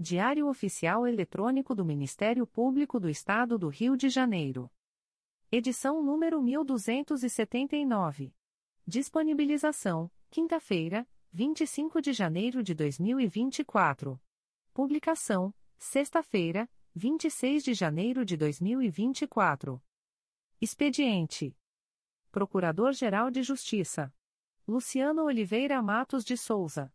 Diário Oficial Eletrônico do Ministério Público do Estado do Rio de Janeiro. Edição número 1279. Disponibilização: quinta-feira, 25 de janeiro de 2024. Publicação: sexta-feira, 26 de janeiro de 2024. Expediente: Procurador-Geral de Justiça Luciano Oliveira Matos de Souza.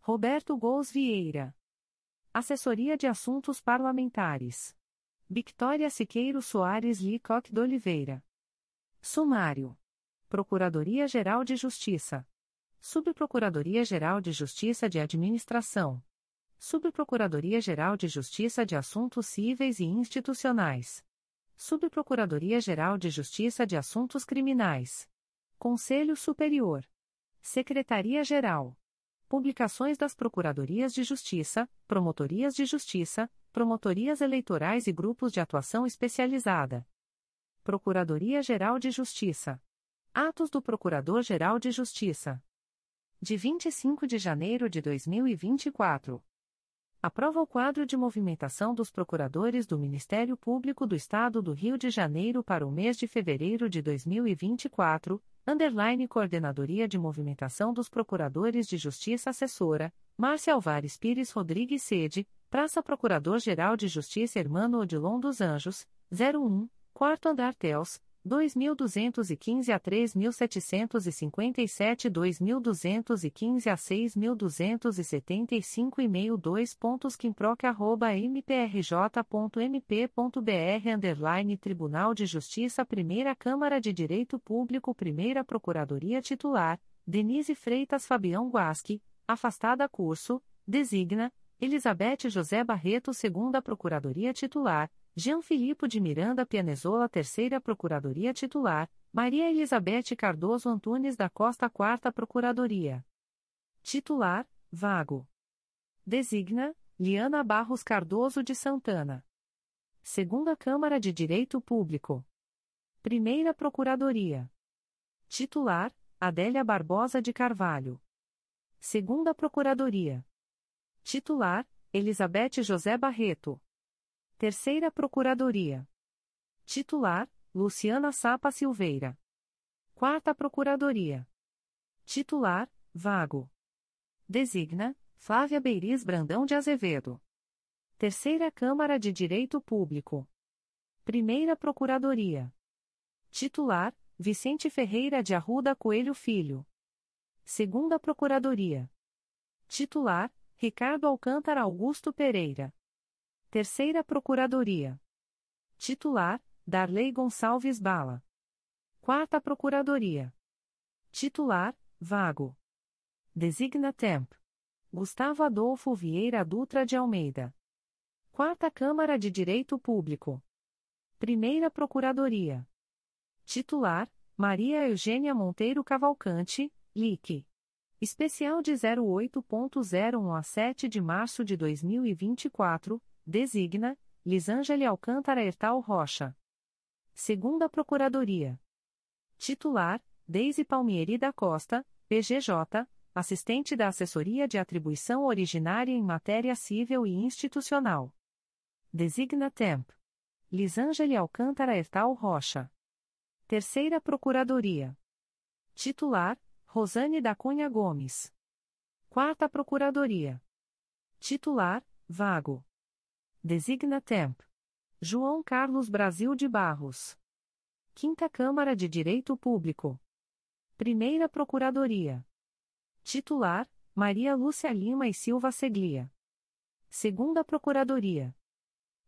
Roberto Gous Vieira. Assessoria de Assuntos Parlamentares. Victoria Siqueiro Soares Licoque de Oliveira. Sumário. Procuradoria-Geral de Justiça. Subprocuradoria-Geral de Justiça de Administração. Subprocuradoria-Geral de Justiça de Assuntos Cíveis e Institucionais. Subprocuradoria-Geral de Justiça de Assuntos Criminais. Conselho Superior. Secretaria-Geral. Publicações das Procuradorias de Justiça, Promotorias de Justiça, Promotorias Eleitorais e Grupos de Atuação Especializada. Procuradoria-Geral de Justiça. Atos do Procurador-Geral de Justiça. De 25 de janeiro de 2024. Aprova o quadro de movimentação dos procuradores do Ministério Público do Estado do Rio de Janeiro para o mês de fevereiro de 2024, underline Coordenadoria de Movimentação dos Procuradores de Justiça Assessora, Márcia Alvares Pires Rodrigues Sede, Praça Procurador-Geral de Justiça Hermano Odilon dos Anjos, 01, Quarto Andar Tels, 2.215 a 3.757 2.215 a 6.275 e-mail 2 pontos quimproc arroba mprj.mp.br underline Tribunal de Justiça Primeira Câmara de Direito Público Primeira Procuradoria Titular, Denise Freitas Fabião Guasque, afastada curso, designa, Elizabeth José Barreto Segunda Procuradoria Titular, Jean Filipe de Miranda Pianezola Terceira Procuradoria Titular, Maria Elizabeth Cardoso Antunes da Costa Quarta Procuradoria. Titular, vago. Designa, Liana Barros Cardoso de Santana. Segunda Câmara de Direito Público. Primeira Procuradoria. Titular, Adélia Barbosa de Carvalho. Segunda Procuradoria. Titular, Elizabeth José Barreto. Terceira Procuradoria. Titular: Luciana Sapa Silveira. Quarta Procuradoria. Titular: Vago. Designa: Flávia Beiriz Brandão de Azevedo. Terceira Câmara de Direito Público. Primeira Procuradoria. Titular: Vicente Ferreira de Arruda Coelho Filho. Segunda Procuradoria. Titular: Ricardo Alcântara Augusto Pereira. Terceira Procuradoria. Titular: Darley Gonçalves Bala. Quarta Procuradoria. Titular: Vago. Designa Temp. Gustavo Adolfo Vieira Dutra de Almeida. Quarta Câmara de Direito Público. Primeira Procuradoria. Titular: Maria Eugênia Monteiro Cavalcante, LIC. Especial de 08.01 a 7 de março de 2024, designa Lisângela Alcântara Ertal Rocha. Segunda Procuradoria. Titular: Deise Palmieri da Costa, PGJ, assistente da Assessoria de Atribuição Originária em Matéria Civil e Institucional. Designa Temp. Lisângela Alcântara Ertal Rocha. Terceira Procuradoria. Titular: Rosane da Cunha Gomes. Quarta Procuradoria. Titular: Vago. Designa Temp. João Carlos Brasil de Barros. Quinta Câmara de Direito Público. Primeira Procuradoria. Titular: Maria Lúcia Lima e Silva Seglia. Segunda Procuradoria.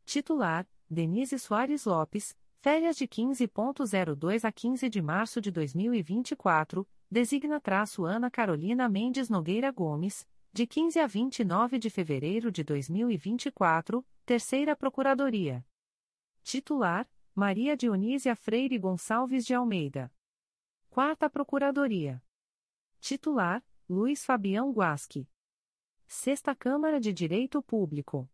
Titular: Denise Soares Lopes, férias de 15.02 a 15 de março de 2024, designa traço Ana Carolina Mendes Nogueira Gomes, de 15 a 29 de fevereiro de 2024, Terceira Procuradoria. Titular: Maria Dionísia Freire Gonçalves de Almeida. Quarta Procuradoria. Titular: Luiz Fabião Guasque. Sexta Câmara de Direito Público.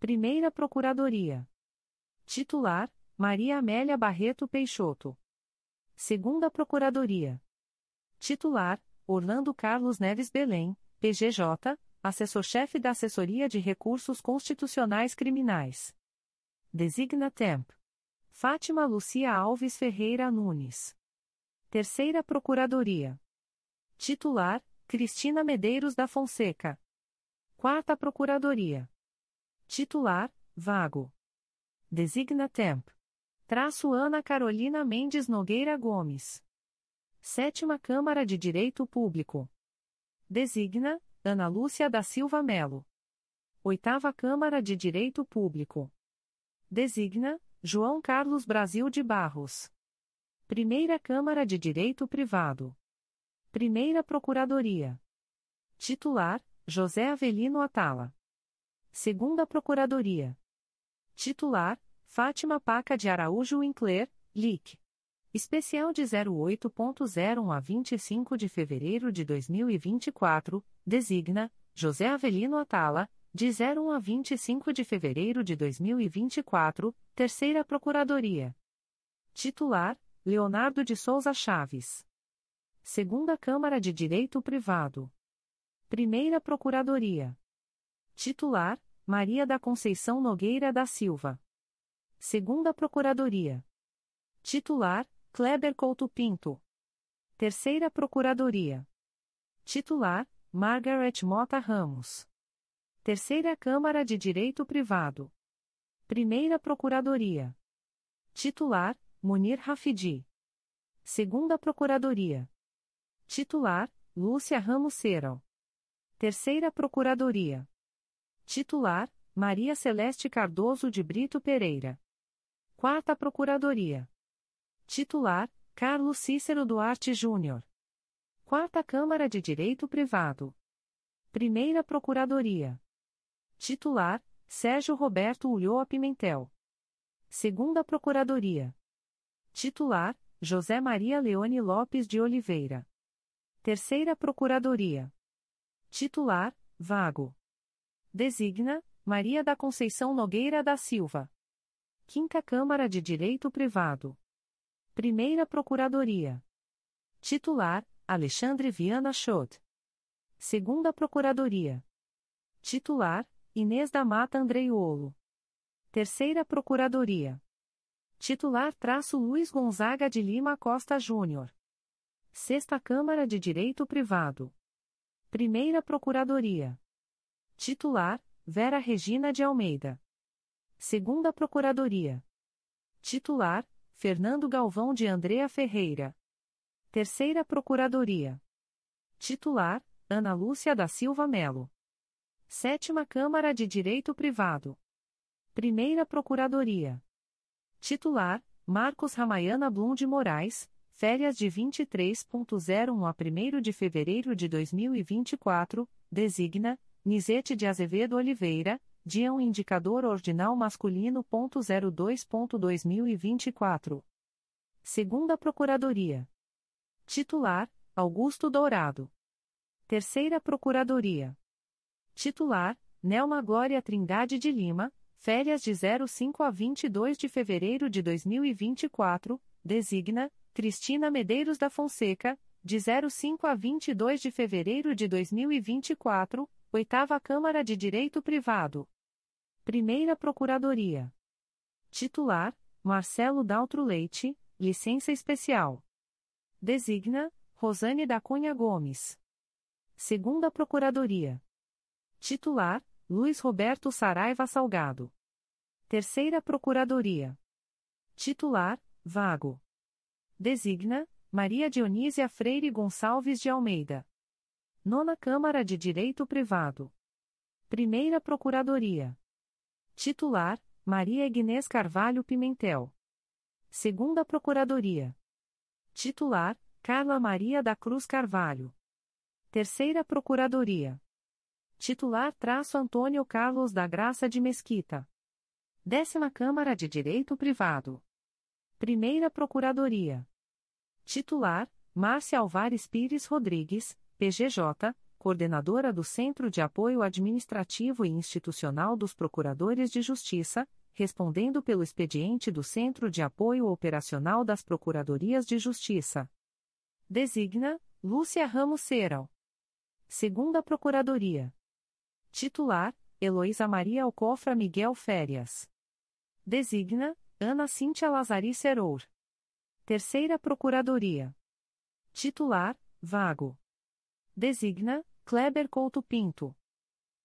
Primeira Procuradoria. Titular: Maria Amélia Barreto Peixoto. Segunda Procuradoria. Titular: Orlando Carlos Neves Belém, PGJ, assessor-chefe da Assessoria de Recursos Constitucionais Criminais. Designa Temp. Fátima Lucia Alves Ferreira Nunes. Terceira Procuradoria. Titular: Cristina Medeiros da Fonseca. Quarta Procuradoria. Titular: Vago. Designa Temp. Traço Ana Carolina Mendes Nogueira Gomes. Sétima Câmara de Direito Público. Designa Ana Lúcia da Silva Melo. Oitava Câmara de Direito Público. Designa João Carlos Brasil de Barros. Primeira Câmara de Direito Privado. Primeira Procuradoria. Titular: José Avelino Atala. Segunda Procuradoria. Titular: Fátima Paca de Araújo Winkler, LIC. Especial de 08.01 a 25 de fevereiro de 2024, designa José Avelino Atala, de 01 a 25 de fevereiro de 2024, Terceira Procuradoria. Titular: Leonardo de Souza Chaves. Segunda Câmara de Direito Privado. Primeira Procuradoria. Titular: Maria da Conceição Nogueira da Silva. Segunda Procuradoria. Titular: Kleber Couto Pinto. Terceira Procuradoria. Titular: Margaret Mota Ramos. Terceira Câmara de Direito Privado. Primeira Procuradoria. Titular: Munir Rafidi. Segunda Procuradoria. Titular: Lúcia Ramos Seral. Terceira Procuradoria. Titular: Maria Celeste Cardoso de Brito Pereira. Quarta Procuradoria. Titular: Carlos Cícero Duarte Júnior. Quarta Câmara de Direito Privado. Primeira Procuradoria. Titular: Sérgio Roberto Ulloa Pimentel. Segunda Procuradoria. Titular: José Maria Leone Lopes de Oliveira. Terceira Procuradoria. Titular: Vago. Designa: Maria da Conceição Nogueira da Silva. Quinta Câmara de Direito Privado. Primeira Procuradoria. Titular: Alexandre Viana Schott. Segunda Procuradoria. Titular: Inês da Mata Andreiolo. Terceira Procuradoria. Titular: traço Luiz Gonzaga de Lima Costa Júnior. Sexta Câmara de Direito Privado. Primeira Procuradoria. Titular: Vera Regina de Almeida. Segunda Procuradoria. Titular: Fernando Galvão de Andrea Ferreira. Terceira Procuradoria. Titular: Ana Lúcia da Silva Melo. Sétima Câmara de Direito Privado. Primeira Procuradoria. Titular: Marcos Ramayana Blum de Moraes, férias de 23.01 a 1 de fevereiro de 2024, designa Nizete de Azevedo Oliveira, dia um indicador ordinal masculino ponto zero dois ponto dois mil e vinte e quatro segunda procuradoria titular Augusto Dourado Terceira Procuradoria. Titular: Nelma Glória Trindade de Lima, férias de 05 a 22 de fevereiro de 2024, designa Cristina Medeiros da Fonseca, de 05 a 22 de fevereiro de 2024, Oitava Câmara de Direito Privado. Primeira Procuradoria. Titular: Marcelo Daltro Leite, licença especial. Designa Rosane da Cunha Gomes. Segunda Procuradoria. Titular: Luiz Roberto Saraiva Salgado. Terceira Procuradoria. Titular: Vago. Designa Maria Dionísia Freire Gonçalves de Almeida. Nona Câmara de Direito Privado. Primeira Procuradoria. Titular: Maria Ignês Carvalho Pimentel. Segunda Procuradoria. Titular: Carla Maria da Cruz Carvalho. Terceira Procuradoria. Titular: Traço Antônio Carlos da Graça de Mesquita. Décima Câmara de Direito Privado. Primeira Procuradoria. Titular: Márcia Alvares Pires Rodrigues, PGJ, coordenadora do Centro de Apoio Administrativo e Institucional dos Procuradores de Justiça, respondendo pelo expediente do Centro de Apoio Operacional das Procuradorias de Justiça. Designa Lúcia Ramos Seral. Segunda Procuradoria. Titular: Heloísa Maria Alcofra Miguel Férias. Designa Ana Cíntia Lazari Serour. Terceira Procuradoria. Titular: Vago. Designa Kleber Couto Pinto.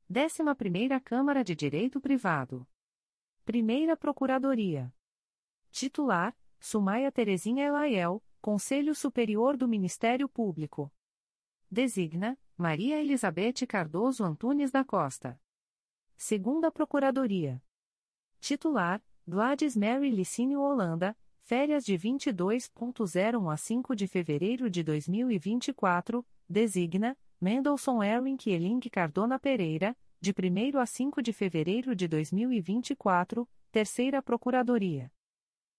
Décima Primeira Câmara de Direito Privado. Primeira Procuradoria. Titular: Sumaia Terezinha Elaiel, Conselho Superior do Ministério Público. Designa Maria Elizabeth Cardoso Antunes da Costa. Segunda Procuradoria. Titular: Gladys Mary Licínio Holanda, Férias de 22.01 a 5 de fevereiro de 2024, designa Mendelssohn Erwin Kieling Cardona Pereira, de 1 a 5 de fevereiro de 2024, Terceira Procuradoria.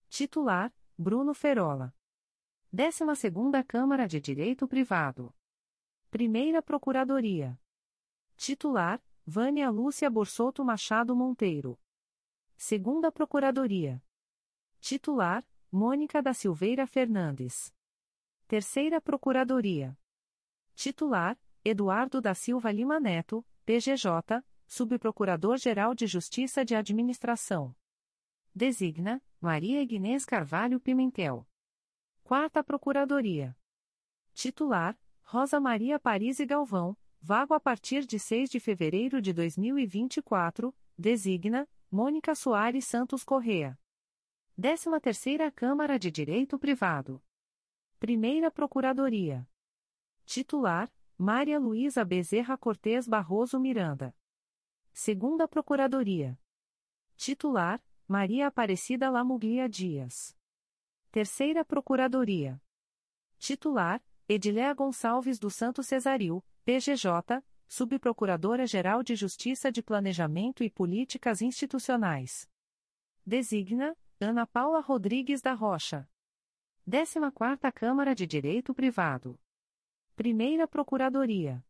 Titular: Bruno Ferola. 12 Câmara de Direito Privado. Primeira Procuradoria. Titular: Vânia Lúcia Borsoto Machado Monteiro. Segunda Procuradoria. Titular: Mônica da Silveira Fernandes. Terceira Procuradoria. Titular: Eduardo da Silva Lima Neto, PGJ, Subprocurador-Geral de Justiça de Administração. Designa: Maria Ignês Carvalho Pimentel. Quarta Procuradoria. Titular: Rosa Maria Paris e Galvão, vago a partir de 6 de fevereiro de 2024, designa Mônica Soares Santos Correa. 13ª Câmara de Direito Privado. Primeira Procuradoria. Titular: Maria Luísa Bezerra Cortes Barroso Miranda. Segunda Procuradoria. Titular: Maria Aparecida Lamuglia Dias. Terceira Procuradoria. Titular: Ediléa Gonçalves do Santo Cesaril, PGJ, Subprocuradora-Geral de Justiça de Planejamento e Políticas Institucionais. Designa Ana Paula Rodrigues da Rocha. 14ª Câmara de Direito Privado. Primeira Procuradoria.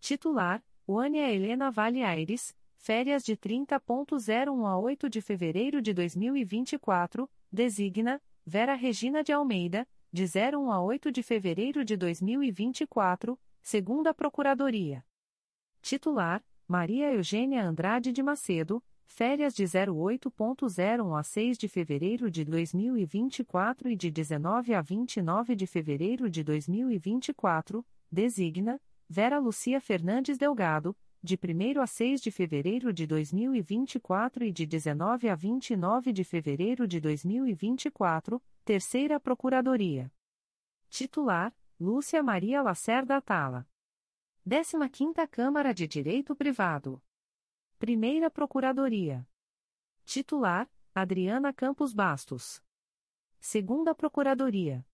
Titular: Wânia Helena Vale Aires, férias de 30.01 a 8 de fevereiro de 2024, designa Vera Regina de Almeida, de 01 a 8 de fevereiro de 2024, segunda Procuradoria. Titular: Maria Eugênia Andrade de Macedo, férias de 08.01 a 6 de fevereiro de 2024 e de 19 a 29 de fevereiro de 2024, designa Vera Lucia Fernandes Delgado, de 1 a 6 de fevereiro de 2024 e de 19 a 29 de fevereiro de 2024, Terceira Procuradoria. Titular: Lúcia Maria Lacerda Atala. 15ª Câmara de Direito Privado. Primeira Procuradoria. Titular: Adriana Campos Bastos. Segunda Procuradoria.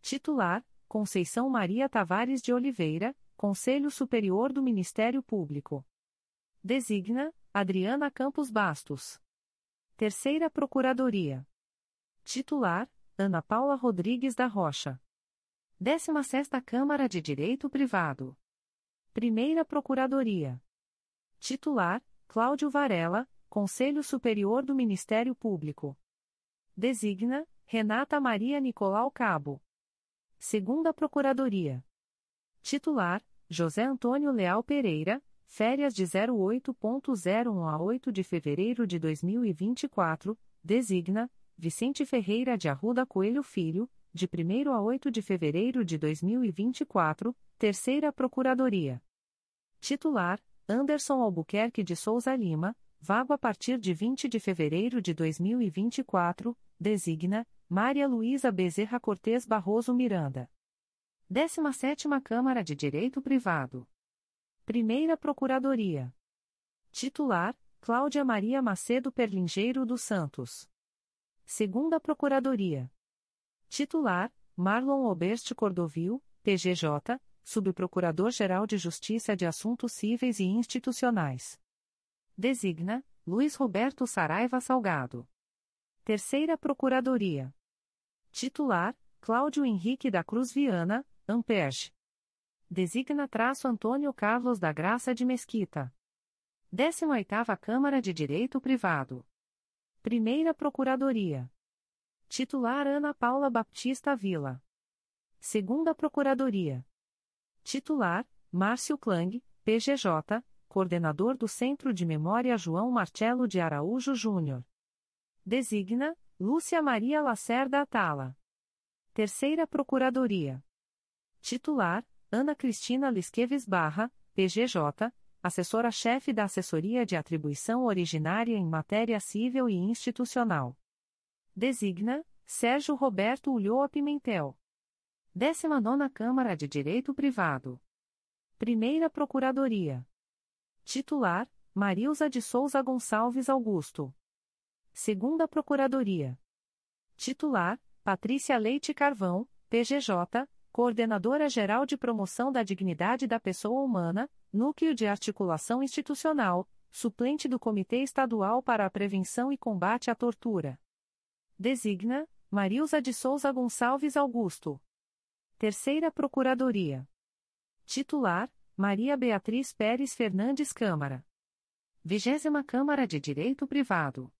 Titular: Conceição Maria Tavares de Oliveira, Conselho Superior do Ministério Público. Designa: Adriana Campos Bastos. Terceira Procuradoria. Titular: Ana Paula Rodrigues da Rocha. 16ª Câmara de Direito Privado. Primeira Procuradoria. Titular: Cláudio Varela, Conselho Superior do Ministério Público. Designa: Renata Maria Nicolau Cabo. Segunda Procuradoria. Titular: José Antônio Leal Pereira, férias de 08.01 a 8 de fevereiro de 2024, designa: Vicente Ferreira de Arruda Coelho Filho, de 1 a 8 de fevereiro de 2024, Terceira Procuradoria. Titular: Anderson Albuquerque de Souza Lima, vago a partir de 20 de fevereiro de 2024, designa: Maria Luísa Bezerra Cortes Barroso Miranda. 17ª Câmara de Direito Privado. Primeira Procuradoria. Titular: Cláudia Maria Macedo Perlingeiro dos Santos. Segunda Procuradoria. Titular: Marlon Oberste Cordovil, PGJ, Subprocurador-Geral de Justiça de Assuntos Cíveis e Institucionais. Designa: Luiz Roberto Saraiva Salgado. Terceira Procuradoria. Titular: Cláudio Henrique da Cruz Viana, Amperge. Designa traço Antônio Carlos da Graça de Mesquita. 18ª Câmara de Direito Privado. Primeira Procuradoria. Titular Ana Paula Baptista Vila. Segunda Procuradoria. Titular: Márcio Klang, PGJ, coordenador do Centro de Memória João Marcelo de Araújo Júnior. Designa: Lúcia Maria Lacerda Atala. Terceira Procuradoria. Titular: Ana Cristina Lisqueves Barra, PGJ, assessora-chefe da Assessoria de Atribuição Originária em Matéria Civil e Institucional. Designa: Sérgio Roberto Ulloa Pimentel. 19 Câmara de Direito Privado. Primeira Procuradoria. Titular: Marilza de Souza Gonçalves Augusto. Segunda Procuradoria. Titular: Patrícia Leite Carvão, PGJ, Coordenadora Geral de Promoção da Dignidade da Pessoa Humana, Núcleo de Articulação Institucional, suplente do Comitê Estadual para a Prevenção e Combate à Tortura. Designa: Marilza de Souza Gonçalves Augusto. Terceira Procuradoria. Titular: Maria Beatriz Pérez Fernandes Câmara. Vigésima Câmara de Direito Privado.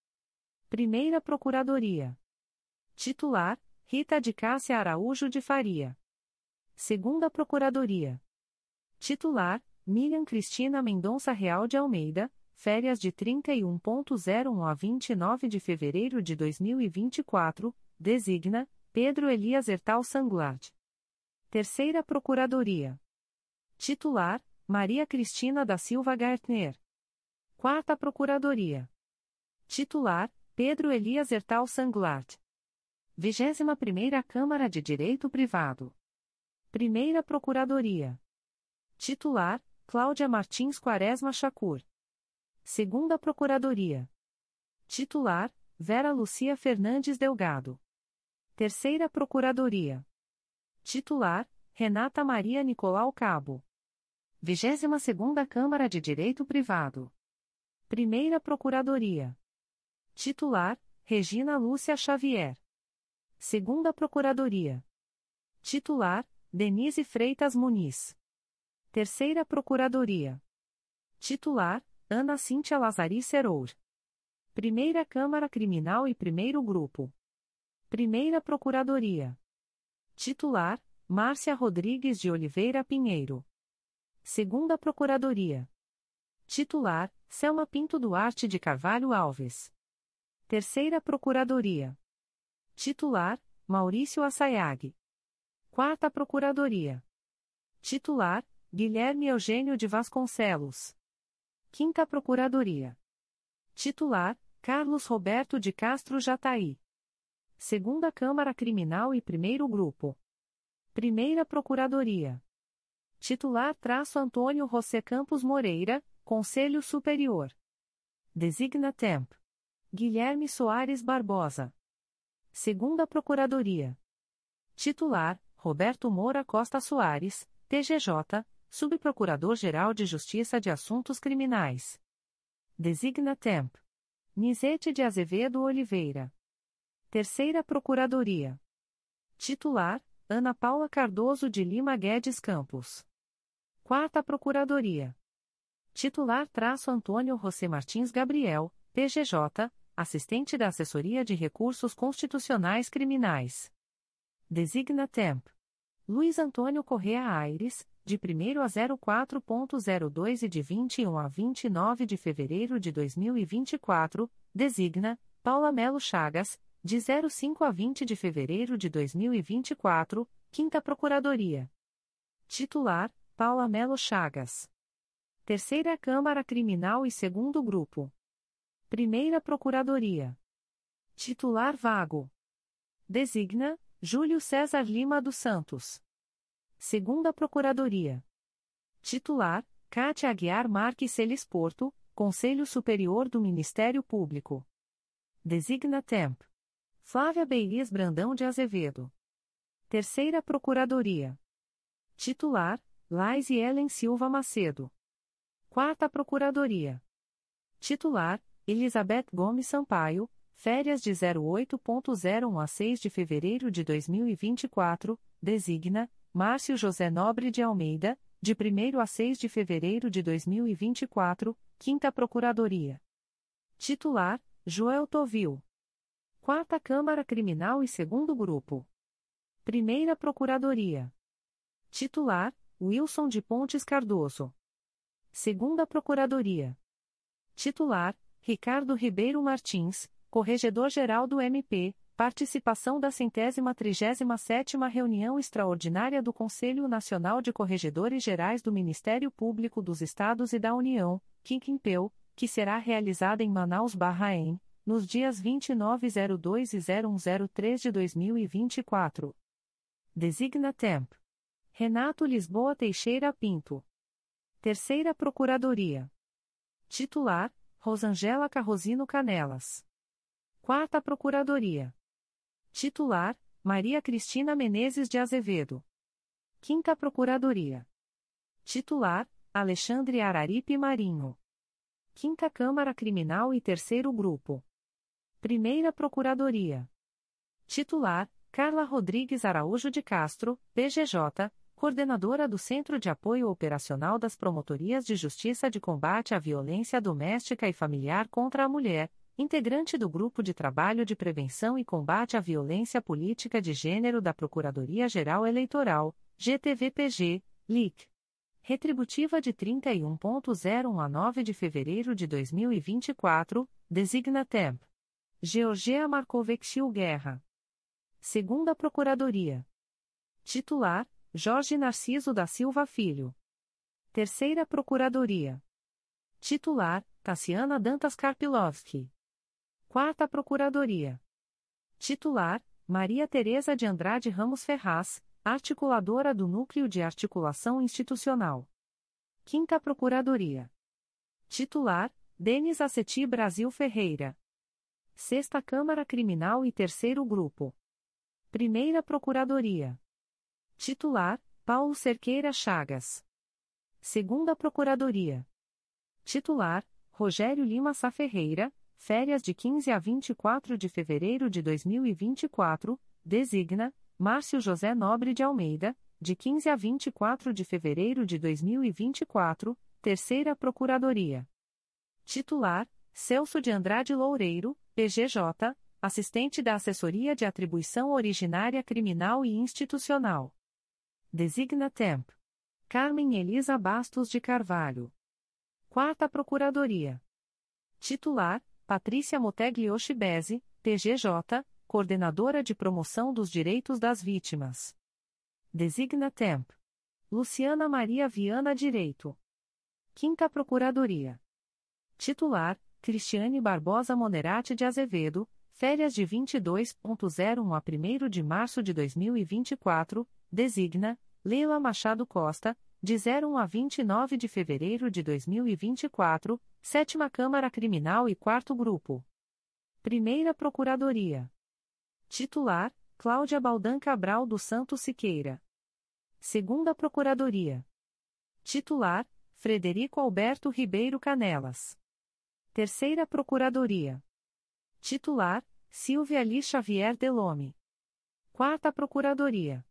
Primeira Procuradoria. Titular: Rita de Cássia Araújo de Faria. Segunda Procuradoria. Titular: Miriam Cristina Mendonça Real de Almeida, férias de 31.01 a 29 de fevereiro de 2024, designa Pedro Elias Ertal Sanglart. Terceira Procuradoria. Titular: Maria Cristina da Silva Gartner. Quarta Procuradoria. Titular: Pedro Elias Ertal Sanglart. Vigésima Primeira Câmara de Direito Privado. Primeira Procuradoria. Titular: Cláudia Martins Quaresma Chacur. Segunda Procuradoria. Titular: Vera Lucia Fernandes Delgado. Terceira Procuradoria. Titular: Renata Maria Nicolau Cabo. 22 Câmara de Direito Privado. Primeira Procuradoria. Titular: Regina Lúcia Xavier. Segunda Procuradoria. Titular: Denise Freitas Muniz. Terceira Procuradoria. Titular: Ana Cíntia Lazari Serour. Primeira Câmara Criminal e Primeiro Grupo. Primeira Procuradoria. Titular: Márcia Rodrigues de Oliveira Pinheiro. Segunda Procuradoria. Titular: Selma Pinto Duarte de Carvalho Alves. Terceira Procuradoria. Titular: Maurício Assayag. Quarta Procuradoria. Titular: Guilherme Eugênio de Vasconcelos. Quinta Procuradoria. Titular: Carlos Roberto de Castro Jataí. Segunda Câmara Criminal e Primeiro Grupo. Primeira Procuradoria. Titular traço Antônio José Campos Moreira, Conselho Superior. Designa Temp. Guilherme Soares Barbosa. Segunda Procuradoria. Titular, Roberto Moura Costa Soares, TGJ, Subprocurador-Geral de Justiça de Assuntos Criminais. Designa Temp. Nizete de Azevedo Oliveira. Terceira Procuradoria. Titular: Ana Paula Cardoso de Lima Guedes Campos. Quarta Procuradoria. Titular traço Antônio José Martins Gabriel, PGJ, assistente da Assessoria de Recursos Constitucionais Criminais. Designa Temp. Luiz Antônio Correa Aires, de 1 a 04.02 e de 21 a 29 de fevereiro de 2024, designa Paula Melo Chagas, de 05 a 20 de fevereiro de 2024, Quinta Procuradoria. Titular: Paula Melo Chagas. Terceira Câmara Criminal e Segundo Grupo. Primeira Procuradoria. Titular vago. Designa Júlio César Lima dos Santos. Segunda Procuradoria. Titular Cátia Aguiar Marques Celis Porto, Conselho Superior do Ministério Público. Designa Temp. Flávia Beiliz Brandão de Azevedo. Terceira Procuradoria. Titular Lais e Ellen Silva Macedo. Quarta Procuradoria. Titular Elizabeth Gomes Sampaio, férias de 08.01 a 6 de fevereiro de 2024, designa Márcio José Nobre de Almeida, de 1 a 6 de fevereiro de 2024, Quinta Procuradoria. Titular Joel Tovil. Quarta Câmara Criminal e Segundo Grupo. Primeira Procuradoria. Titular Wilson de Pontes Cardoso. Segunda Procuradoria. Titular Ricardo Ribeiro Martins, Corregedor-Geral do MP, participação da centésima trigésima sétima reunião extraordinária do Conselho Nacional de Corregedores Gerais do Ministério Público dos Estados e da União, Quinquimpeu, que será realizada em Manaus Barraém, nos dias 2902 e 0103 de 2024. Designa Temp. Renato Lisboa Teixeira Pinto. Terceira Procuradoria. Titular Rosangela Carrosino Canelas. Quarta Procuradoria. Titular: Maria Cristina Menezes de Azevedo. Quinta Procuradoria. Titular: Alexandre Araripe Marinho. Quinta Câmara Criminal e Terceiro Grupo. Primeira Procuradoria. Titular: Carla Rodrigues Araújo de Castro, PGJ, coordenadora do Centro de Apoio Operacional das Promotorias de Justiça de Combate à Violência Doméstica e Familiar contra a Mulher, integrante do Grupo de Trabalho de Prevenção e Combate à Violência Política de Gênero da Procuradoria-Geral Eleitoral, GTVPG, LIC. Retributiva de 31.01 a 9 de fevereiro de 2024, designa Temp. Georgia Markovexil Guerra. Segunda Procuradoria. Titular Jorge Narciso da Silva Filho. Terceira Procuradoria. Titular, Tassiana Dantas Karpilovski. Quarta Procuradoria. Titular, Maria Tereza de Andrade Ramos Ferraz, articuladora do Núcleo de Articulação Institucional. Quinta Procuradoria. Titular, Denis Aceti Brasil Ferreira. Sexta Câmara Criminal e Terceiro Grupo. Primeira Procuradoria. Titular: Paulo Cerqueira Chagas. Segunda Procuradoria. Titular: Rogério Lima Sá Ferreira, férias de 15 a 24 de fevereiro de 2024, designa Márcio José Nobre de Almeida, de 15 a 24 de fevereiro de 2024, Terceira Procuradoria. Titular: Celso de Andrade Loureiro, PGJ, assistente da Assessoria de Atribuição Originária Criminal e Institucional. Designa Temp. Carmen Elisa Bastos de Carvalho. Quarta Procuradoria. Titular: Patrícia Moteglioshi Bezzi, PGJ, Coordenadora de Promoção dos Direitos das Vítimas. Designa Temp. Luciana Maria Viana Direito. Quinta Procuradoria. Titular: Cristiane Barbosa Monerati de Azevedo, férias de 22.01 a 1 de março de 2024, designa Leila Machado Costa, de 01 a 29 de fevereiro de 2024, Sétima Câmara Criminal e Quarto Grupo. Primeira Procuradoria. Titular: Cláudia Baldan Cabral do Santo Siqueira. Segunda Procuradoria. Titular: Frederico Alberto Ribeiro Canelas. Terceira Procuradoria. Titular: Silvia Lee Xavier Delome. Quarta Procuradoria.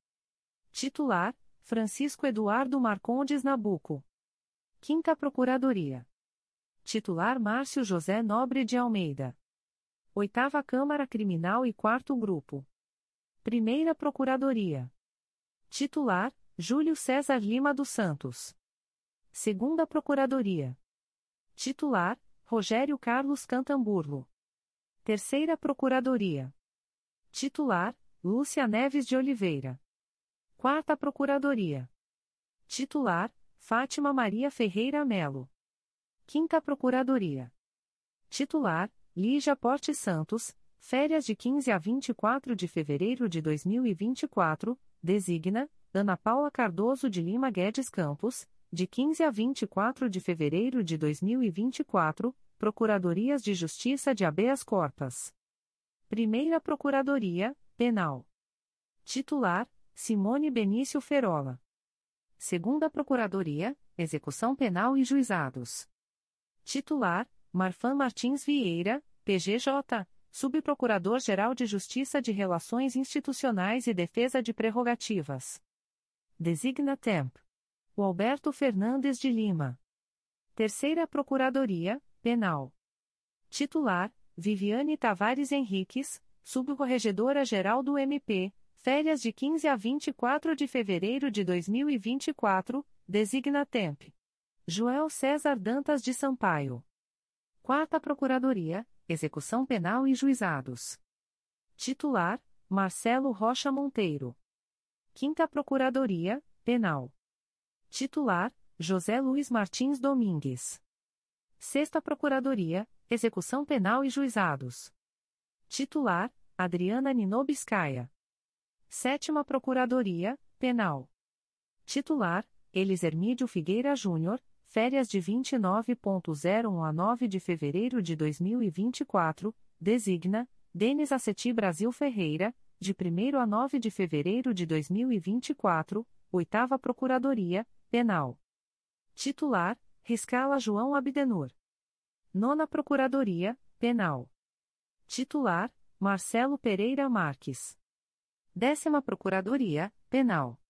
Titular: Francisco Eduardo Marcondes Nabuco. Quinta Procuradoria. Titular Márcio José Nobre de Almeida. Oitava Câmara Criminal e Quarto Grupo. Primeira Procuradoria. Titular Júlio César Lima dos Santos. Segunda Procuradoria. Titular Rogério Carlos Cantamburlo. Terceira Procuradoria. Titular Lúcia Neves de Oliveira. Quarta Procuradoria. Titular Fátima Maria Ferreira Melo. Quinta Procuradoria. Titular: Lígia Porte Santos, férias de 15 a 24 de fevereiro de 2024, designa Ana Paula Cardoso de Lima Guedes Campos, de 15 a 24 de fevereiro de 2024, Procuradorias de Justiça de Habeas Corpus. Primeira Procuradoria, Penal. Titular: Simone Benício Ferola. Segunda Procuradoria, Execução Penal e Juizados. Titular: Marfan Martins Vieira, PGJ, Subprocurador-Geral de Justiça de Relações Institucionais e Defesa de Prerrogativas. Designa Temp. O Alberto Fernandes de Lima. Terceira Procuradoria, Penal. Titular: Viviane Tavares Henriques, Subcorregedora-Geral do MP, férias de 15 a 24 de fevereiro de 2024, designa Temp. Joel César Dantas de Sampaio. Quarta Procuradoria, Execução Penal e Juizados. Titular: Marcelo Rocha Monteiro. Quinta Procuradoria, Penal. Titular: José Luiz Martins Domingues. Sexta Procuradoria, Execução Penal e Juizados. Titular: Adriana Ninobiscaia. Sétima Procuradoria, Penal. Titular: Elis Hermídio Figueira Júnior, férias de 29.01 a 9 de fevereiro de 2024, designa, Denis Aceti Brasil Ferreira, de 1 a 9 de fevereiro de 2024, Oitava Procuradoria, Penal. Titular, Riscala João Abdenur. Nona Procuradoria, Penal. Titular, Marcelo Pereira Marques. Décima Procuradoria, Penal.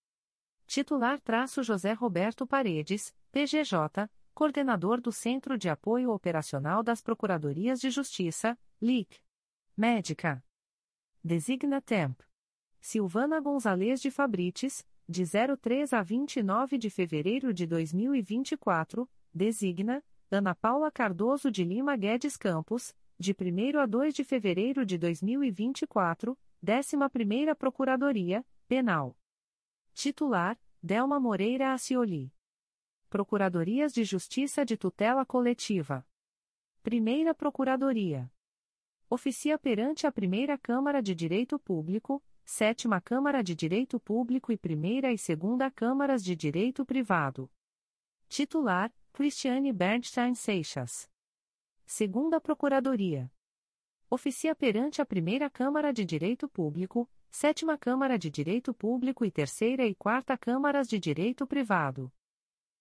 Titular traço José Roberto Paredes, PGJ, Coordenador do Centro de Apoio Operacional das Procuradorias de Justiça, LIC. Médica. Designa Temp. Silvana Gonzalez de Fabrites, de 03 a 29 de fevereiro de 2024, designa Ana Paula Cardoso de Lima Guedes Campos, de 1 a 2 de fevereiro de 2024, 11ª Procuradoria, Penal. Titular: Delma Moreira Acioli. Procuradorias de Justiça de Tutela Coletiva. Primeira Procuradoria. Oficia perante a Primeira Câmara de Direito Público, Sétima Câmara de Direito Público e Primeira e Segunda Câmaras de Direito Privado. Titular: Cristiane Bernstein Seixas. Segunda Procuradoria. Oficia perante a Primeira Câmara de Direito Público, Sétima Câmara de Direito Público e Terceira e Quarta Câmaras de Direito Privado.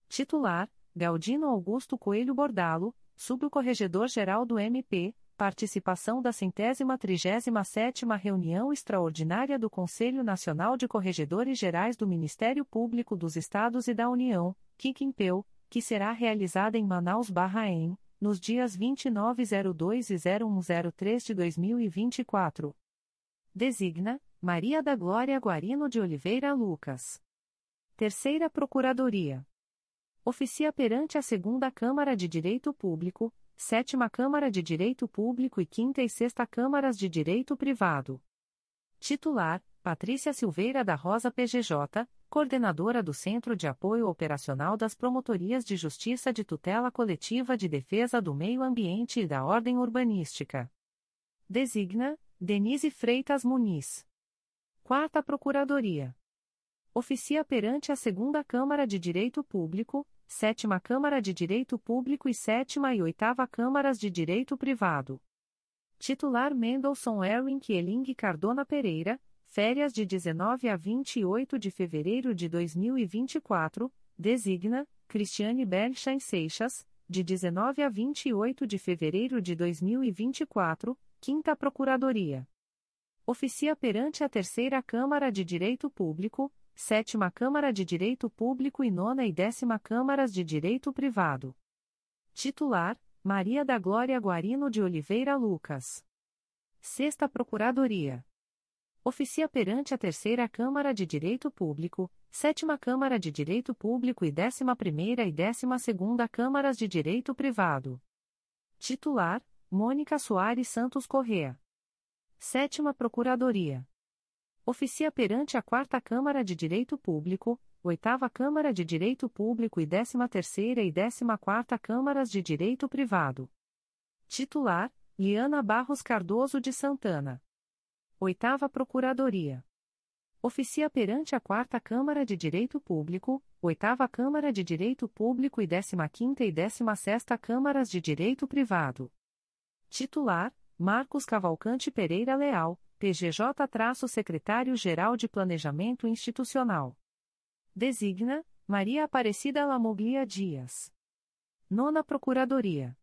Titular: Galdino Augusto Coelho Bordalo, Subcorregedor-Geral do MP, participação da centésima trigésima sétima reunião extraordinária do Conselho Nacional de Corregedores Gerais do Ministério Público dos Estados e da União, Quiquimpeu, que será realizada em Manaus Barraém, nos dias 2902 e 0103 de 2024. Designa Maria da Glória Guarino de Oliveira Lucas. Terceira Procuradoria oficia perante a Segunda Câmara de Direito Público, Sétima Câmara de Direito Público e Quinta e Sexta Câmaras de Direito Privado. Titular: Patrícia Silveira da Rosa PGJ, coordenadora do Centro de Apoio Operacional das Promotorias de Justiça de Tutela Coletiva de Defesa do Meio Ambiente e da Ordem Urbanística. Designa: Denise Freitas Muniz. Quarta Procuradoria. Oficia perante a Segunda Câmara de Direito Público, Sétima Câmara de Direito Público e Sétima e Oitava Câmaras de Direito Privado. Titular Mendelssohn Erwin Kieling Cardona Pereira, férias de 19 a 28 de fevereiro de 2024, designa Cristiane Bernstein Seixas, de 19 a 28 de fevereiro de 2024, Quinta Procuradoria. Oficia perante a Terceira Câmara de Direito Público, Sétima Câmara de Direito Público e Nona e Décima Câmaras de Direito Privado. Titular: Maria da Glória Guarino de Oliveira Lucas. Sexta Procuradoria. Oficia perante a Terceira Câmara de Direito Público, Sétima Câmara de Direito Público e Décima Primeira e Décima Segunda Câmaras de Direito Privado. Titular: Mônica Soares Santos Correa. Sétima Procuradoria. Oficia perante a Quarta Câmara de Direito Público, Oitava Câmara de Direito Público e Décima Terceira e Décima Quarta Câmaras de Direito Privado. Titular: Liana Barros Cardoso de Santana. Oitava Procuradoria. Oficia perante a Quarta Câmara de Direito Público, Oitava Câmara de Direito Público e Décima Quinta e Décima Sexta Câmaras de Direito Privado. Titular: Marcos Cavalcante Pereira Leal, PGJ-Secretário-Geral de Planejamento Institucional. Designa: Maria Aparecida Lamoglia Dias. Nona Procuradoria.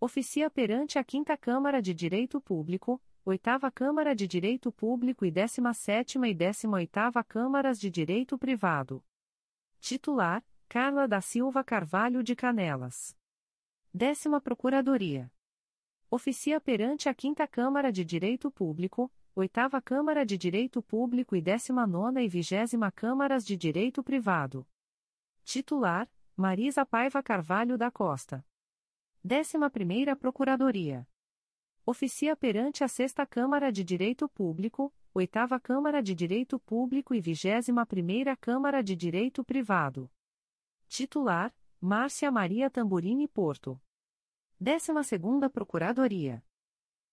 Oficia perante a Quinta Câmara de Direito Público, Oitava Câmara de Direito Público e Décima Sétima e Décima Oitava Câmaras de Direito Privado. Titular: Carla da Silva Carvalho de Canelas. Décima Procuradoria. Oficia perante a Quinta Câmara de Direito Público, Oitava Câmara de Direito Público e Décima Nona e Vigésima Câmaras de Direito Privado. Titular: Marisa Paiva Carvalho da Costa. Décima Primeira Procuradoria. Oficia perante a Sexta Câmara de Direito Público, Oitava Câmara de Direito Público e Vigésima Primeira Câmara de Direito Privado. Titular: Márcia Maria Tamburini Porto. Décima Segunda Procuradoria.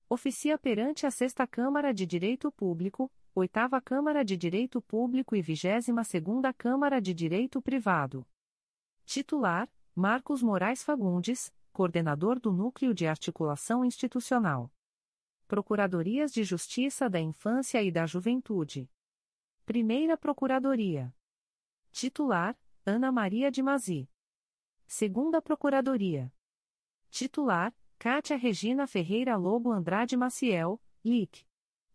Oficia perante a Sexta Câmara de Direito Público, Oitava Câmara de Direito Público e Vigésima Segunda Câmara de Direito Privado. Titular: Marcos Moraes Fagundes, Coordenador do Núcleo de Articulação Institucional. Procuradorias de Justiça da Infância e da Juventude. Primeira Procuradoria. Titular: Ana Maria de Mazi. Segunda Procuradoria. Titular: Cátia Regina Ferreira Lobo Andrade Maciel, LIC.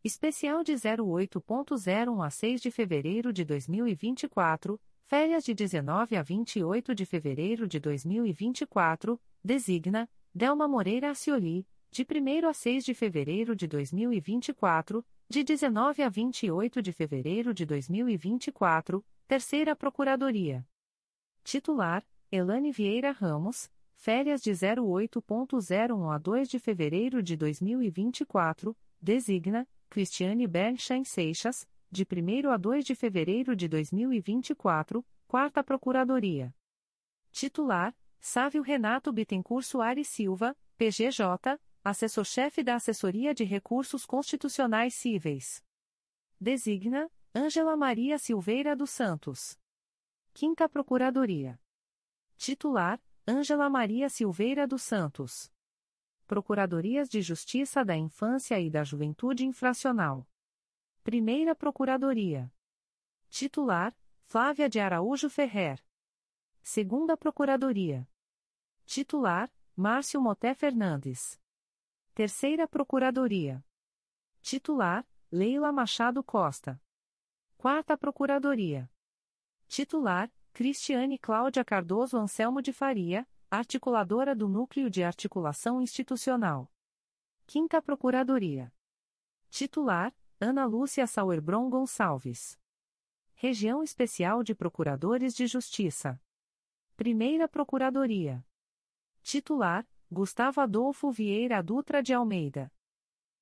Especial de 08.01 a 6 de fevereiro de 2024, férias de 19 a 28 de fevereiro de 2024, designa Delma Moreira Acioli, de 1 a 6 de fevereiro de 2024, de 19 a 28 de fevereiro de 2024, Terceira Procuradoria. Titular: Elane Vieira Ramos, Férias de 08.01 a 2 de fevereiro de 2024, designa Cristiane Bernstein Seixas, de 1 a 2 de fevereiro de 2024, Quarta Procuradoria. Titular: Sávio Renato Bittencourt Soares Silva, PGJ, assessor-chefe da Assessoria de Recursos Constitucionais Cíveis. Designa Ângela Maria Silveira dos Santos. Quinta Procuradoria. Titular: Ângela Maria Silveira dos Santos. Procuradorias de Justiça da Infância e da Juventude Infracional. Primeira Procuradoria. Titular: Flávia de Araújo Ferrer. Segunda Procuradoria. Titular: Márcio Moté Fernandes. Terceira Procuradoria. Titular: Leila Machado Costa. Quarta Procuradoria. Titular: Cristiane Cláudia Cardoso Anselmo de Faria, articuladora do Núcleo de Articulação Institucional. Quinta Procuradoria. Titular: Ana Lúcia Sauerbron Gonçalves. Região Especial de Procuradores de Justiça. Primeira Procuradoria. Titular: Gustavo Adolfo Vieira Dutra de Almeida.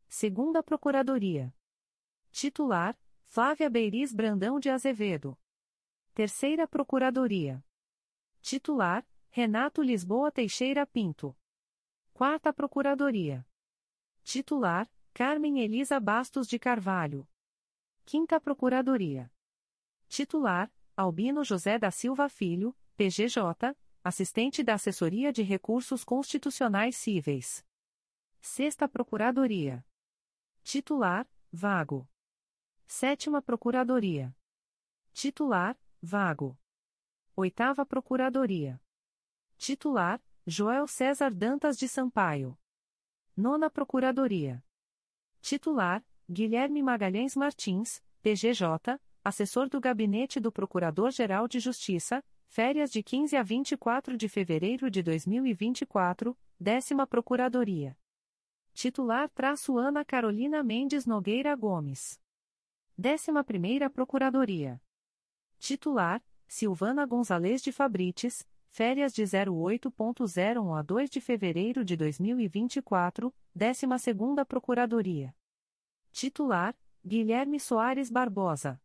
Segunda Procuradoria. Titular: Flávia Beiriz Brandão de Azevedo. Terceira Procuradoria. Titular: Renato Lisboa Teixeira Pinto. Quarta Procuradoria. Titular: Carmen Elisa Bastos de Carvalho. Quinta Procuradoria. Titular: Albino José da Silva Filho, PGJ, assistente da Assessoria de Recursos Constitucionais Cíveis. Sexta Procuradoria. Titular: Vago. Sétima Procuradoria. Titular: Vago. Oitava Procuradoria. Titular: Joel César Dantas de Sampaio. Nona Procuradoria. Titular: Guilherme Magalhães Martins, PGJ, assessor do Gabinete do Procurador-Geral de Justiça, férias de 15 a 24 de fevereiro de 2024, décima Procuradoria. Titular traço Ana Carolina Mendes Nogueira Gomes. Décima primeira Procuradoria. Titular, Silvana Gonzalez de Fabrites, férias de 08.01 a 2 de fevereiro de 2024, décima segunda Procuradoria. Titular, Guilherme Soares Barbosa.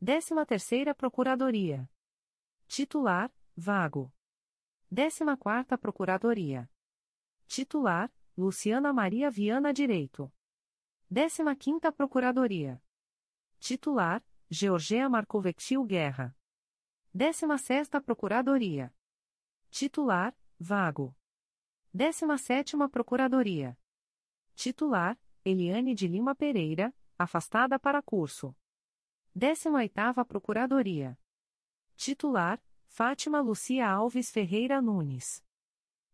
Décima terceira Procuradoria. Titular, vago. Décima quarta Procuradoria. Titular, Luciana Maria Viana Direito. Décima quinta Procuradoria. Titular, Georgia Marcovetil Guerra. Décima sexta Procuradoria. Titular, vago. Décima sétima Procuradoria. Titular, Eliane de Lima Pereira, afastada para curso. 18ª Procuradoria. Titular, Fátima Lucia Alves Ferreira Nunes.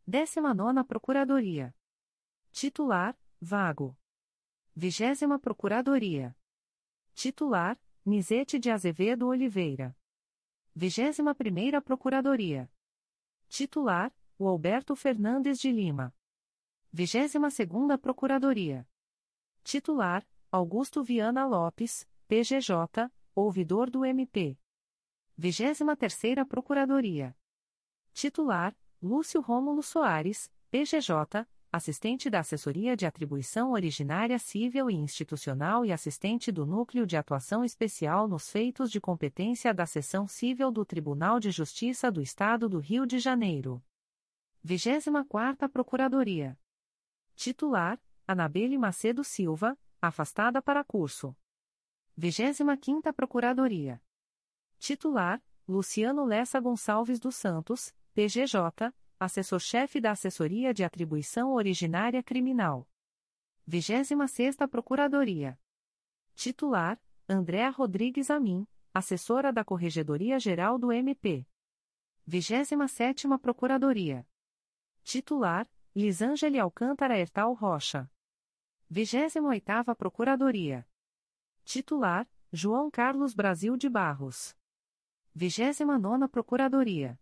19ª Procuradoria. Titular, vago. 20 Procuradoria. Titular, Nizete de Azevedo Oliveira. 21ª Procuradoria. Titular, o Alberto Fernandes de Lima. 22ª Procuradoria. Titular, Augusto Viana Lopes, PGJ, ouvidor do MP. 23ª Procuradoria. Titular, Lúcio Rômulo Soares, PGJ, assistente da Assessoria de Atribuição Originária Civil e Institucional e assistente do Núcleo de Atuação Especial nos Feitos de Competência da Seção Civil do Tribunal de Justiça do Estado do Rio de Janeiro. 24ª Procuradoria. Titular, Anabelle Macedo Silva, afastada para curso. 25ª Procuradoria. Titular, Luciano Lessa Gonçalves dos Santos, PGJ, assessor-chefe da Assessoria de Atribuição Originária Criminal. 26ª Procuradoria. Titular, Andréa Rodrigues Amin, assessora da Corregedoria Geral do MP. 27ª Procuradoria. Titular, Lisângele Alcântara Hertal Rocha. 28ª Procuradoria. Titular, João Carlos Brasil de Barros. 29ª Procuradoria.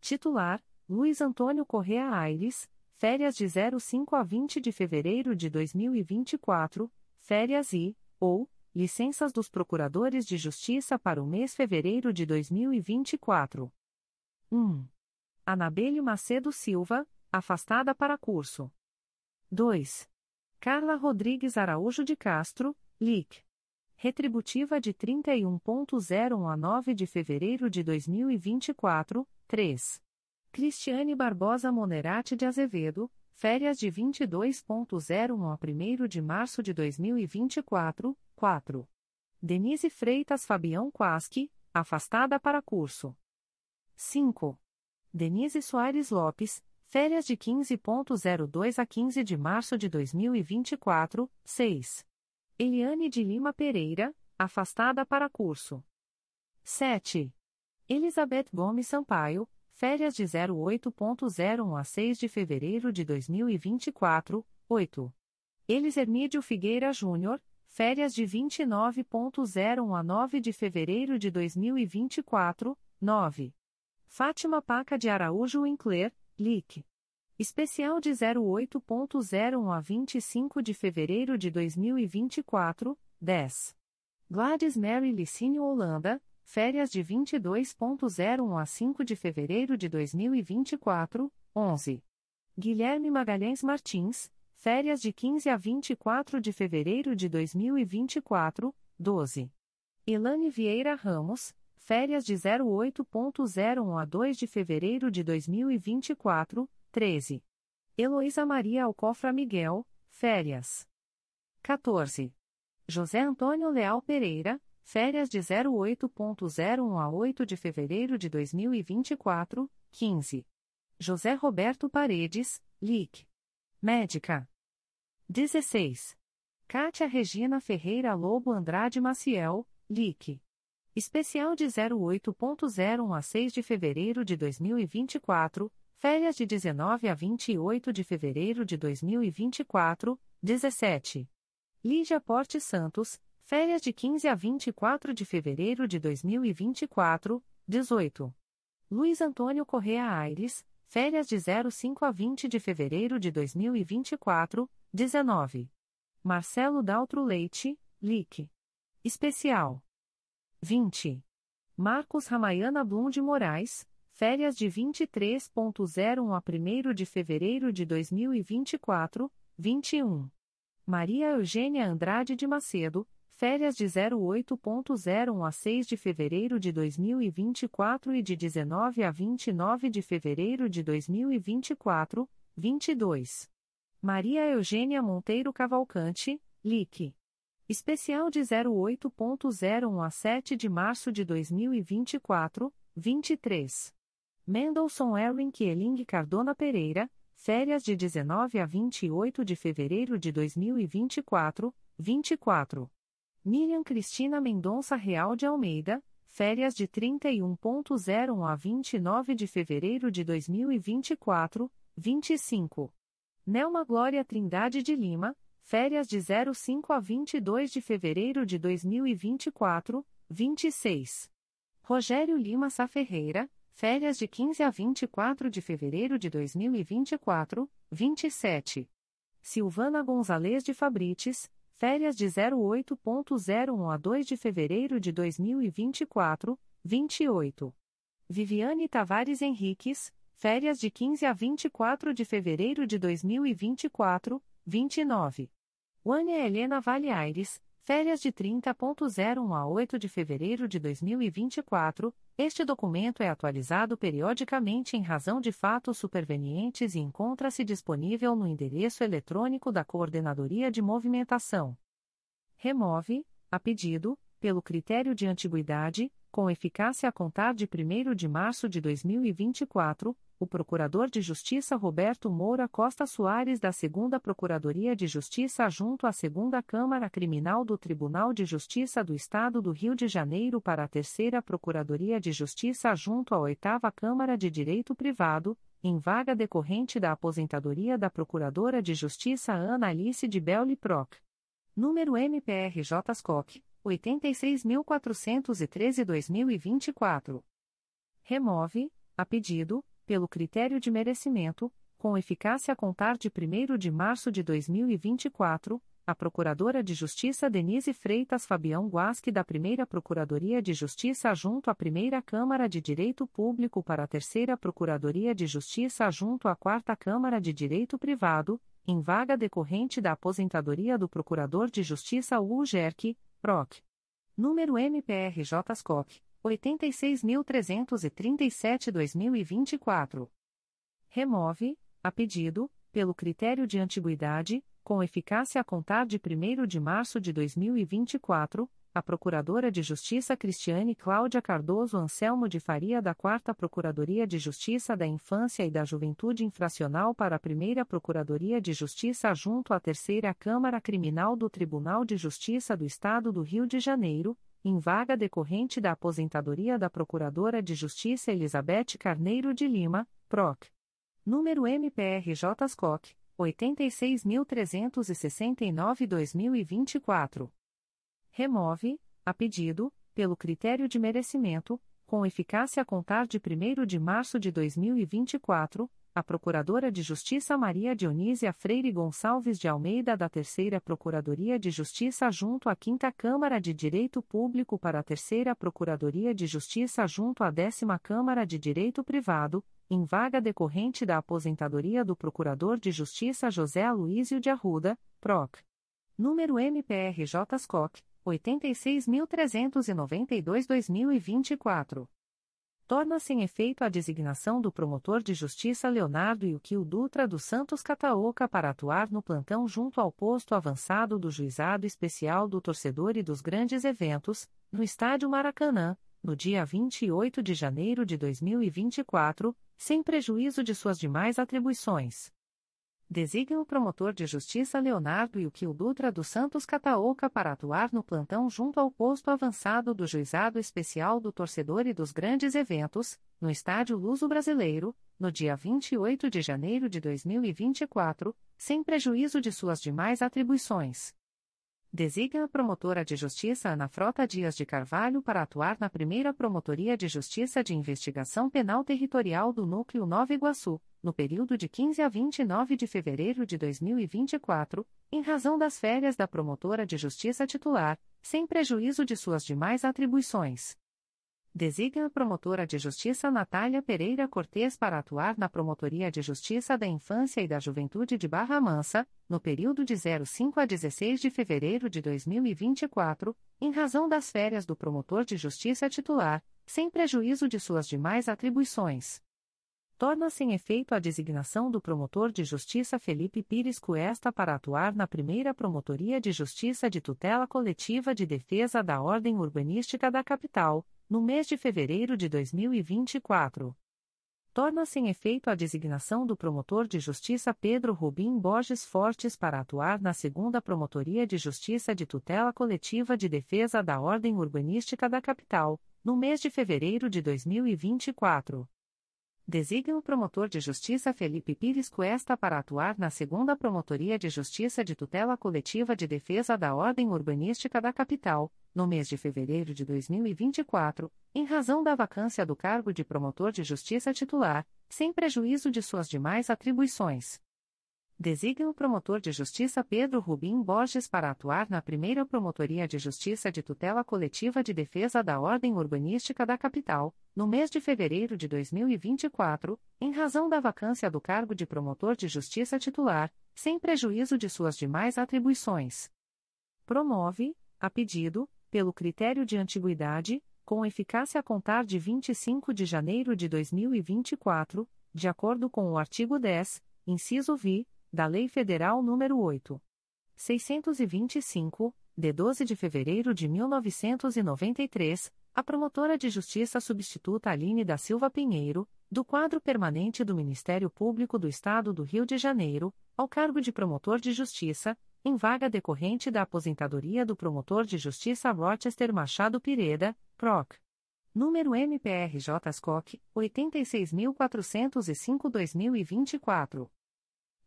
Titular, Luiz Antônio Correa Aires, férias de 05 a 20 de fevereiro de 2024, férias e, ou, licenças dos Procuradores de Justiça para o mês fevereiro de 2024. 1. Anabelle Macedo Silva, afastada para curso. 2. Carla Rodrigues Araújo de Castro, LIC. Retributiva de 31.01 a 9 de fevereiro de 2024, 3. Cristiane Barbosa Monerati de Azevedo, férias de 22.01 a 1 de março de 2024, 4. Denise Freitas Fabião Quasque, afastada para curso. 5. Denise Soares Lopes, Férias de 15.02 a 15 de março de 2024, 6. Eliane de Lima Pereira, afastada para curso. 7. Elizabeth Gomes Sampaio, férias de 08.01 a 6 de fevereiro de 2024, 8. Elis Hermídio Figueira Júnior, férias de 29.01 a 9 de fevereiro de 2024, 9. Fátima Paca de Araújo Winkler, LIC. Especial de 08.01 a 25 de fevereiro de 2024, 10. Gladys Mary Licínio Holanda, férias de 22.01 a 5 de fevereiro de 2024, 11. Guilherme Magalhães Martins, férias de 15 a 24 de fevereiro de 2024, 12. Elane Vieira Ramos, Férias de 08.01 a 2 de fevereiro de 2024, 13. Heloísa Maria Alcofra Miguel, férias. 14. José Antônio Leal Pereira, férias de 08.01 a 8 de fevereiro de 2024, 15. José Roberto Paredes, LIC. Médica. 16. Kátia Regina Ferreira Lobo Andrade Maciel, LIC. Especial de 08.01 a 6 de fevereiro de 2024, férias de 19 a 28 de fevereiro de 2024, 17. Lígia Porte Santos, Férias de 15 a 24 de fevereiro de 2024, 18. Luiz Antônio Correa Aires, férias de 05 a 20 de fevereiro de 2024, 19. Marcelo Daltro Leite, LIC. Especial. 20. Marcos Ramayana Blum de Moraes, férias de 23.01 a 1 de fevereiro de 2024, 21. Maria Eugênia Andrade de Macedo, férias de 08.01 a 6 de fevereiro de 2024 e de 19 a 29 de fevereiro de 2024, 22. Maria Eugênia Monteiro Cavalcante, LIC. Especial de 08.01 a 7 de março de 2024, 23. Mendelssohn Erwin Kieling Cardona Pereira, férias de 19 a 28 de fevereiro de 2024, 24. Miriam Cristina Mendonça Real de Almeida, férias de 31.01 a 29 de fevereiro de 2024, 25. Nelma Glória Trindade de Lima, férias de 05 a 22 de fevereiro de 2024, 26. Rogério Lima Sá Ferreira, férias de 15 a 24 de fevereiro de 2024, 27. Silvana Gonzalez de Fabrites, férias de 08.01 a 2 de fevereiro de 2024, 28. Viviane Tavares Henriques, férias de 15 a 24 de fevereiro de 2024, 29. Wânia Helena Vale Aires, férias de 30.01 a 8 de fevereiro de 2024. Este documento é atualizado periodicamente em razão de fatos supervenientes e encontra-se disponível no endereço eletrônico da Coordenadoria de Movimentação. Remove, a pedido, pelo critério de antiguidade, com eficácia a contar de 1 de março de 2024, o Procurador de Justiça Roberto Moura Costa Soares da 2 Procuradoria de Justiça junto à 2 Câmara Criminal do Tribunal de Justiça do Estado do Rio de Janeiro para a 3 Procuradoria de Justiça junto à 8 Câmara de Direito Privado, em vaga decorrente da aposentadoria da Procuradora de Justiça Ana Alice de Belli Proc. Número MPRJ SCOC, 86.413-2024. Remove, a pedido, pelo critério de merecimento, com eficácia a contar de 1 de março de 2024, a Procuradora de Justiça Denise Freitas Fabião Guasque da Primeira Procuradoria de Justiça junto à Primeira Câmara de Direito Público para a Terceira Procuradoria de Justiça junto à Quarta Câmara de Direito Privado, em vaga decorrente da aposentadoria do Procurador de Justiça UGERC, PROC. Número MPRJ SCOP, 86.337-2024. Remove, a pedido, pelo critério de antiguidade, com eficácia a contar de 1 de março de 2024, a Procuradora de Justiça Cristiane Cláudia Cardoso Anselmo de Faria da 4 Procuradoria de Justiça da Infância e da Juventude Infracional para a 1 Procuradoria de Justiça junto à Terceira Câmara Criminal do Tribunal de Justiça do Estado do Rio de Janeiro, em vaga decorrente da aposentadoria da Procuradora de Justiça Elizabeth Carneiro de Lima, PROC. Número MPRJ SCOC, 86.369-2024. Remove, a pedido, pelo critério de merecimento, com eficácia a contar de 1 de março de 2024, a Procuradora de Justiça Maria Dionísia Freire Gonçalves de Almeida da Terceira Procuradoria de Justiça junto à Quinta Câmara de Direito Público para a Terceira Procuradoria de Justiça junto à Décima Câmara de Direito Privado, em vaga decorrente da aposentadoria do Procurador de Justiça José Aloísio de Arruda, PROC. Número MPRJ SCOC, 86.392-2024 torna-se em efeito a designação do promotor de justiça Leonardo Yukio Dutra dos Santos Cataoca para atuar no plantão junto ao posto avançado do Juizado Especial do Torcedor e dos Grandes Eventos, no Estádio Maracanã, no dia 28 de janeiro de 2024, sem prejuízo de suas demais atribuições. Designa o promotor de justiça Leonardo e o Quil Dutra dos Santos Cataoca para atuar no plantão junto ao posto avançado do Juizado Especial do Torcedor e dos Grandes Eventos, no Estádio Luso Brasileiro, no dia 28 de janeiro de 2024, sem prejuízo de suas demais atribuições. Designa a promotora de justiça Ana Frota Dias de Carvalho para atuar na primeira Promotoria de Justiça de Investigação Penal Territorial do Núcleo Nova Iguaçu, no período de 15 a 29 de fevereiro de 2024, em razão das férias da promotora de justiça titular, sem prejuízo de suas demais atribuições. Designa a promotora de justiça Natália Pereira Cortes para atuar na Promotoria de Justiça da Infância e da Juventude de Barra Mansa, no período de 05 a 16 de fevereiro de 2024, em razão das férias do promotor de justiça titular, sem prejuízo de suas demais atribuições torna-se em efeito a designação do promotor de justiça Felipe Pires Cuesta para atuar na primeira Promotoria de Justiça de Tutela Coletiva de Defesa da Ordem Urbanística da Capital, no mês de fevereiro de 2024. Torna-se em efeito a designação do promotor de justiça Pedro Rubim Borges Fortes para atuar na segunda Promotoria de Justiça de Tutela Coletiva de Defesa da Ordem Urbanística da Capital, no mês de fevereiro de 2024. Designa o promotor de justiça Felipe Pires Cuesta para atuar na segunda Promotoria de Justiça de Tutela Coletiva de Defesa da Ordem Urbanística da Capital, no mês de fevereiro de 2024, em razão da vacância do cargo de promotor de justiça titular, sem prejuízo de suas demais atribuições. Designa o promotor de justiça Pedro Rubim Borges para atuar na primeira Promotoria de Justiça de Tutela Coletiva de Defesa da Ordem Urbanística da Capital, no mês de fevereiro de 2024, em razão da vacância do cargo de promotor de justiça titular, sem prejuízo de suas demais atribuições. Promove, a pedido, pelo critério de antiguidade, com eficácia a contar de 25 de janeiro de 2024, de acordo com o artigo 10, inciso vi da Lei Federal nº 8. 625, de 12 de fevereiro de 1993, a promotora de justiça substituta Aline da Silva Pinheiro, do quadro permanente do Ministério Público do Estado do Rio de Janeiro, ao cargo de promotor de justiça, em vaga decorrente da aposentadoria do promotor de justiça Rochester Machado Pireda, PROC. Número MPRJ SCOC, 86.405-2024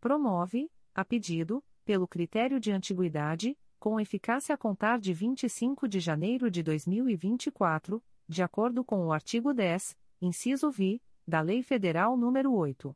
promove, a pedido, pelo critério de antiguidade, com eficácia a contar de 25 de janeiro de 2024, de acordo com o artigo 10, inciso vi, da Lei Federal nº 8.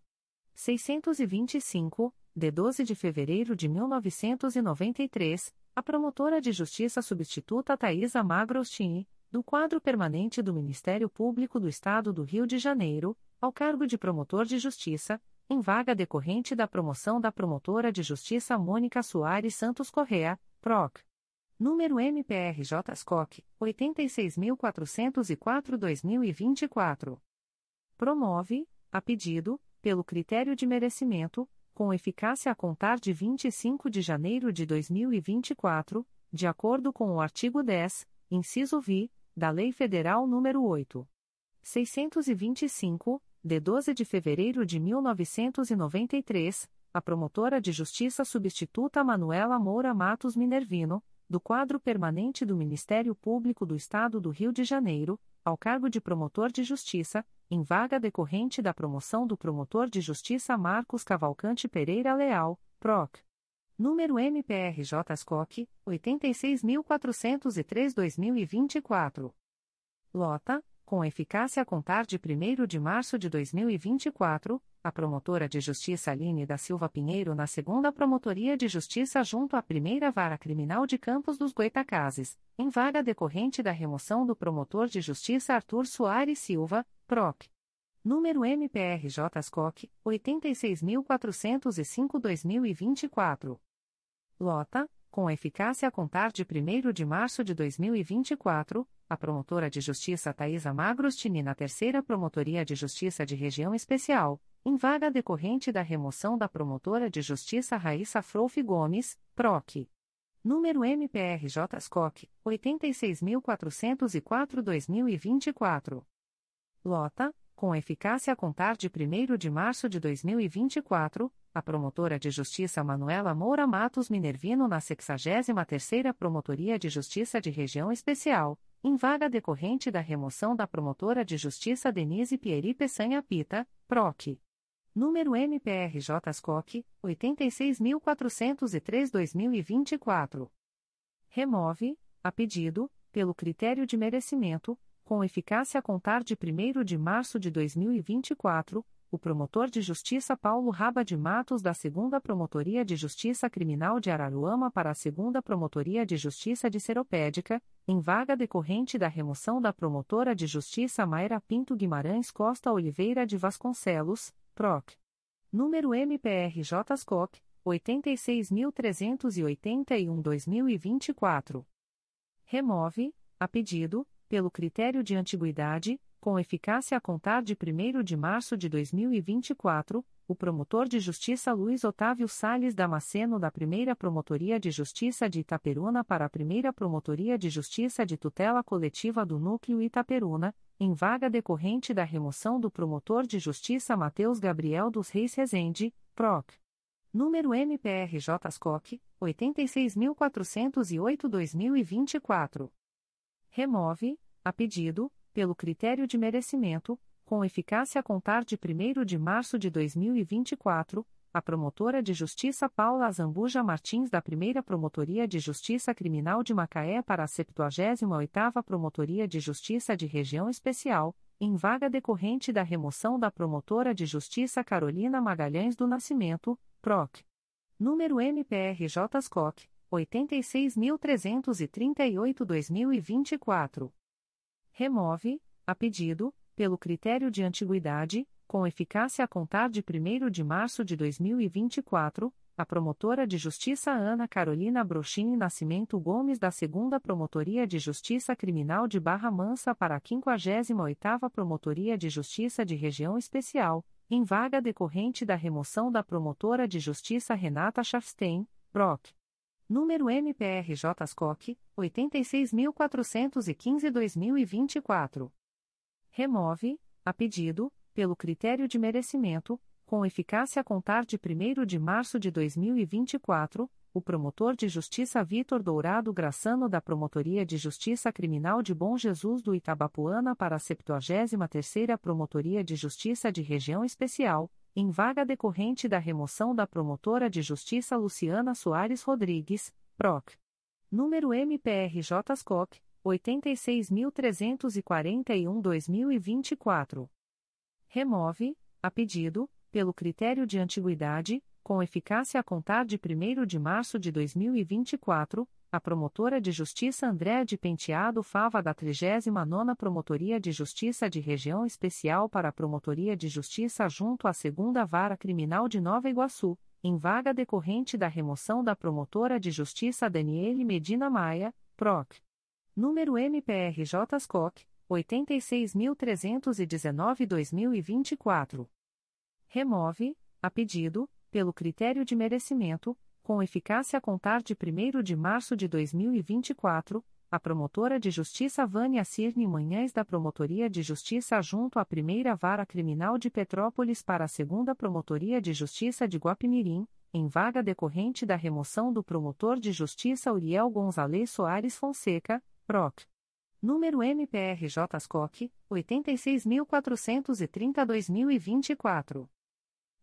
625, de 12 de fevereiro de 1993, a promotora de justiça substituta Thaisa Magrostini, do quadro permanente do Ministério Público do Estado do Rio de Janeiro, ao cargo de promotor de justiça, em vaga decorrente da promoção da promotora de justiça Mônica Soares Santos Correa, PROC. Número MPRJ SCOC, 86.404-2024. Promove, a pedido, pelo critério de merecimento, com eficácia a contar de 25 de janeiro de 2024, de acordo com o artigo 10, inciso vi, da Lei Federal nº 8. 625, de 12 de fevereiro de 1993, a promotora de justiça substituta Manuela Moura Matos Minervino, do quadro permanente do Ministério Público do Estado do Rio de Janeiro, ao cargo de promotor de justiça, em vaga decorrente da promoção do promotor de justiça Marcos Cavalcante Pereira Leal, PROC. Número MPRJ SCOC, 86.403-2024. Lota, com eficácia a contar de 1 de março de 2024, a promotora de justiça Aline da Silva Pinheiro na segunda Promotoria de Justiça junto à primeira Vara Criminal de Campos dos Goitacazes, em vaga decorrente da remoção do promotor de justiça Arthur Soares Silva, PROC. Número MPRJ SCOC, 86.405-2024. Lota, com eficácia a contar de 1 de março de 2024, a promotora de justiça Thaisa Magrostini na terceira Promotoria de Justiça de Região Especial, em vaga decorrente da remoção da promotora de justiça Raíssa Frouf Gomes, PROC. Número MPRJ SCOC, 86.404-2024. Lota, com eficácia a contar de 1 de março de 2024, a promotora de justiça Manuela Moura Matos Minervino na 63ª Promotoria de Justiça de Região Especial, em vaga decorrente da remoção da promotora de justiça Denise Pieri Peçanha Pita, PROC. Número MPRJ SCOC, 86.403-2024. Remove, a pedido, pelo critério de merecimento, com eficácia a contar de 1 de março de 2024, o promotor de justiça Paulo Raba de Matos da 2 Promotoria de Justiça Criminal de Araruama para a 2 Promotoria de Justiça de Seropédica, em vaga decorrente da remoção da promotora de justiça Mayra Pinto Guimarães Costa Oliveira de Vasconcelos, PROC. Número MPRJ SCOC, 86.381-2024. Remove, a pedido, pelo critério de antiguidade, com eficácia a contar de 1 de março de 2024, o promotor de justiça Luiz Otávio Sales Damasceno da Primeira Promotoria de Justiça de Itaperuna para a Primeira Promotoria de Justiça de Tutela Coletiva do Núcleo Itaperuna, em vaga decorrente da remoção do promotor de justiça Mateus Gabriel dos Reis Rezende, PROC. Número MPRJ SCOC, 86.408-2024. Remove, a pedido, pelo critério de merecimento, com eficácia a contar de 1 de março de 2024, a promotora de justiça Paula Zambuja Martins da Primeira Promotoria de Justiça Criminal de Macaé para a 78ª Promotoria de Justiça de Região Especial, em vaga decorrente da remoção da promotora de justiça Carolina Magalhães do Nascimento, PROC. Número MPRJ SCOC, 86.338-2024 remove, a pedido, pelo critério de antiguidade, com eficácia a contar de 1 de março de 2024, a promotora de justiça Ana Carolina Brochini Nascimento Gomes da 2 Promotoria de Justiça Criminal de Barra Mansa para a 58ª Promotoria de Justiça de Região Especial, em vaga decorrente da remoção da promotora de justiça Renata Schaffstein, Brock. Número MPRJ SCOC, 86.415-2024. Remove, a pedido, pelo critério de merecimento, com eficácia a contar de 1 de março de 2024, o promotor de justiça Vitor Dourado Graçano da Promotoria de Justiça Criminal de Bom Jesus do Itabapuana para a 73ª Promotoria de Justiça de Região Especial, em vaga decorrente da remoção da promotora de justiça Luciana Soares Rodrigues, PROC. Número MPRJ SCOC, 86.341-2024. Remove, a pedido, pelo critério de antiguidade, com eficácia a contar de 1 de março de 2024, a promotora de justiça Andréa de Penteado Fava da 39ª Promotoria de Justiça de Região Especial para a Promotoria de Justiça junto à Segunda Vara Criminal de Nova Iguaçu, em vaga decorrente da remoção da promotora de justiça Daniele Medina Maia, PROC. Número MPRJ SCOC, 86.319-2024. Remove, a pedido, pelo critério de merecimento, com eficácia a contar de 1 de março de 2024, a promotora de justiça Vânia Cirne Manhães da Promotoria de Justiça junto à Primeira Vara Criminal de Petrópolis para a Segunda Promotoria de Justiça de Guapimirim, em vaga decorrente da remoção do promotor de justiça Uriel Gonzalez Soares Fonseca, PROC. Número MPRJ SCOC, 86.430-2024.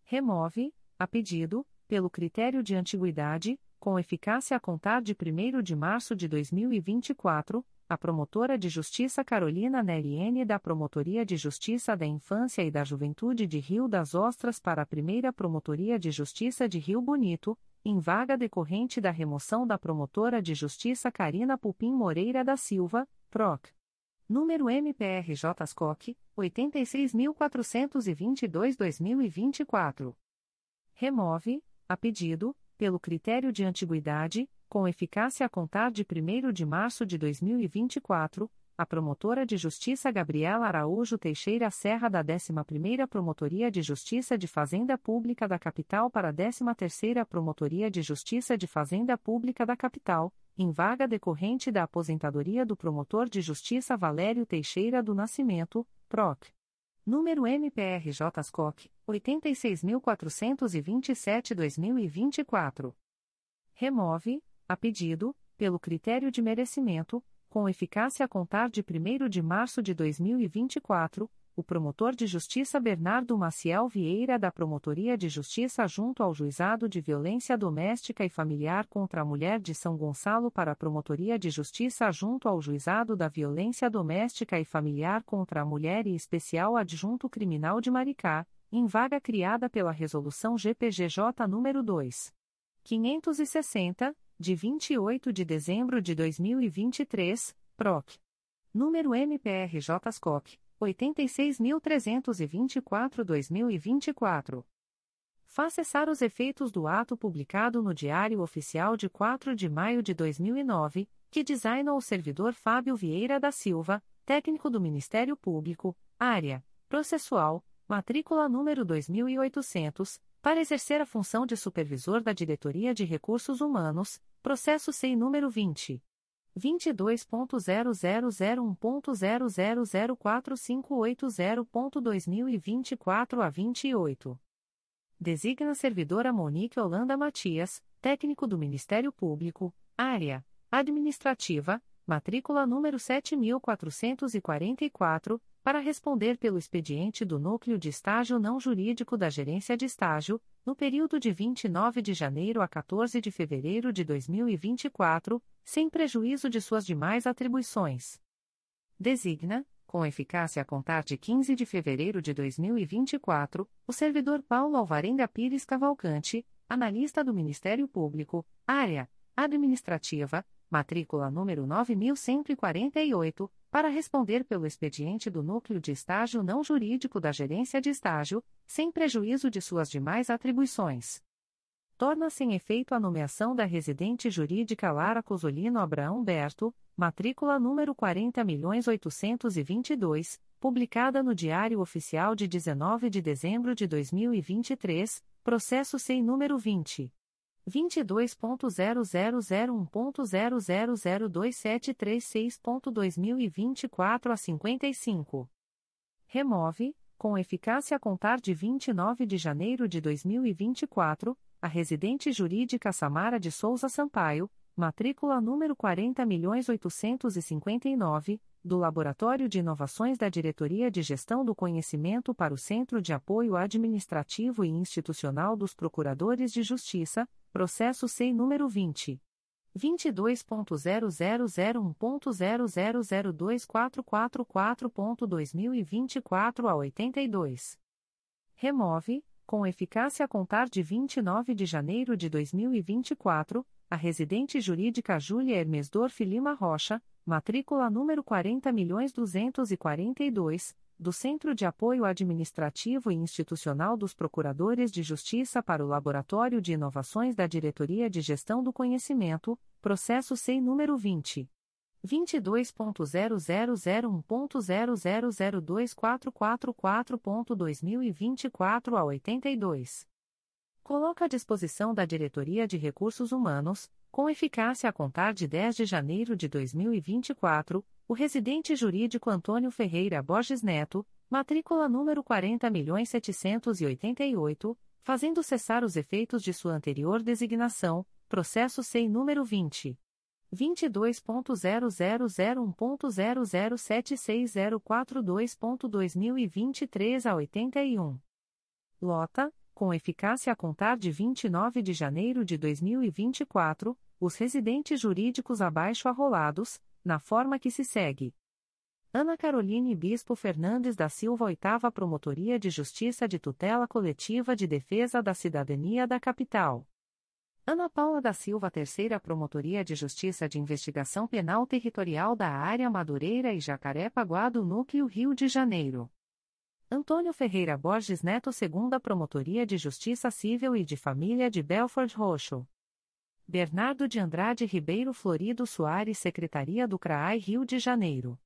Remove, a pedido, pelo critério de antiguidade, com eficácia a contar de 1 de março de 2024, a promotora de justiça Carolina Neriene da Promotoria de Justiça da Infância e da Juventude de Rio das Ostras para a primeira Promotoria de Justiça de Rio Bonito, em vaga decorrente da remoção da promotora de justiça Carina Pupim Moreira da Silva, PROC. Número MPRJ SCOC, 86.422-2024. Remove, a pedido, pelo critério de antiguidade, com eficácia a contar de 1 de março de 2024, a promotora de justiça Gabriela Araújo Teixeira Serra da 11ª Promotoria de Justiça de Fazenda Pública da Capital para a 13ª Promotoria de Justiça de Fazenda Pública da Capital, em vaga decorrente da aposentadoria do promotor de justiça Valério Teixeira do Nascimento, PROC. Número MPRJ 86.427-2024. Remove, a pedido, pelo critério de merecimento, com eficácia a contar de 1 de março de 2024, o promotor de justiça Bernardo Maciel Vieira da Promotoria de Justiça junto ao Juizado de Violência Doméstica e Familiar contra a Mulher de São Gonçalo para a Promotoria de Justiça junto ao Juizado da Violência Doméstica e Familiar contra a Mulher e Especial Adjunto Criminal de Maricá, em vaga criada pela Resolução GPGJ nº 2. 560, de 28 de dezembro de 2023, PROC. Número MPRJ-SCOP 86.324-2024. Faz cessar os efeitos do ato publicado no Diário Oficial de 4 de maio de 2009, que designa o servidor Fábio Vieira da Silva, técnico do Ministério Público, área processual, matrícula número 2800, para exercer a função de supervisor da Diretoria de Recursos Humanos, processo SEI número 20. 22.0001.0004580.2024 a 28. Designa servidora Monique Holanda Matias, técnico do Ministério Público, área administrativa, matrícula número 7444, para responder pelo expediente do Núcleo de Estágio Não Jurídico da Gerência de Estágio, no período de 29 de janeiro a 14 de fevereiro de 2024, sem prejuízo de suas demais atribuições. Designa, com eficácia a contar de 15 de fevereiro de 2024, o servidor Paulo Alvarenga Pires Cavalcante, analista do Ministério Público, área administrativa, matrícula número 9148, para responder pelo expediente do Núcleo de Estágio Não Jurídico da Gerência de Estágio, sem prejuízo de suas demais atribuições. Torna-se em efeito a nomeação da residente jurídica Lara Cosolino Abraão Berto, matrícula número 40.822, publicada no Diário Oficial de 19 de dezembro de 2023, processo sem número 20. 22.0001.0002736.2024 a 55. Remove, com eficácia a contar de 29 de janeiro de 2024, a residente jurídica Samara de Souza Sampaio, matrícula número 40.859, do Laboratório de Inovações da Diretoria de Gestão do Conhecimento para o Centro de Apoio Administrativo e Institucional dos Procuradores de Justiça, processo SEI número 20. 22.0001.0002444.2024 a 82. Remove, com eficácia a contar de 29 de janeiro de 2024, a residente jurídica Júlia Hermesdorf Lima Rocha, matrícula número 40.242, do Centro de Apoio Administrativo e Institucional dos Procuradores de Justiça para o Laboratório de Inovações da Diretoria de Gestão do Conhecimento, processo SEI número 20. 22.0001.0002444.2024 a 82. Coloca à disposição da Diretoria de Recursos Humanos, com eficácia a contar de 10 de janeiro de 2024, o residente jurídico Antônio Ferreira Borges Neto, matrícula número 40.788, fazendo cessar os efeitos de sua anterior designação, processo SEI número 20. 22.0001.0076042.2023 a 81. Lota, com eficácia a contar de 29 de janeiro de 2024, os residentes jurídicos abaixo arrolados, na forma que se segue. Ana Caroline Bispo Fernandes da Silva, 8 Promotoria de Justiça de Tutela Coletiva de Defesa da Cidadania da Capital. Ana Paula da Silva, Terceira Promotoria de Justiça de Investigação Penal Territorial da Área Madureira e Jacaré-Paguá do Núcleo Rio de Janeiro. Antônio Ferreira Borges Neto, Segunda Promotoria de Justiça Civil e de Família de Belford Roxo. Bernardo de Andrade Ribeiro Florido Soares, Secretaria do CRAI Rio de Janeiro.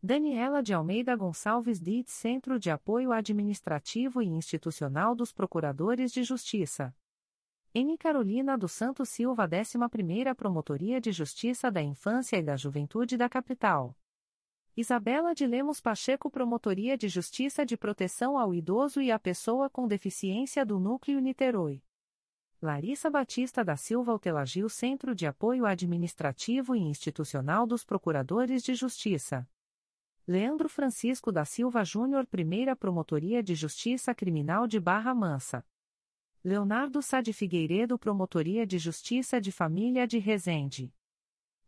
Daniela de Almeida Gonçalves Dietz, Centro de Apoio Administrativo e Institucional dos Procuradores de Justiça. N. Carolina do Santo Silva, 11ª Promotoria de Justiça da Infância e da Juventude da Capital. Isabela de Lemos Pacheco Promotoria de Justiça de Proteção ao Idoso e à Pessoa com Deficiência do Núcleo Niterói. Larissa Batista da Silva Altelagil Centro de Apoio Administrativo e Institucional dos Procuradores de Justiça. Leandro Francisco da Silva Júnior Primeira Promotoria de Justiça Criminal de Barra Mansa. Leonardo Sade Figueiredo Promotoria de Justiça de Família de Resende.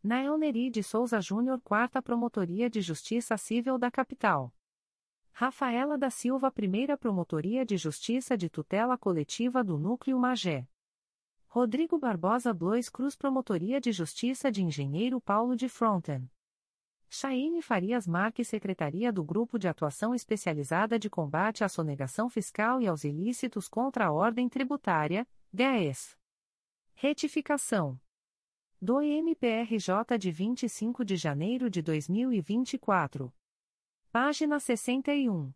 Nael Neri de Souza Júnior Quarta Promotoria de Justiça Civil da Capital. Rafaela da Silva Primeira Promotoria de Justiça de Tutela Coletiva do Núcleo Magé. Rodrigo Barbosa Blois Cruz Promotoria de Justiça de Engenheiro Paulo de Fronten. Chaine Farias Marques Secretaria do Grupo de Atuação Especializada de Combate à Sonegação Fiscal e aos Ilícitos contra a Ordem Tributária, GAES. Retificação. Do MPRJ de 25 de janeiro de 2024. Página 61.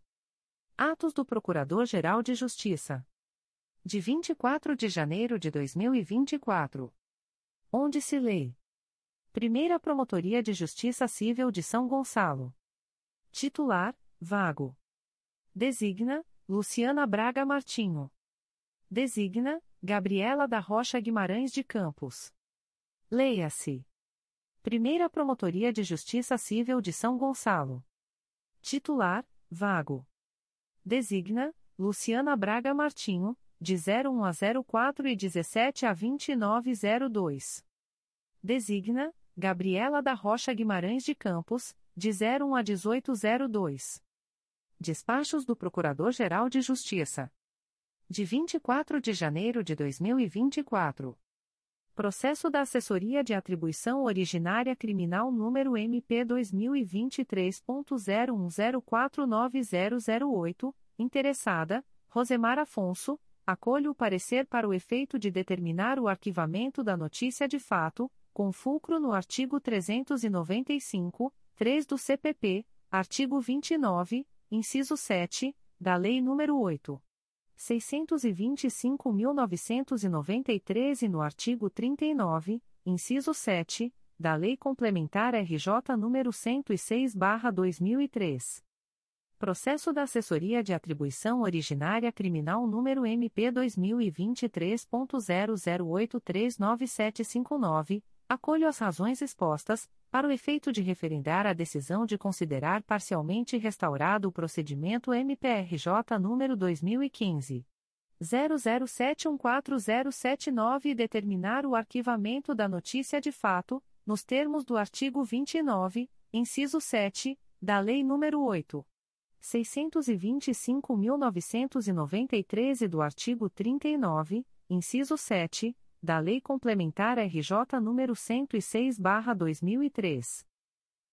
Atos do Procurador-Geral de Justiça. De 24 de janeiro de 2024. Onde se lê. Primeira Promotoria de Justiça Civil de São Gonçalo. Titular: Vago. Designa: Luciana Braga Martinho. Designa: Gabriela da Rocha Guimarães de Campos. Leia-se. Primeira Promotoria de Justiça Civil de São Gonçalo. Titular: Vago. Designa: Luciana Braga Martinho, de 01 a 04 e 17 a 2902. Designa: Gabriela da Rocha Guimarães de Campos, de 01 a 1802. Despachos do Procurador-Geral de Justiça. De 24 de janeiro de 2024. Processo da Assessoria de Atribuição Originária Criminal número MP 2023.01049008, interessada, Rosemar Afonso, acolho o parecer para o efeito de determinar o arquivamento da notícia de fato, com fulcro no artigo 395, 3 do CPP, artigo 29, inciso 7, da Lei nº 8. 625.993 e no artigo 39, inciso 7, da Lei Complementar RJ nº 106/2003. Processo da Assessoria de Atribuição Originária Criminal número MP 2023.00839759 acolho as razões expostas, para o efeito de referendar a decisão de considerar parcialmente restaurado o procedimento MPRJ número 2015. 00714079 e determinar o arquivamento da notícia de fato, nos termos do artigo 29, inciso 7, da Lei nº 8. 625.993 e do artigo 39, inciso 7, da Lei Complementar RJ nº 106/2003.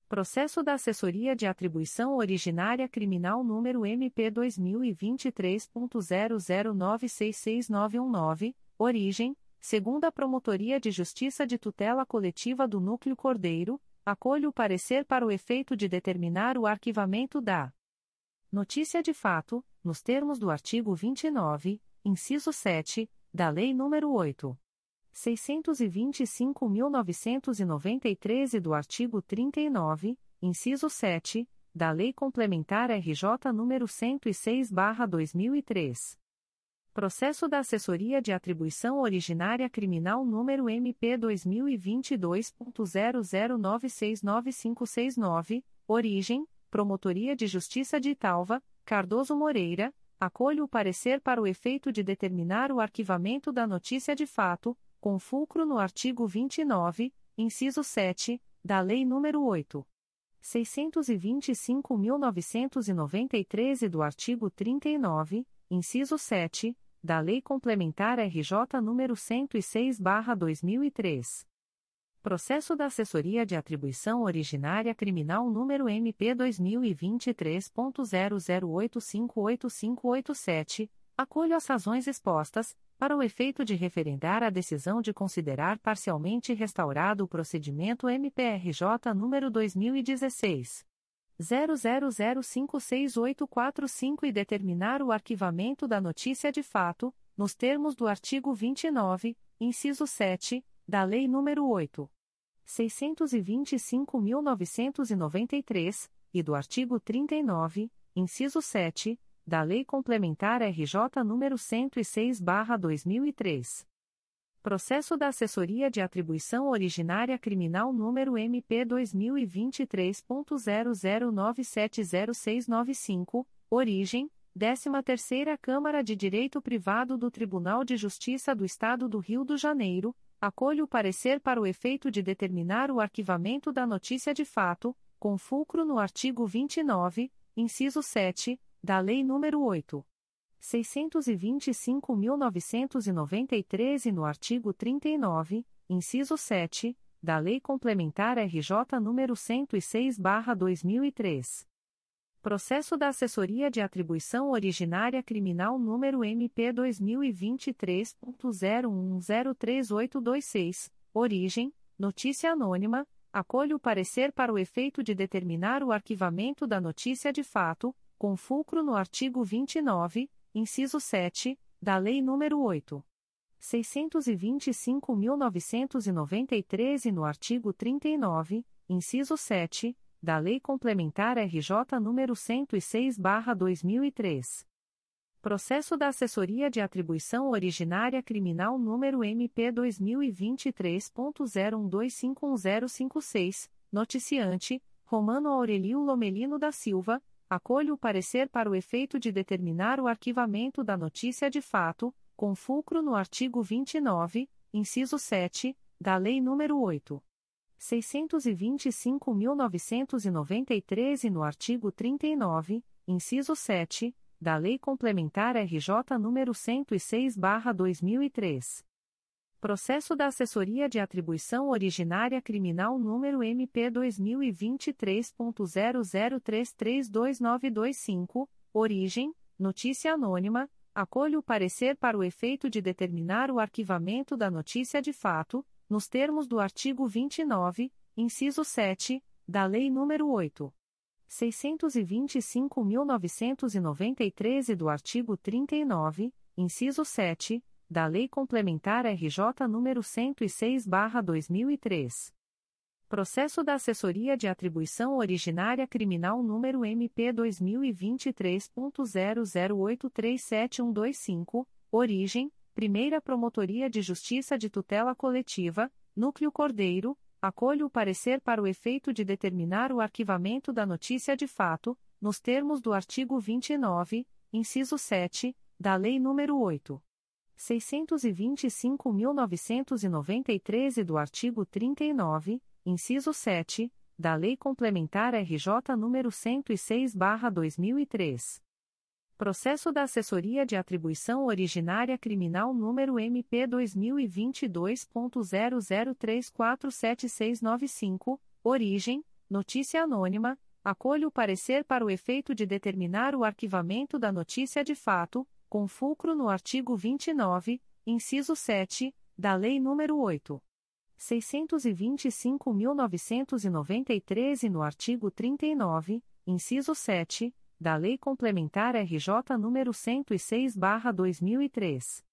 Processo da Assessoria de Atribuição Originária Criminal número MP 2023.00966919, origem segunda Promotoria de Justiça de Tutela Coletiva do Núcleo Cordeiro, acolho o parecer para o efeito de determinar o arquivamento da notícia de fato, nos termos do artigo 29, inciso 7, da Lei nº 8. 625.993 e do artigo 39, inciso 7, da Lei Complementar RJ nº 106/2003. Processo da Assessoria de Atribuição Originária Criminal número MP 2022.00969569, origem Promotoria de Justiça de Italva, Cardoso Moreira, acolho o parecer para o efeito de determinar o arquivamento da notícia de fato com fulcro no artigo 29, inciso 7, da Lei nº 8. 625.993 e do artigo 39, inciso 7, da Lei Complementar RJ nº 106/2003. Processo da Assessoria de Atribuição Originária Criminal número MP 2023.00858587, acolho as razões expostas para o efeito de referendar a decisão de considerar parcialmente restaurado o procedimento MPRJ número 2016 00056845 e determinar o arquivamento da notícia de fato, nos termos do artigo 29, inciso 7, da Lei nº 8. 625.993, e do artigo 39, inciso 7, da Lei Complementar RJ nº 106/2003. Processo da Assessoria de Atribuição Originária Criminal número MP 2023.00970695, origem, 13ª Câmara de Direito Privado do Tribunal de Justiça do Estado do Rio de Janeiro, acolho o parecer para o efeito de determinar o arquivamento da notícia de fato, com fulcro no artigo 29, inciso 7, da Lei nº 8. 625.993 e no artigo 39, inciso 7, da Lei Complementar RJ nº 106/2003. Processo da Assessoria de Atribuição Originária Criminal número MP 2023.01103826, origem, notícia anônima, acolho o parecer para o efeito de determinar o arquivamento da notícia de fato, com fulcro no artigo 29, inciso 7, da Lei nº 8. 625.993 e no artigo 39, inciso 7, da Lei Complementar RJ nº 106/2003. Processo da Assessoria de Atribuição Originária Criminal número MP 2023.01251056, noticiante Romano Aurelio Lomelino da Silva acolho o parecer para o efeito de determinar o arquivamento da notícia de fato, com fulcro no artigo 29, inciso 7, da Lei nº 8. 625.993 e no artigo 39, inciso 7, da Lei Complementar RJ nº 106/2003. Processo da Assessoria de Atribuição Originária Criminal número MP 2023.00332925, origem, notícia anônima, acolho o parecer para o efeito de determinar o arquivamento da notícia de fato, nos termos do artigo 29, inciso 7, da Lei nº 8. 625.993 e do artigo 39, inciso 7, da Lei Complementar RJ nº 106/2003. Processo da Assessoria de Atribuição Originária Criminal número MP 2023.00837125, origem: Primeira Promotoria de Justiça de Tutela Coletiva, Núcleo Cordeiro, acolho o parecer para o efeito de determinar o arquivamento da notícia de fato, nos termos do artigo 29, inciso 7, da Lei nº 8. 625.993 e do artigo 39, inciso 7, da Lei Complementar RJ nº 106/2003. Processo da Assessoria de Atribuição Originária Criminal número MP 2022.00347695, origem, notícia anônima, acolho o parecer para o efeito de determinar o arquivamento da notícia de fato, com fulcro no artigo 29, inciso 7, da Lei nº 8. 625.993 e no artigo 39, inciso 7, da Lei Complementar RJ nº 106/2003.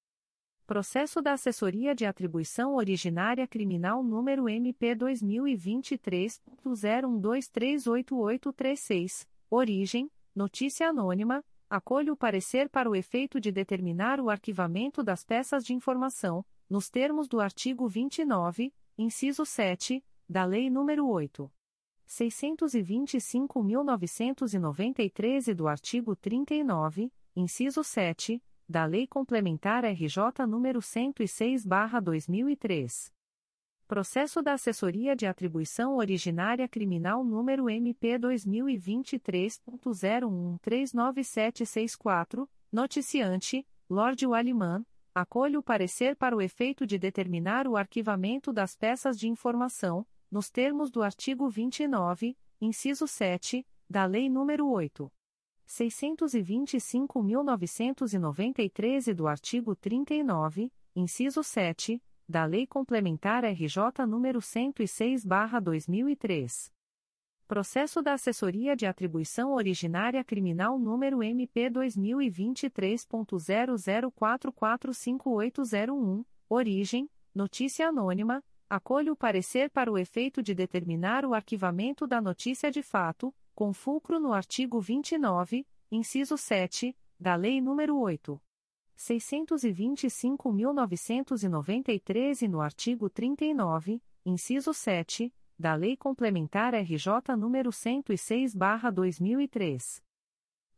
Processo da Assessoria de Atribuição Originária Criminal número MP 2023.01238836, origem, notícia anônima, acolho o parecer para o efeito de determinar o arquivamento das peças de informação, nos termos do artigo 29, inciso 7, da Lei nº 8. 625.993 e do artigo 39, inciso 7, da Lei Complementar RJ nº 106/2003. Processo da Assessoria de Atribuição Originária Criminal número MP 2023.01139764, noticiante, Lorde Waliman, acolho o parecer para o efeito de determinar o arquivamento das peças de informação, nos termos do artigo 29, inciso 7, da Lei nº 8. 625.993 e do artigo 39, inciso 7, da Lei Complementar RJ nº 106/2003. Processo da Assessoria de Atribuição Originária Criminal número MP 2023.00445801, origem, notícia anônima, acolho o parecer para o efeito de determinar o arquivamento da notícia de fato, com fulcro no artigo 29, inciso 7, da Lei nº 8. 625.993 e no artigo 39, inciso 7, da Lei Complementar RJ nº 106/2003.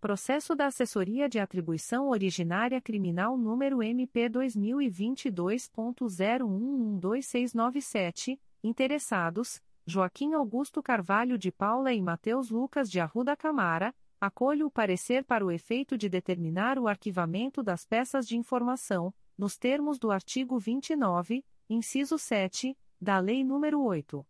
Processo da Assessoria de Atribuição Originária Criminal número MP 2022.011267, interessados: Joaquim Augusto Carvalho de Paula e Mateus Lucas de Arruda Camara Acolho o parecer para o efeito de determinar o arquivamento das peças de informação, nos termos do artigo 29, inciso 7, da Lei nº 8.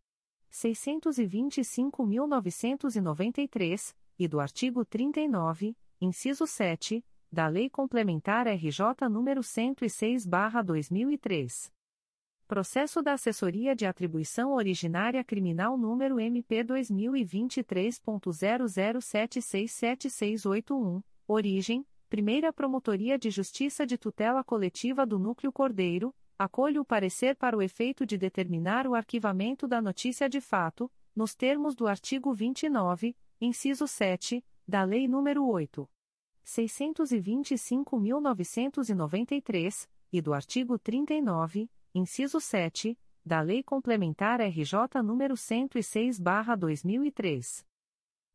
625.993, e do artigo 39, inciso 7, da Lei Complementar RJ nº 106/2003. Processo da Assessoria de Atribuição Originária Criminal número MP 2023.00767681, origem, Primeira Promotoria de Justiça de Tutela Coletiva do Núcleo Cordeiro, acolho o parecer para o efeito de determinar o arquivamento da notícia de fato, nos termos do artigo 29, inciso 7, da Lei nº 8. 625.993, e do artigo 39, inciso 7, da Lei Complementar RJ nº 106/2003.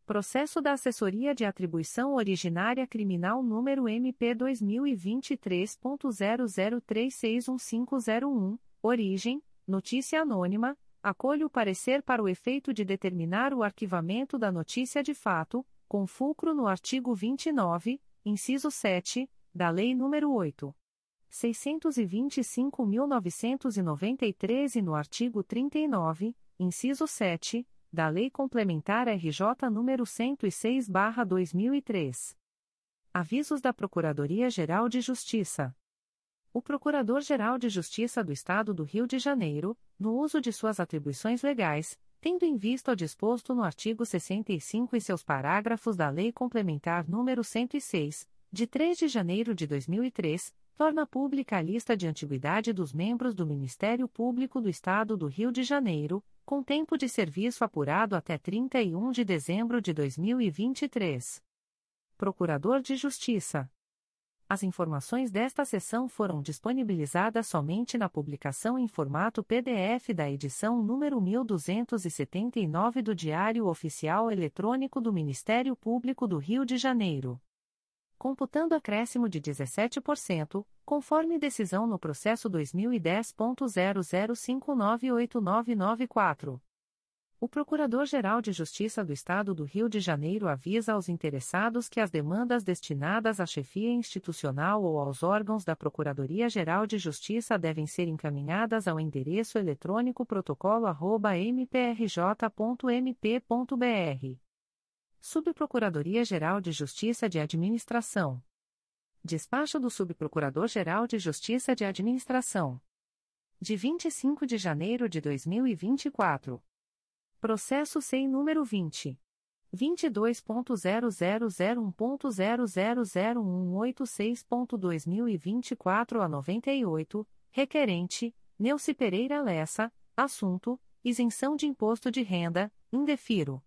Processo da Assessoria de Atribuição Originária Criminal número MP 2023.00361501, origem, notícia anônima, acolho o parecer para o efeito de determinar o arquivamento da notícia de fato, com fulcro no artigo 29, inciso 7, da Lei nº 8. 625.993 e no artigo 39, inciso 7, da Lei Complementar RJ nº 106/2003. Avisos da Procuradoria-Geral de Justiça. O Procurador-Geral de Justiça do Estado do Rio de Janeiro, no uso de suas atribuições legais, tendo em vista o disposto no artigo 65 e seus parágrafos da Lei Complementar nº 106, de 3 de janeiro de 2003, torna pública a lista de antiguidade dos membros do Ministério Público do Estado do Rio de Janeiro, com tempo de serviço apurado até 31 de dezembro de 2023. Procurador de Justiça. As informações desta sessão foram disponibilizadas somente na publicação em formato PDF da edição número 1279 do Diário Oficial Eletrônico do Ministério Público do Rio de Janeiro computando acréscimo de 17%, conforme decisão no processo 2010.00598994. O Procurador-Geral de Justiça do Estado do Rio de Janeiro avisa aos interessados que as demandas destinadas à chefia institucional ou aos órgãos da Procuradoria-Geral de Justiça devem ser encaminhadas ao endereço eletrônico protocolo@mprj.mp.br Subprocuradoria-Geral de Justiça de Administração. Despacho do Subprocurador-Geral de Justiça de Administração. De 25 de janeiro de 2024. Processo SEI número 20. 22.0001.0001806.2024 a 98, requerente, Neuci Pereira Lessa, assunto, isenção de imposto de renda, indefiro.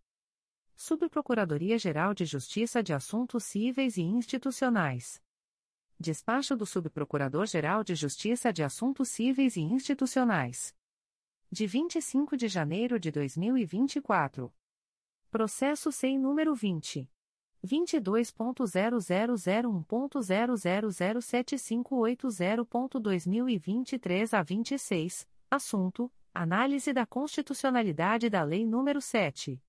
Subprocuradoria-Geral de Justiça de Assuntos Cíveis e Institucionais. Despacho do Subprocurador-Geral de Justiça de Assuntos Cíveis e Institucionais. De 25 de janeiro de 2024. Processo SEI número 20. 22.0001.0007580.2023 a 26, assunto: Análise da constitucionalidade da Lei nº 7.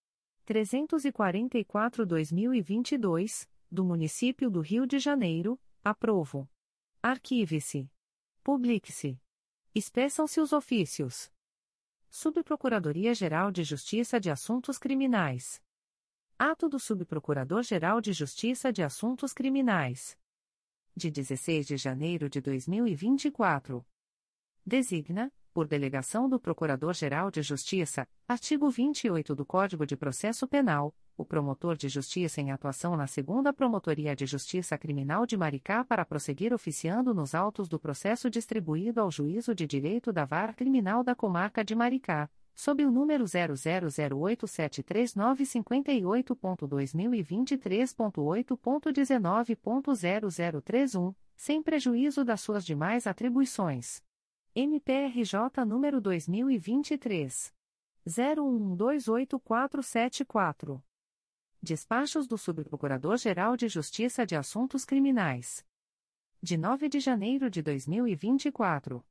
344-2022, do Município do Rio de Janeiro, aprovo. Arquive-se. Publique-se. Espeçam-se os ofícios. Subprocuradoria-Geral de Justiça de Assuntos Criminais. Ato do Subprocurador-Geral de Justiça de Assuntos Criminais. De 16 de janeiro de 2024. Designa, por delegação do Procurador-Geral de Justiça, artigo 28 do Código de Processo Penal, o promotor de justiça em atuação na Segunda Promotoria de Justiça Criminal de Maricá para prosseguir oficiando nos autos do processo distribuído ao Juízo de Direito da VAR Criminal da Comarca de Maricá, sob o número 000873958.2023.8.19.0031 sem prejuízo das suas demais atribuições. MPRJ número 2023 01128474. Despachos do Subprocurador-Geral de Justiça de Assuntos Criminais. De 9 de janeiro de 2024.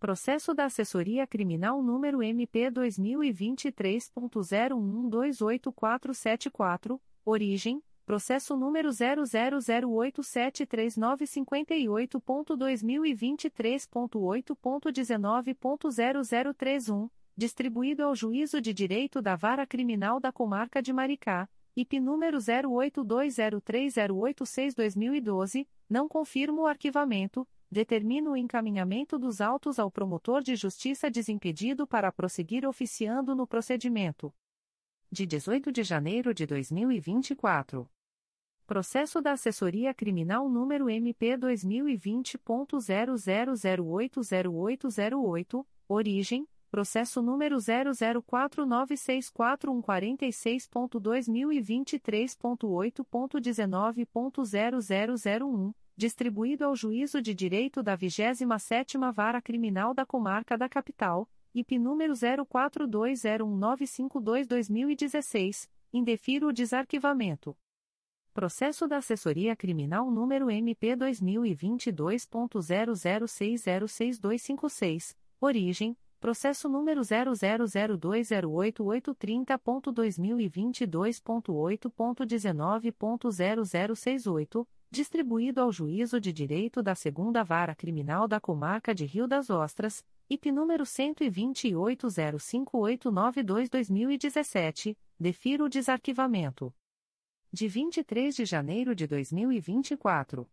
Processo da Assessoria Criminal número MP 2023.01128474, origem Processo número 0008739558.2023.8.19.0031, distribuído ao Juízo de Direito da Vara Criminal da Comarca de Maricá, IP número 08203086-2012, não confirmo o arquivamento, determino o encaminhamento dos autos ao promotor de justiça desimpedido para prosseguir oficiando no procedimento. De 18 de janeiro de 2024. Processo da Assessoria Criminal número MP 2020.00080808, origem, processo número 004964146.2023.8.19.0001, distribuído ao Juízo de Direito da 27ª Vara Criminal da Comarca da Capital, IP número 04201952-2016, indefiro o desarquivamento. Processo da Assessoria Criminal número MP 2022.00606256, origem, processo número 00020830.2022.8.19.0068, distribuído ao Juízo de Direito da Segunda Vara Criminal da Comarca de Rio das Ostras, IP número 12805892-2017, defiro o desarquivamento de 23 de janeiro de 2024.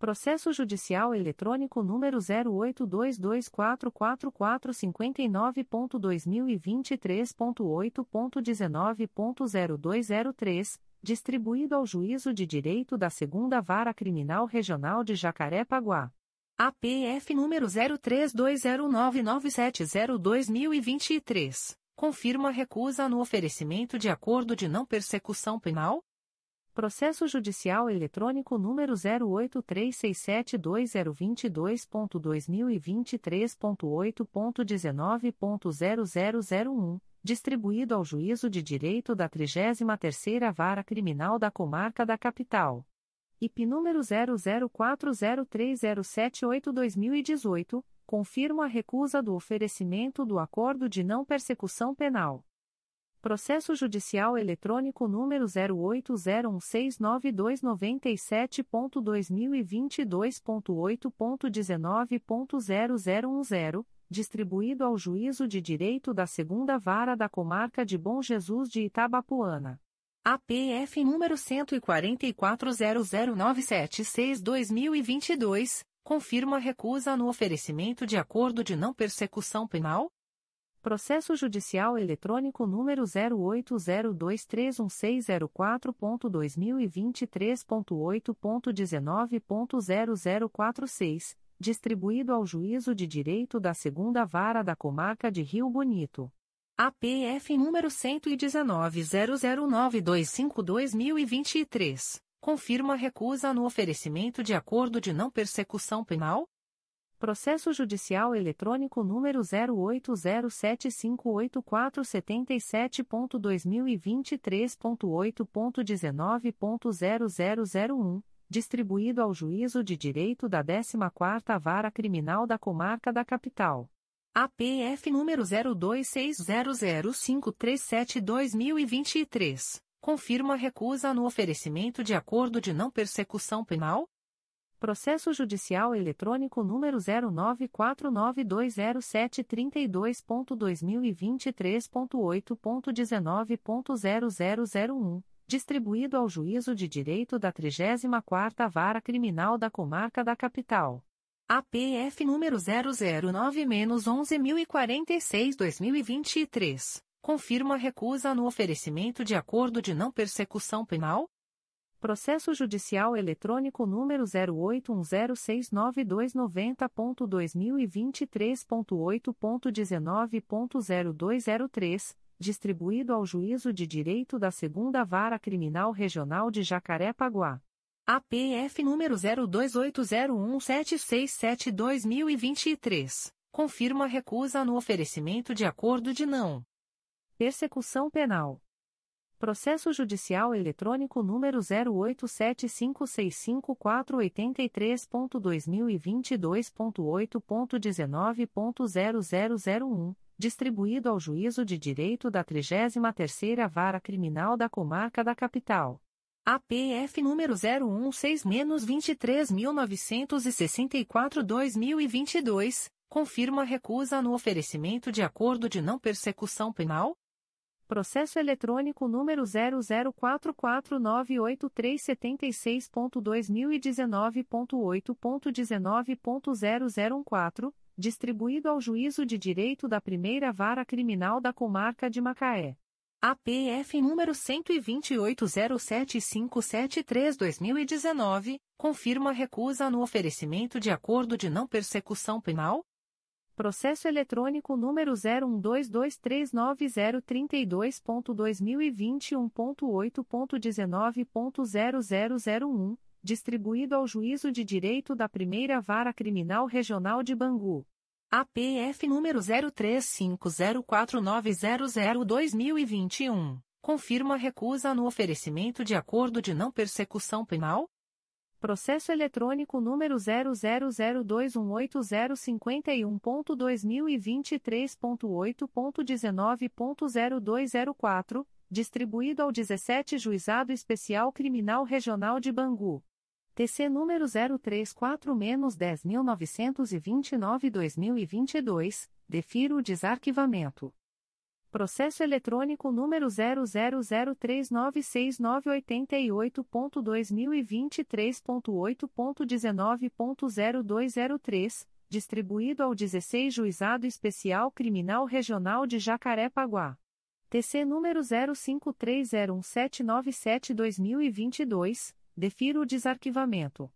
Processo Judicial Eletrônico número 082244459.2023.8.19.0203, distribuído ao Juízo de Direito da Segunda Vara Criminal Regional de Jacaré-Paguá. APF número 03209970-2023, confirma recusa no oferecimento de acordo de não persecução penal? Processo Judicial Eletrônico número 083672022.2023.8.19.0001, distribuído ao Juízo de Direito da 33ª Vara Criminal da Comarca da Capital. IP número 00403078-2018, confirma a recusa do oferecimento do acordo de não persecução penal Processo Judicial Eletrônico número 081692692.2022.8.19.0010, distribuído ao Juízo de Direito da Segunda Vara da Comarca de Bom Jesus de Itabapuana. APF número 14400976-2022, confirma recusa no oferecimento de acordo de não persecução penal? Processo Judicial Eletrônico número 082316043.2023.8.19.0046, distribuído ao Juízo de Direito da Segunda Vara da Comarca de Rio Bonito. APF número 11900925-2023, confirma recusa no oferecimento de acordo de não persecução penal? Processo Judicial Eletrônico número 080758477.2023.8.19.0001, distribuído ao Juízo de Direito da 14ª Vara Criminal da Comarca da Capital. APF número 02600537-2023, confirma recusa no oferecimento de acordo de não persecução penal? Processo Judicial Eletrônico número 094920732.2023.8.19.0001, distribuído ao Juízo de Direito da 34ª Vara Criminal da Comarca da Capital. APF número 009-11046-2023, confirma recusa no oferecimento de acordo de não persecução penal? Processo Judicial Eletrônico número 081069290.2023.8.19.0203, distribuído ao Juízo de Direito da Segunda Vara Criminal Regional de Jacaré-Paguá. APF número 02801767-2023, confirma recusa no oferecimento de acordo de não persecução penal. Processo Judicial Eletrônico número 087565483.2022.8.19.0001, distribuído ao Juízo de Direito da 33ª Vara Criminal da Comarca da Capital. APF número 016-23964-2022, confirma recusa no oferecimento de acordo de não persecução penal? Processo eletrônico número 004498376.2019.8.19.0014, distribuído ao Juízo de Direito da Primeira Vara Criminal da Comarca de Macaé. APF número 12807573-2019, confirma recusa no oferecimento de acordo de não persecução penal? Processo eletrônico número 012239032.2021.8.19.0001, distribuído ao Juízo de Direito da Primeira Vara Criminal Regional de Bangu. APF número 03504900-2021, confirma recusa no oferecimento de acordo de não persecução penal? Processo eletrônico número 000218051.2023.8.19.0204, distribuído ao 17 Juizado Especial Criminal Regional de Bangu. TC número 034-10929-2022, defiro o desarquivamento. Processo eletrônico número 000396988.2023.8.19.0203, distribuído ao 16 Juizado Especial Criminal Regional de Jacarepaguá. TC número 05301797-2022, defiro o desarquivamento.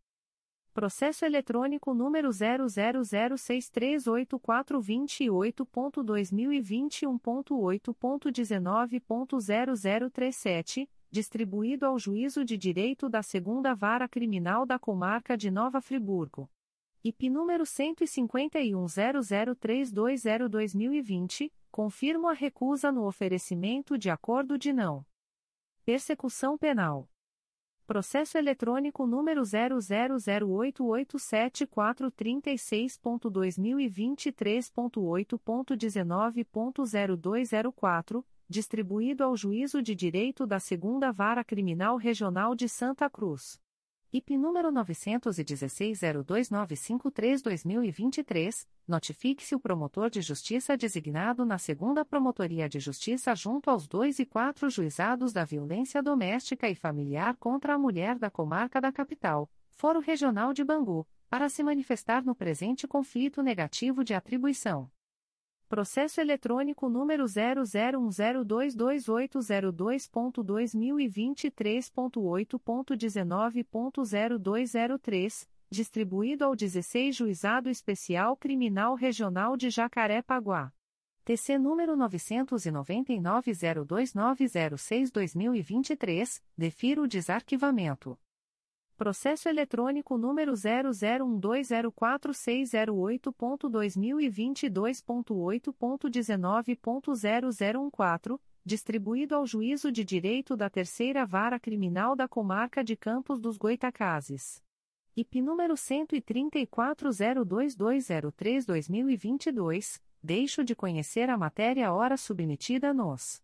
Processo eletrônico número 000638428.2021.8.19.0037, distribuído ao Juízo de Direito da Segunda Vara Criminal da Comarca de Nova Friburgo. IP número 151003202020, confirmo a recusa no oferecimento de acordo de não persecução penal Processo eletrônico número 000887436.2023.8.19.0204, distribuído ao Juízo de Direito da Segunda Vara Criminal Regional de Santa Cruz. IP número 916-029553-2023, notifique-se o promotor de justiça designado na segunda Promotoria de Justiça junto aos dois e quatro juizados da violência doméstica e familiar contra a mulher da comarca da capital, Foro Regional de Bangu, para se manifestar no presente conflito negativo de atribuição. Processo eletrônico número 001022208.2023.8.19.0203, distribuído ao 16 Juizado Especial Criminal Regional de Jacaré-Paguá. TC número 999-02906-2023, defiro o desarquivamento. Processo eletrônico número 001204608.2022.8.19.0014, distribuído ao Juízo de Direito da Terceira Vara Criminal da Comarca de Campos dos Goitacazes. IP número 13402203-2022, deixo de conhecer a matéria hora submetida nos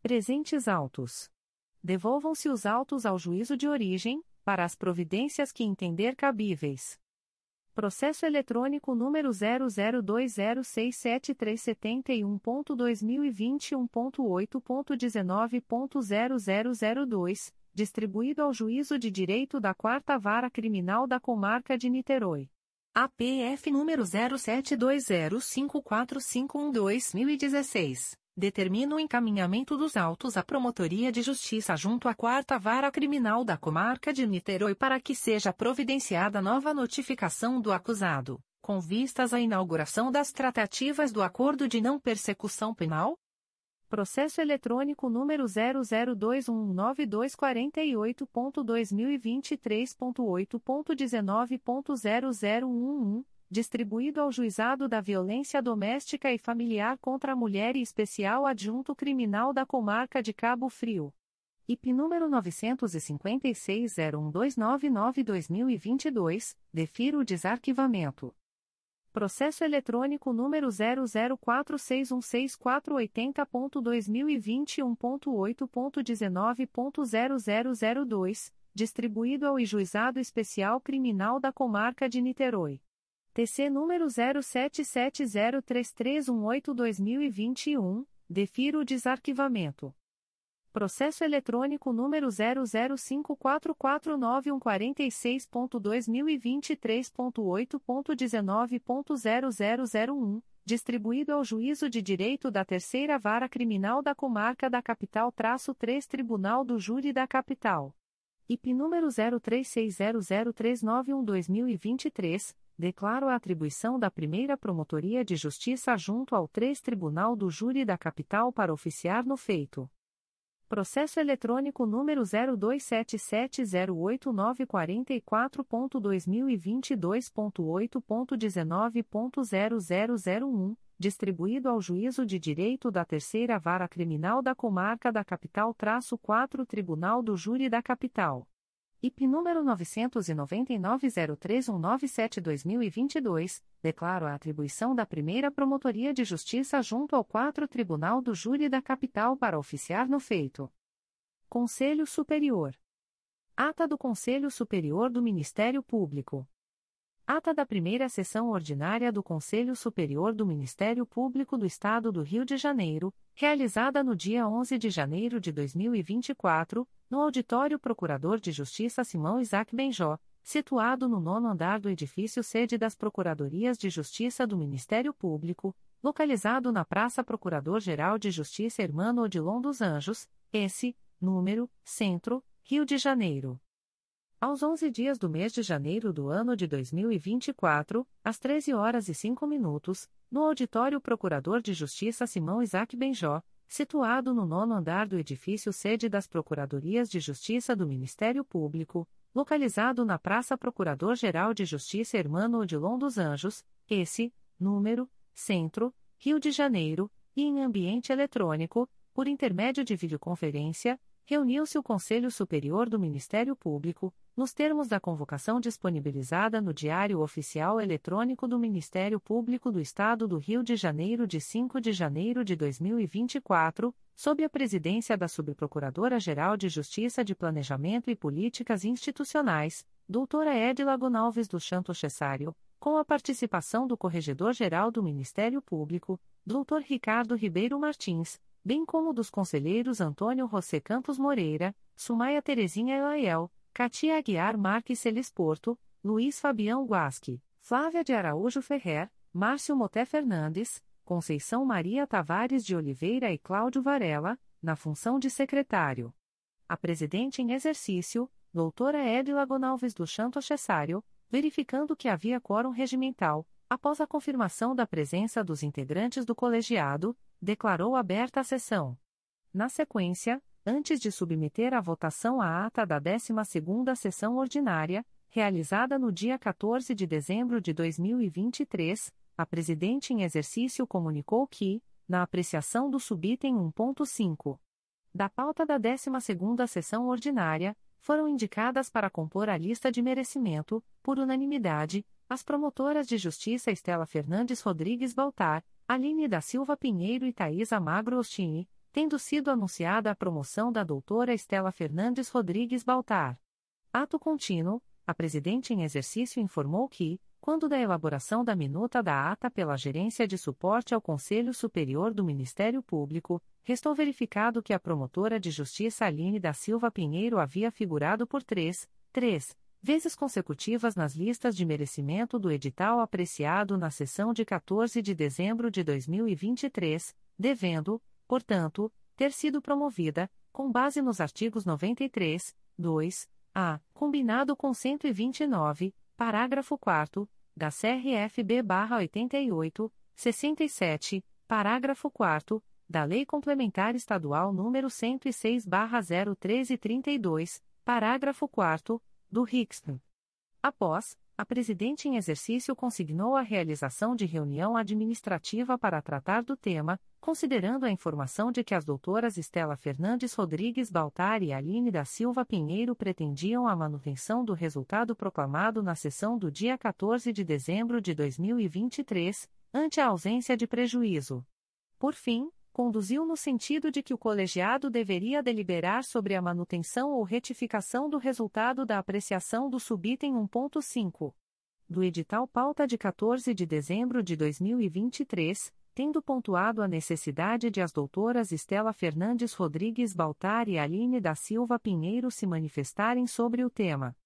presentes autos. Devolvam-se os autos ao juízo de origem, para as providências que entender cabíveis. Processo eletrônico número 002067371.2021.8.19.0002, distribuído ao Juízo de Direito da Quarta Vara Criminal da Comarca de Niterói. APF número 07205451-2016 determina o encaminhamento dos autos à Promotoria de Justiça junto à Quarta Vara Criminal da Comarca de Niterói para que seja providenciada nova notificação do acusado, com vistas à inauguração das tratativas do Acordo de Não Persecução Penal, Processo eletrônico número 002119248.2023.8.19.0011, distribuído ao Juizado da Violência Doméstica e Familiar contra a Mulher e Especial Adjunto Criminal da Comarca de Cabo Frio. IP número 956-01299-2022, defiro o desarquivamento. Processo eletrônico número 004616480.2021.8.19.0002, distribuído ao Juizado Especial Criminal da Comarca de Niterói. TC número 07703318-2021, defiro o desarquivamento. Processo eletrônico número 005449146.2023.8.19.0001, distribuído ao Juízo de Direito da Terceira Vara Criminal da Comarca da Capital-3 Tribunal do Júri da Capital. IP número 03600391-2023, declaro a atribuição da primeira Promotoria de Justiça junto ao 3 Tribunal do Júri da Capital para oficiar no feito Processo eletrônico número 027708944.2022.8.19.0001, distribuído ao Juízo de Direito da Terceira Vara Criminal da Comarca da Capital-4 Tribunal do Júri da Capital. IP número 999-03197-2022, declaro a atribuição da primeira Promotoria de Justiça junto ao 4 Tribunal do Júri da Capital para oficiar no feito. Conselho Superior. Ata do Conselho Superior do Ministério Público. Ata da primeira sessão ordinária do Conselho Superior do Ministério Público do Estado do Rio de Janeiro, realizada no dia 11 de janeiro de 2024, no Auditório Procurador de Justiça Simão Isaac Benjó, situado no nono andar do edifício sede das Procuradorias de Justiça do Ministério Público, localizado na Praça Procurador-Geral de Justiça Hermano Odilon dos Anjos, esse, número, Centro, Rio de Janeiro. Aos 11 dias do mês de janeiro do ano de 2024, às 13 horas e 5 minutos, no Auditório Procurador de Justiça Simão Isaac Benjó, situado no nono andar do edifício sede das Procuradorias de Justiça do Ministério Público, localizado na Praça Procurador-Geral de Justiça Hermano Odilon dos Anjos, esse, número, Centro, Rio de Janeiro, e em ambiente eletrônico, por intermédio de videoconferência, reuniu-se o Conselho Superior do Ministério Público, nos termos da convocação disponibilizada no Diário Oficial Eletrônico do Ministério Público do Estado do Rio de Janeiro de 5 de janeiro de 2024, sob a presidência da Subprocuradora-Geral de Justiça de Planejamento e Políticas Institucionais, doutora Edila Gonalves do Chanto Cessário, com a participação do Corregedor-Geral do Ministério Público, doutor Ricardo Ribeiro Martins, bem como dos conselheiros Antônio José Campos Moreira, Sumaia Terezinha Elaiel, Katia Aguiar Marques Celis Porto, Luiz Fabião Guasque, Flávia de Araújo Ferrer, Márcio Moté Fernandes, Conceição Maria Tavares de Oliveira e Cláudio Varela, na função de secretário. A presidente em exercício, doutora Edila Gonalves do Chanto Cessário, verificando que havia quórum regimental, após a confirmação da presença dos integrantes do colegiado, declarou aberta a sessão. Na sequência, antes de submeter à votação a ata da 12ª sessão ordinária, realizada no dia 14 de dezembro de 2023, a presidente em exercício comunicou que, na apreciação do subitem 1.5 da pauta da 12ª sessão ordinária, foram indicadas para compor a lista de merecimento, por unanimidade, as promotoras de justiça Estela Fernandes Rodrigues Baltar, Aline da Silva Pinheiro e Thaisa Magro Ostini, tendo sido anunciada a promoção da doutora Estela Fernandes Rodrigues Baltar. Ato contínuo, a presidente em exercício informou que, quando da elaboração da minuta da ata pela Gerência de Suporte ao Conselho Superior do Ministério Público, restou verificado que a promotora de justiça Aline da Silva Pinheiro havia figurado por três, três vezes consecutivas nas listas de merecimento do edital apreciado na sessão de 14 de dezembro de 2023, devendo, portanto, ter sido promovida, com base nos artigos 93, 2, a, combinado com 129, parágrafo 4 da CRFB-88, 67, parágrafo 4 da Lei Complementar Estadual nº 106/01332, parágrafo 4 do RICSP. Após a presidente em exercício consignou a realização de reunião administrativa para tratar do tema, considerando a informação de que as doutoras Estela Fernandes Rodrigues Baltar e Aline da Silva Pinheiro pretendiam a manutenção do resultado proclamado na sessão do dia 14 de dezembro de 2023, ante a ausência de prejuízo. Por fim, conduziu no sentido de que o colegiado deveria deliberar sobre a manutenção ou retificação do resultado da apreciação do subitem 1.5. Do edital pauta de 14 de dezembro de 2023, tendo pontuado a necessidade de as doutoras Estela Fernandes Rodrigues Baltar e Aline da Silva Pinheiro se manifestarem sobre o tema.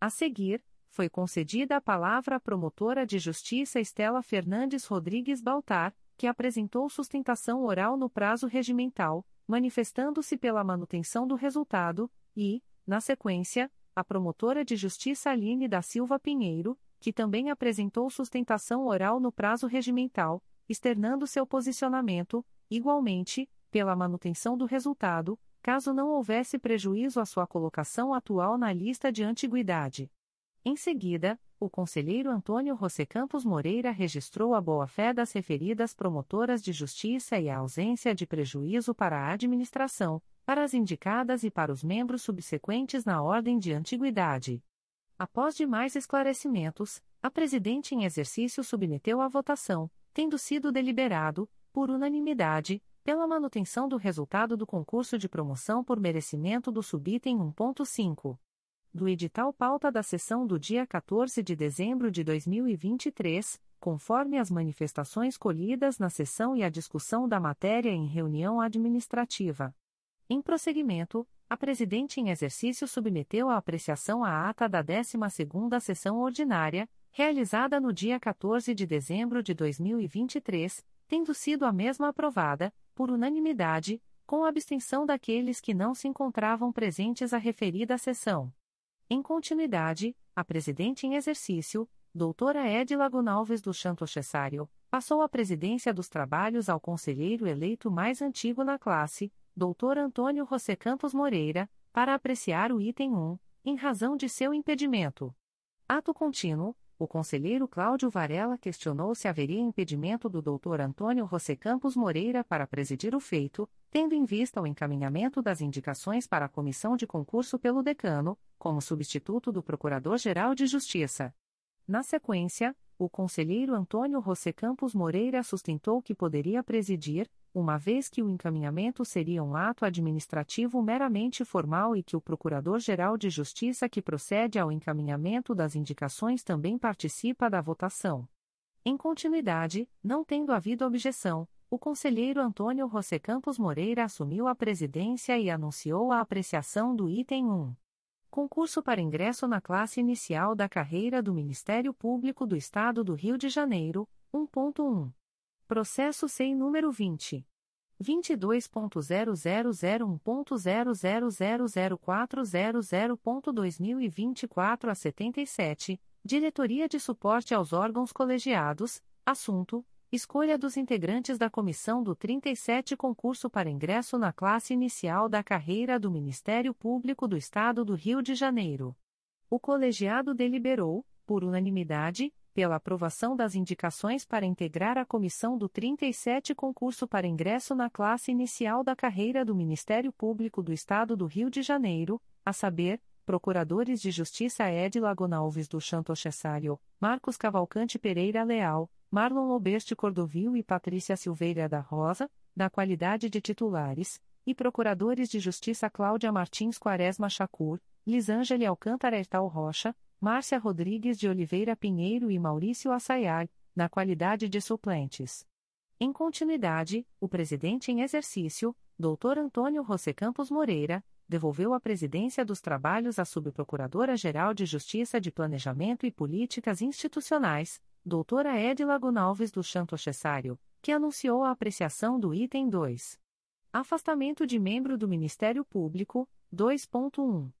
A seguir, foi concedida a palavra à promotora de justiça Estela Fernandes Rodrigues Baltar, que apresentou sustentação oral no prazo regimental, manifestando-se pela manutenção do resultado, e, na sequência, a promotora de justiça Aline da Silva Pinheiro, que também apresentou sustentação oral no prazo regimental, externando seu posicionamento, igualmente, pela manutenção do resultado, caso não houvesse prejuízo à sua colocação atual na lista de antiguidade. Em seguida, o conselheiro Antônio José Campos Moreira registrou a boa-fé das referidas promotoras de justiça e a ausência de prejuízo para a administração, para as indicadas e para os membros subsequentes na ordem de antiguidade. Após demais esclarecimentos, a presidente em exercício submeteu à votação, tendo sido deliberado, por unanimidade, pela manutenção do resultado do concurso de promoção por merecimento do subitem 1.5 do edital pauta da sessão do dia 14 de dezembro de 2023, conforme as manifestações colhidas na sessão e a discussão da matéria em reunião administrativa. Em prosseguimento, a presidente em exercício submeteu à apreciação a ata da 12ª sessão ordinária, realizada no dia 14 de dezembro de 2023, tendo sido a mesma aprovada, por unanimidade, com abstenção daqueles que não se encontravam presentes à referida sessão. Em continuidade, a presidente em exercício, doutora Edila Gonalves do Chanto Cessário, passou a presidência dos trabalhos ao conselheiro eleito mais antigo na classe, doutor Antônio José Campos Moreira, para apreciar o item 1, em razão de seu impedimento. Ato contínuo, o conselheiro Cláudio Varela questionou se haveria impedimento do Dr. Antônio José Campos Moreira para presidir o feito, tendo em vista o encaminhamento das indicações para a comissão de concurso pelo decano, como substituto do Procurador-Geral de Justiça. Na sequência, o conselheiro Antônio José Campos Moreira sustentou que poderia presidir, uma vez que o encaminhamento seria um ato administrativo meramente formal e que o Procurador-Geral de Justiça que procede ao encaminhamento das indicações também participa da votação. Em continuidade, não tendo havido objeção, o conselheiro Antônio José Campos Moreira assumiu a presidência e anunciou a apreciação do item 1. Concurso para ingresso na classe inicial da carreira do Ministério Público do Estado do Rio de Janeiro, 1.1. Processo SEI número 20. 22.0001.0004000.2024 a 77, Diretoria de Suporte aos Órgãos Colegiados, assunto Escolha dos integrantes da comissão do 37 concurso para ingresso na classe inicial da carreira do Ministério Público do Estado do Rio de Janeiro. O colegiado deliberou, por unanimidade, pela aprovação das indicações para integrar a comissão do 37 concurso para ingresso na classe inicial da carreira do Ministério Público do Estado do Rio de Janeiro, a saber, Procuradores de Justiça Ed Lagonalves do Chanto Cessário, Marcos Cavalcante Pereira Leal, Marlon Oberste Cordovil e Patrícia Silveira da Rosa, da qualidade de titulares, e Procuradores de Justiça Cláudia Martins Quaresma Chacur, Lisângele Alcântara Ertal Rocha, Márcia Rodrigues de Oliveira Pinheiro e Maurício Assayag, na qualidade de suplentes. Em continuidade, o presidente em exercício, Dr. Antônio José Campos Moreira, devolveu a presidência dos trabalhos à Subprocuradora-Geral de Justiça de Planejamento e Políticas Institucionais, doutora Edila Gonalves do Chanto Cessário, que anunciou a apreciação do item 2. Afastamento de membro do Ministério Público, 2.1.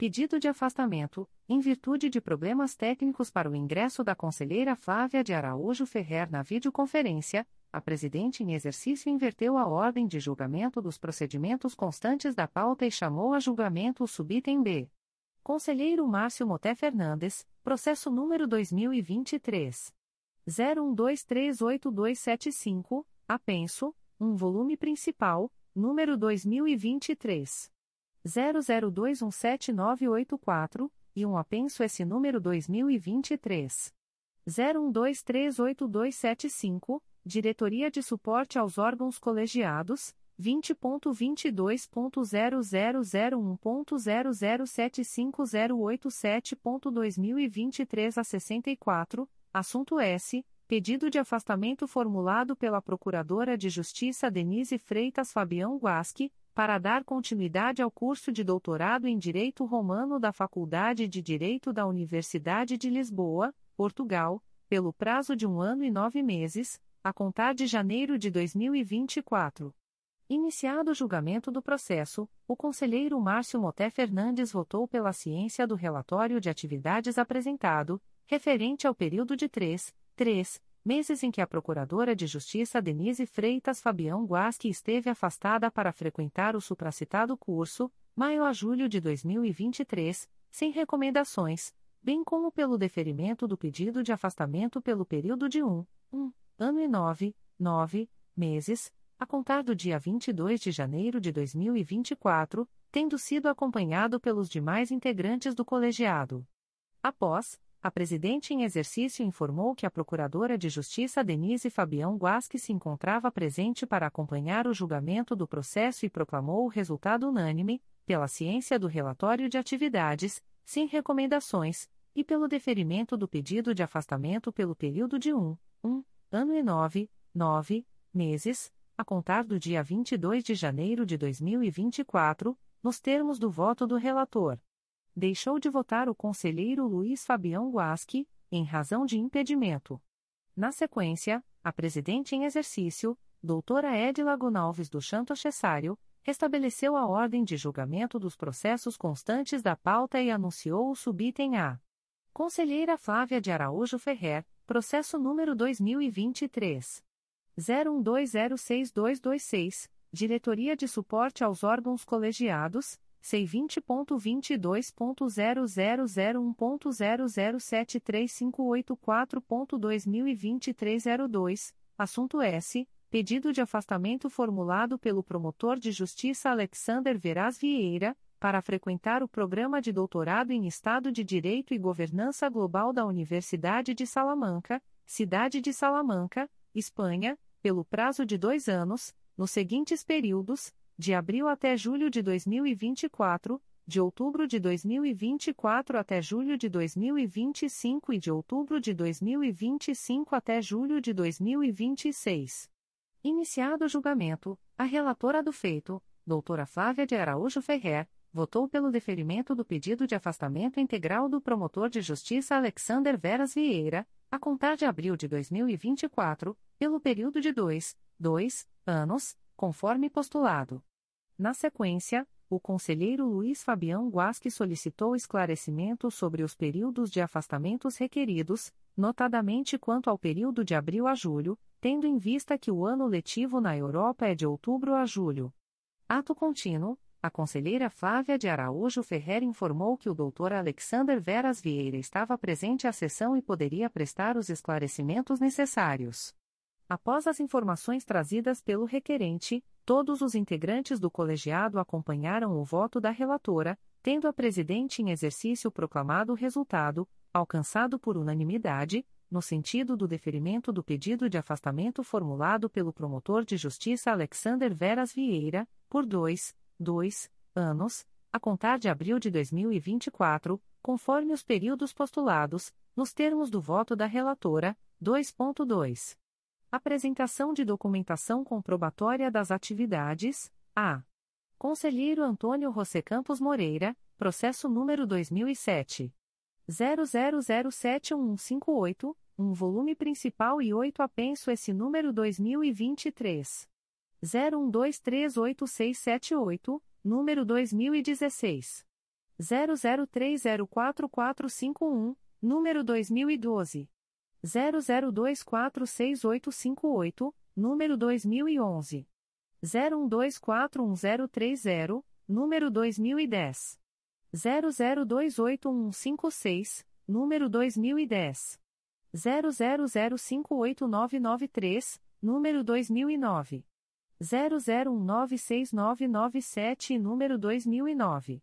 Pedido de afastamento, em virtude de problemas técnicos para o ingresso da conselheira Flávia de Araújo Ferrer na videoconferência, a presidente em exercício inverteu a ordem de julgamento dos procedimentos constantes da pauta e chamou a julgamento o subitem B. Conselheiro Márcio Moté Fernandes, processo número 2023 01238275, apenso, um volume principal, número 2023 00217984 e um apenso esse número 2023 01238275 Diretoria de Suporte aos Órgãos Colegiados, 20.22.0001.0075087.2023 a 64, assunto S. Pedido de afastamento formulado pela Procuradora de Justiça Denise Freitas Fabião Guasque, para dar continuidade ao curso de doutorado em Direito Romano da Faculdade de Direito da Universidade de Lisboa, Portugal, pelo prazo de um ano e nove meses a contar de janeiro de 2024. Iniciado o julgamento do processo, o conselheiro Márcio Moté Fernandes votou pela ciência do relatório de atividades apresentado, referente ao período de três, três meses em que a Procuradora de Justiça Denise Freitas Fabião Guasque esteve afastada para frequentar o supracitado curso, maio a julho de 2023, sem recomendações, bem como pelo deferimento do pedido de afastamento pelo período de um, um ano e nove, nove, meses, a contar do dia 22 de janeiro de 2024, tendo sido acompanhado pelos demais integrantes do colegiado. Após, a presidente em exercício informou que a Procuradora de Justiça Denise Fabião Guasque se encontrava presente para acompanhar o julgamento do processo e proclamou o resultado unânime, pela ciência do relatório de atividades, sem recomendações, e pelo deferimento do pedido de afastamento pelo período de um, um ano e nove, nove, meses, a contar do dia 22 de janeiro de 2024, nos termos do voto do relator. Deixou de votar o conselheiro Luiz Fabião Guasque, em razão de impedimento. Na sequência, a presidente em exercício, doutora Edila Gonalves do Chanto Cessário, restabeleceu a ordem de julgamento dos processos constantes da pauta e anunciou o subitem A. Conselheira Flávia de Araújo Ferrer, Processo número 2023. 01206226, Diretoria de Suporte aos Órgãos Colegiados, C20.22.0001.0073584.2023 02, assunto S. Pedido de afastamento formulado pelo promotor de justiça Alexander Veraz Vieira, para frequentar o programa de doutorado em Estado de Direito e Governança Global da Universidade de Salamanca, cidade de Salamanca, Espanha, pelo prazo de dois anos, nos seguintes períodos: de abril até julho de 2024, de outubro de 2024 até julho de 2025 e de outubro de 2025 até julho de 2026. Iniciado o julgamento, a relatora do feito, doutora Flávia de Araújo Ferrer, votou pelo deferimento do pedido de afastamento integral do promotor de justiça Alexander Veras Vieira, a contar de abril de 2024, pelo período de dois, dois anos, conforme postulado. Na sequência, o conselheiro Luiz Fabião Guasque solicitou esclarecimento sobre os períodos de afastamentos requeridos, notadamente quanto ao período de abril a julho, tendo em vista que o ano letivo na Europa é de outubro a julho. Ato contínuo, a conselheira Flávia de Araújo Ferrer informou que o doutor Alexander Veras Vieira estava presente à sessão e poderia prestar os esclarecimentos necessários. Após as informações trazidas pelo requerente, todos os integrantes do colegiado acompanharam o voto da relatora, tendo a presidente em exercício proclamado o resultado, alcançado por unanimidade, no sentido do deferimento do pedido de afastamento formulado pelo promotor de justiça Alexander Veras Vieira, por dois 2 anos, a contar de abril de 2024, conforme os períodos postulados, nos termos do voto da relatora, 2.2. Apresentação de documentação comprobatória das atividades, a. Conselheiro Antônio José Campos Moreira, processo número 2007. 00071158, um volume principal e 8 apenso esse número 2023. 01238678, número 2016. 00304451, número 2012. 00246858, número 2011 01241030, número 2010 00281156, número 2010 00058993, número 2009 00196997 e número 2009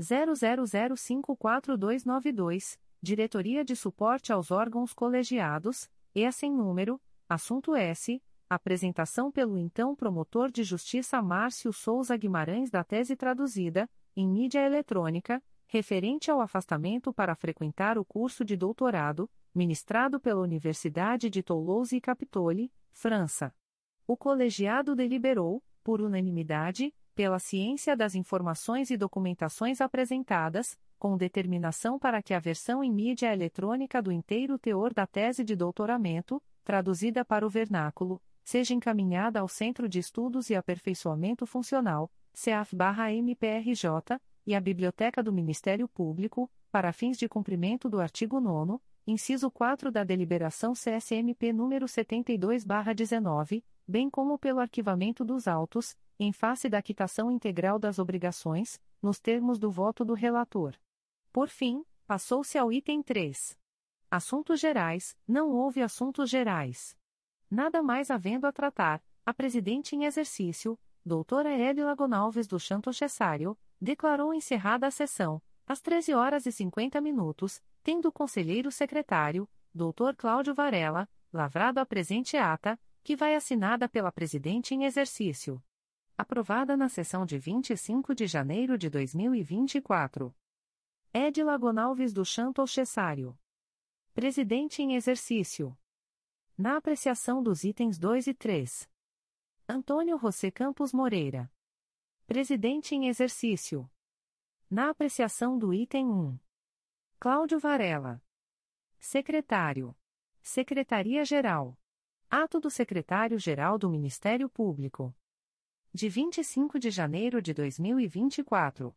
00054292, Diretoria de Suporte aos Órgãos Colegiados, e sem número, assunto S, apresentação pelo então promotor de justiça Márcio Souza Guimarães da tese traduzida, em mídia eletrônica, referente ao afastamento para frequentar o curso de doutorado, ministrado pela Universidade de Toulouse e Capitole, França. O colegiado deliberou, por unanimidade, pela ciência das informações e documentações apresentadas, com determinação para que a versão em mídia eletrônica do inteiro teor da tese de doutoramento, traduzida para o vernáculo, seja encaminhada ao Centro de Estudos e Aperfeiçoamento Funcional, CEAF-MPRJ, e à Biblioteca do Ministério Público, para fins de cumprimento do artigo 9 inciso 4 da Deliberação CSMP número 72/19, bem como pelo arquivamento dos autos, em face da quitação integral das obrigações, nos termos do voto do relator. Por fim, passou-se ao item 3. Assuntos gerais, não houve assuntos gerais. Nada mais havendo a tratar, a presidente em exercício, doutora Edila Gonalves do Chanto Cessário, declarou encerrada a sessão, às 13 horas e 50 minutos, tendo o conselheiro secretário, doutor Cláudio Varela, lavrado a presente ata, que vai assinada pela presidente em exercício. Aprovada na sessão de 25 de janeiro de 2024. Edila Gonalves do Chanto Cessário. Presidente em exercício. Na apreciação dos itens 2 e 3. Antônio José Campos Moreira. Presidente em exercício. Na apreciação do item 1. Cláudio Varela. Secretário. Secretaria-Geral. Ato do Secretário-Geral do Ministério Público. De 25 de janeiro de 2024.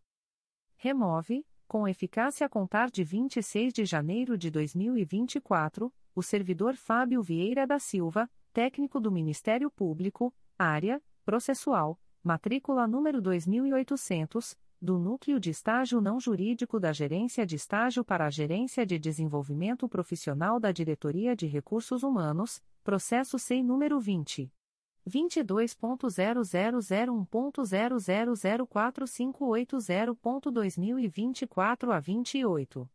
Remove, com eficácia a contar de 26 de janeiro de 2024, o servidor Fábio Vieira da Silva, técnico do Ministério Público, área, processual, matrícula número 2800, do Núcleo de Estágio Não Jurídico da Gerência de Estágio para a Gerência de Desenvolvimento Profissional da Diretoria de Recursos Humanos, processo SEI número 20. 22.0001.0004580.2024 a 28.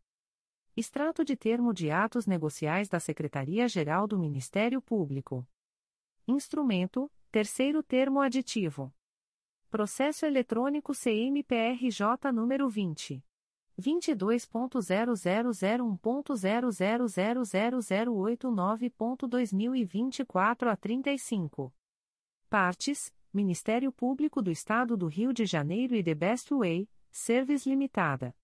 Extrato de termo de atos negociais da Secretaria-Geral do Ministério Público. Instrumento, terceiro termo aditivo. Processo eletrônico CMPRJ número 20. 22.0001.0000089.2024 a 35. Partes: Ministério Público do Estado do Rio de Janeiro e The Best Way, Service Limitada.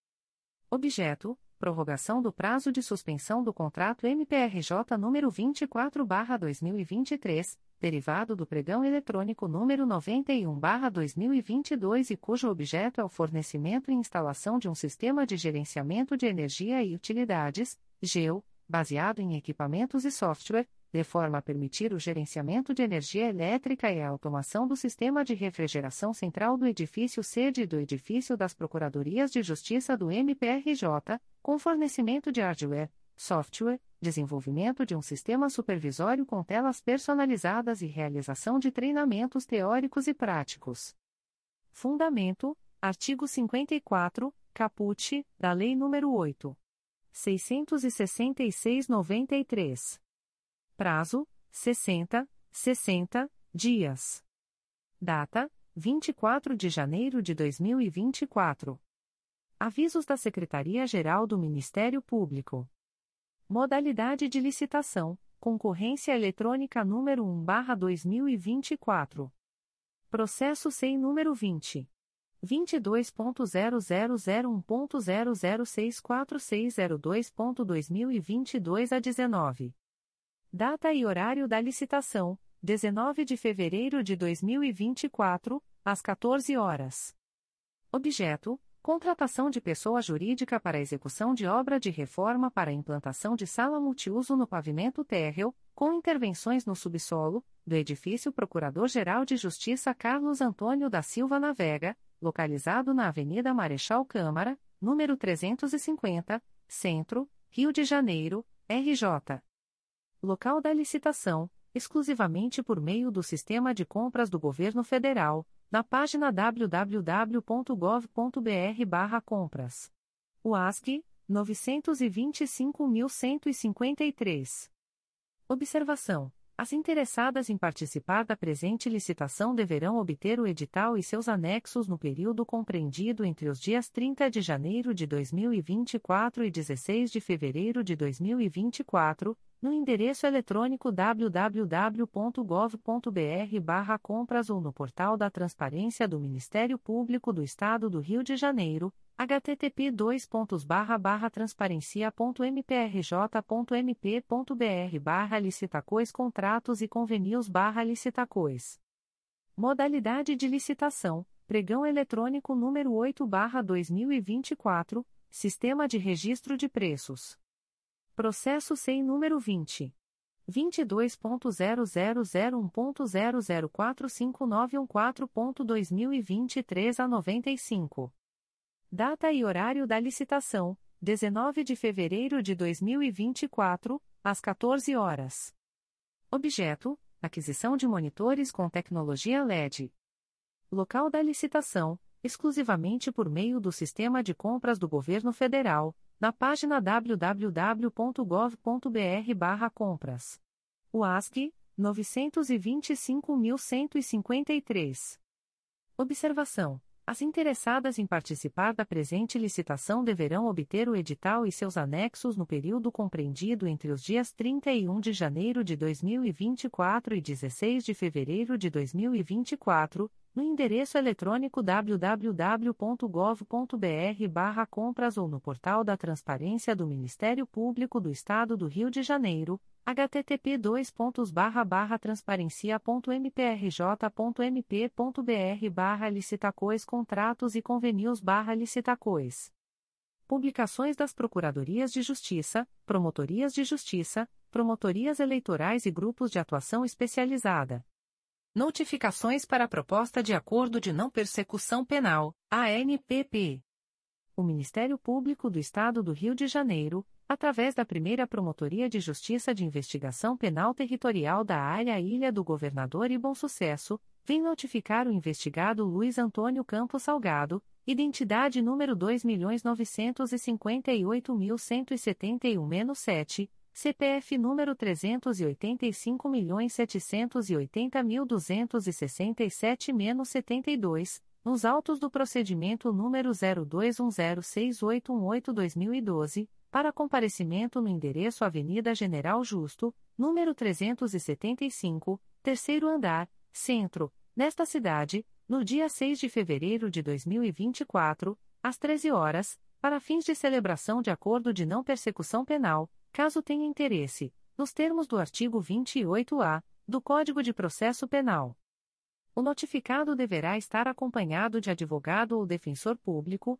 Objeto: Prorrogação do prazo de suspensão do contrato MPRJ número 24/2023 derivado do pregão eletrônico número 91/2022 e cujo objeto é o fornecimento e instalação de um sistema de gerenciamento de energia e utilidades, GEO, baseado em equipamentos e software, de forma a permitir o gerenciamento de energia elétrica e a automação do sistema de refrigeração central do edifício sede e do edifício das Procuradorias de Justiça do MPRJ, com fornecimento de hardware, software, desenvolvimento de um sistema supervisório com telas personalizadas e realização de treinamentos teóricos e práticos. Fundamento: artigo 54, caput, da Lei nº 8. 666-93. Prazo: 60, 60 dias. Data: 24 de janeiro de 2024. Avisos da Secretaria-Geral do Ministério Público. Modalidade de licitação: Concorrência Eletrônica número 1/2024. Processo SEI número 20 22.0001.0064602.2022 a 19. Data e horário da licitação: 19 de fevereiro de 2024, às 14 horas. Objeto: Contratação de pessoa jurídica para execução de obra de reforma para implantação de sala multiuso no pavimento térreo, com intervenções no subsolo, do edifício Procurador-Geral de Justiça Carlos Antônio da Silva Navega, localizado na Avenida Marechal Câmara, número 350, Centro, Rio de Janeiro, RJ. Local da licitação, exclusivamente por meio do Sistema de Compras do Governo Federal, na página www.gov.br/compras. UASC 925.153. Observação: As interessadas em participar da presente licitação deverão obter o edital e seus anexos no período compreendido entre os dias 30 de janeiro de 2024 e 16 de fevereiro de 2024 no endereço eletrônico www.gov.br/compras ou no portal da Transparência do Ministério Público do Estado do Rio de Janeiro, http://transparencia.mprj.mp.br/licitacois contratos e convenios/licitacois. Modalidade de licitação: Pregão eletrônico número 8/2024, Sistema de Registro de Preços. Processo SEI número 20. 22.0001.0045914.2023 a 95. Data e horário da licitação: 19 de fevereiro de 2024, às 14 horas. Objeto: aquisição de monitores com tecnologia LED. Local da licitação: exclusivamente por meio do Sistema de Compras do Governo Federal na página www.gov.br/compras. UASC 925.153. Observação: As interessadas em participar da presente licitação deverão obter o edital e seus anexos no período compreendido entre os dias 31 de janeiro de 2024 e 16 de fevereiro de 2024 no endereço eletrônico www.gov.br/compras ou no portal da Transparência do Ministério Público do Estado do Rio de Janeiro, http://transparencia.mprj.mp.br/licitacois contratos e convenios/licitacois. Publicações das Procuradorias de Justiça, Promotorias de Justiça, Promotorias Eleitorais e Grupos de Atuação Especializada. Notificações para a Proposta de Acordo de Não Persecução Penal, ANPP. O Ministério Público do Estado do Rio de Janeiro, através da primeira Promotoria de Justiça de Investigação Penal Territorial da Área Ilha do Governador e Bom Sucesso, vem notificar o investigado Luiz Antônio Campos Salgado, identidade número 2.958.171-7 CPF número 385.780.267-72, nos autos do procedimento número 02106818-2012, para comparecimento no endereço Avenida General Justo, número 375, terceiro andar, centro, nesta cidade, no dia 6 de fevereiro de 2024, às 13 horas, para fins de celebração de acordo de não persecução penal caso tenha interesse, nos termos do artigo 28-A do Código de Processo Penal. O notificado deverá estar acompanhado de advogado ou defensor público,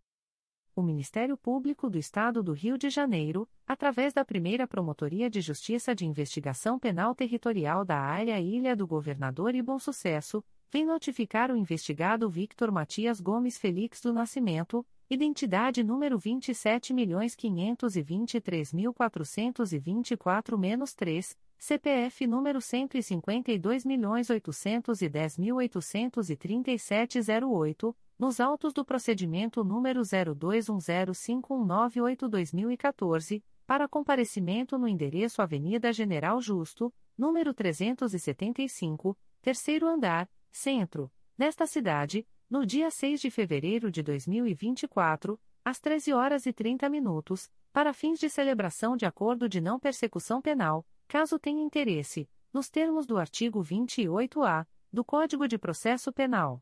O Ministério Público do Estado do Rio de Janeiro, através da primeira Promotoria de Justiça de Investigação Penal Territorial da Área Ilha do Governador e Bom Sucesso, vem notificar o investigado Victor Matias Gomes Felix do Nascimento, identidade número 27.523.424-3, CPF número 152.810.837-08, nos autos do procedimento número 02105198-2014, para comparecimento no endereço Avenida General Justo, número 375, terceiro andar, centro, nesta cidade, no dia 6 de fevereiro de 2024, às 13 horas e 30 minutos, para fins de celebração de acordo de não persecução penal caso tenha interesse, nos termos do artigo 28-A do Código de Processo Penal.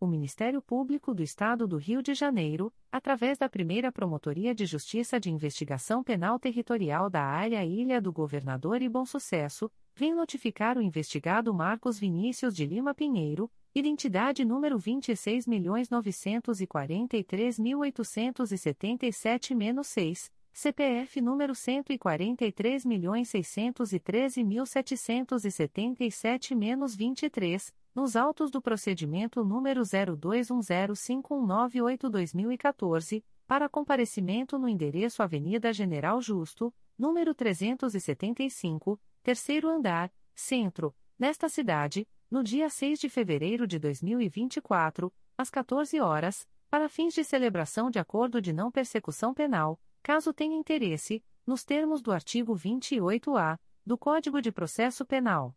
O Ministério Público do Estado do Rio de Janeiro, através da primeira Promotoria de Justiça de Investigação Penal Territorial da Área Ilha do Governador e Bom Sucesso, vem notificar o investigado Marcos Vinícius de Lima Pinheiro, identidade número 26.943.877-6, CPF número 143.613.777-23, nos autos do procedimento número 02105198-2014, para comparecimento no endereço Avenida General Justo, número 375, terceiro andar, centro, nesta cidade, no dia 6 de fevereiro de 2024, às 14 horas, para fins de celebração de acordo de não persecução penal caso tenha interesse, nos termos do artigo 28-A do Código de Processo Penal.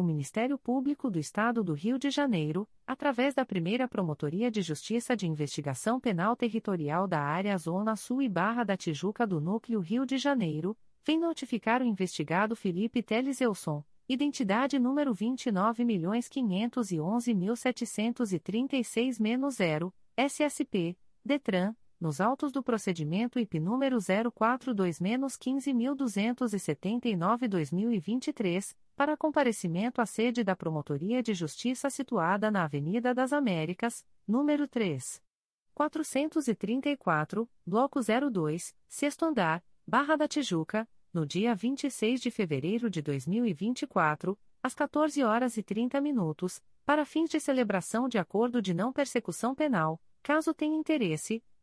O Ministério Público do Estado do Rio de Janeiro, através da primeira Promotoria de Justiça de Investigação Penal Territorial da Área Zona Sul e Barra da Tijuca do Núcleo Rio de Janeiro, vem notificar o investigado Felipe Teles Elson, identidade número 29.511.736-0, SSP, DETRAN, nos autos do procedimento IP número 042-15279-2023, para comparecimento à sede da Promotoria de Justiça situada na Avenida das Américas, número 3. 434, Bloco 02, Sexto Andar, Barra da Tijuca, no dia 26 de fevereiro de 2024, às 14 horas e 30 minutos, para fins de celebração de acordo de não persecução penal, caso tenha interesse,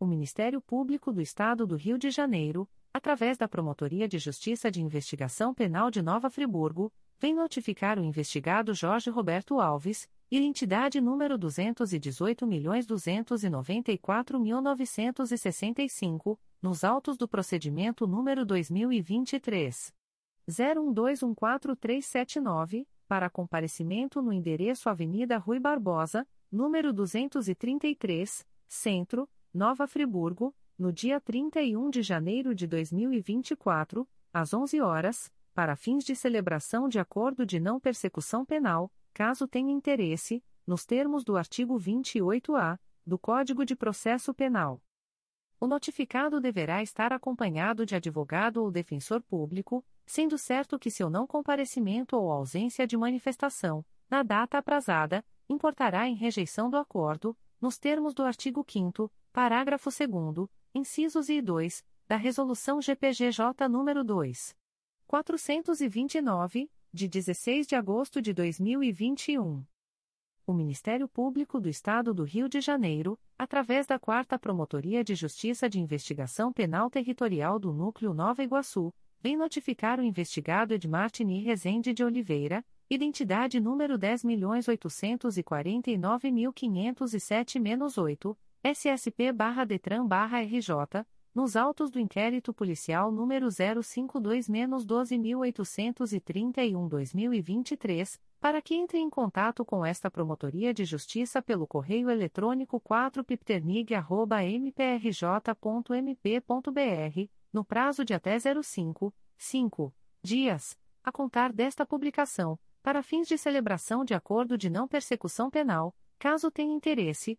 o Ministério Público do Estado do Rio de Janeiro, através da Promotoria de Justiça de Investigação Penal de Nova Friburgo, vem notificar o investigado Jorge Roberto Alves, identidade número 218.294.965, nos autos do procedimento número 2023 01214379, para comparecimento no endereço Avenida Rui Barbosa, número 233, Centro, Nova Friburgo, no dia 31 de janeiro de 2024, às 11 horas, para fins de celebração de acordo de não persecução penal, caso tenha interesse, nos termos do artigo 28-A do Código de Processo Penal. O notificado deverá estar acompanhado de advogado ou defensor público, sendo certo que seu não comparecimento ou ausência de manifestação, na data aprazada, importará em rejeição do acordo, nos termos do artigo 5 Parágrafo 2 incisos e 2, da Resolução GPGJ nº 2. 429, de 16 de agosto de 2021. O Ministério Público do Estado do Rio de Janeiro, através da 4 Promotoria de Justiça de Investigação Penal Territorial do Núcleo Nova Iguaçu, vem notificar o investigado Edmartini Rezende de Oliveira, identidade número 10.849.507-8, SSP/Detran/RJ, nos autos do inquérito policial número 052-12831-2023, para que entre em contato com esta Promotoria de Justiça pelo correio eletrônico 4pipternig.mprj.mp.br, no prazo de até 05, 5 dias, a contar desta publicação, para fins de celebração de acordo de não persecução penal caso tenha interesse,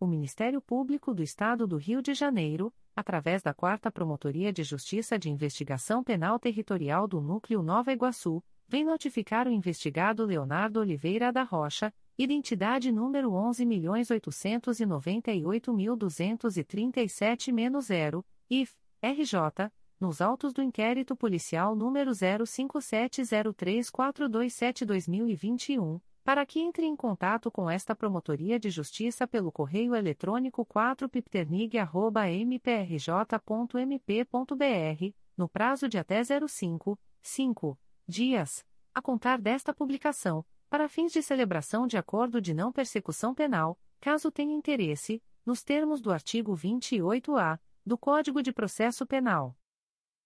O Ministério Público do Estado do Rio de Janeiro, através da 4 Promotoria de Justiça de Investigação Penal Territorial do Núcleo Nova Iguaçu, vem notificar o investigado Leonardo Oliveira da Rocha, identidade número 11.898.237-0, IF, RJ, nos autos do inquérito policial número 05703427-2021 para que entre em contato com esta Promotoria de Justiça pelo correio eletrônico 4pipternig.mprj.mp.br, no prazo de até 05, 5 dias, a contar desta publicação, para fins de celebração de acordo de não persecução penal, caso tenha interesse, nos termos do artigo 28-A do Código de Processo Penal.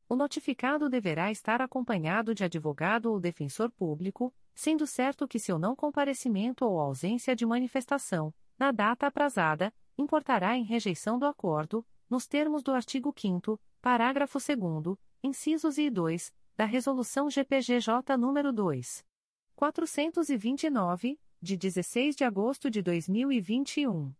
O notificado deverá estar acompanhado de advogado ou defensor público, sendo certo que seu não comparecimento ou ausência de manifestação, na data aprazada, importará em rejeição do acordo, nos termos do artigo 5 parágrafo 2 incisos e 2, da Resolução GPGJ nº 2. 429, de 16 de agosto de 2021.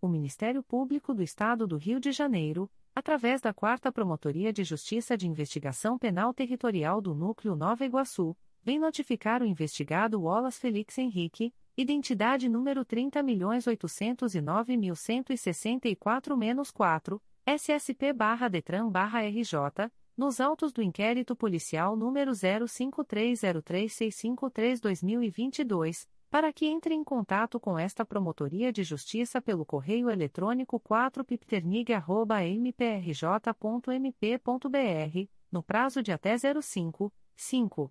O Ministério Público do Estado do Rio de Janeiro, através da 4 Promotoria de Justiça de Investigação Penal Territorial do Núcleo Nova Iguaçu, vem notificar o investigado Wallace Felix Henrique, identidade número 30.809.164-4, SSP-DETRAN-RJ, nos autos do inquérito policial número 05303653-2022, para que entre em contato com esta Promotoria de Justiça pelo correio eletrônico 4pipternig.mprj.mp.br, no prazo de até 05, 5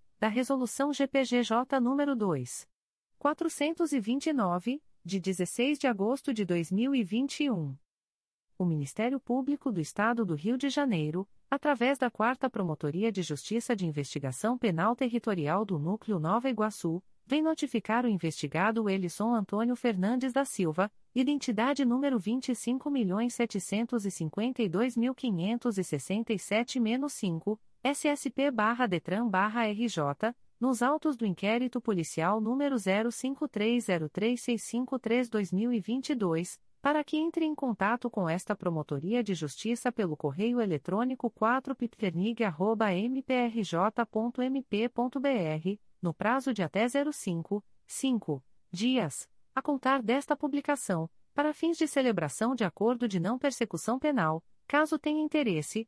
da Resolução GPGJ nº 2. 429, de 16 de agosto de 2021. O Ministério Público do Estado do Rio de Janeiro, através da 4 Promotoria de Justiça de Investigação Penal Territorial do Núcleo Nova Iguaçu, vem notificar o investigado Elisson Antônio Fernandes da Silva, identidade número 25.752.567-5, SSP-DETRAN-RJ, nos autos do inquérito policial número 05303653-2022, para que entre em contato com esta Promotoria de Justiça pelo correio eletrônico 4pipternig.mprj.mp.br, no prazo de até 05, 5 dias, a contar desta publicação, para fins de celebração de acordo de não persecução penal, caso tenha interesse,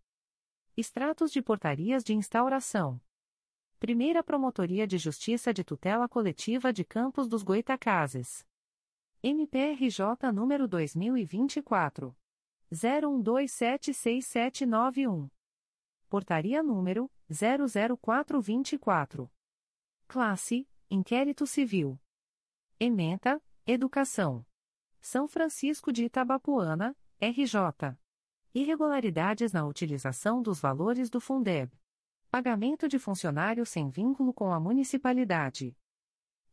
Extratos de portarias de instauração. Primeira Promotoria de Justiça de Tutela Coletiva de Campos dos Goitacazes. MPRJ número 2024 01276791. Portaria número 00424. Classe: Inquérito Civil. Ementa: Educação. São Francisco de Itabapuana, RJ. Irregularidades na utilização dos valores do Fundeb. Pagamento de funcionário sem vínculo com a municipalidade.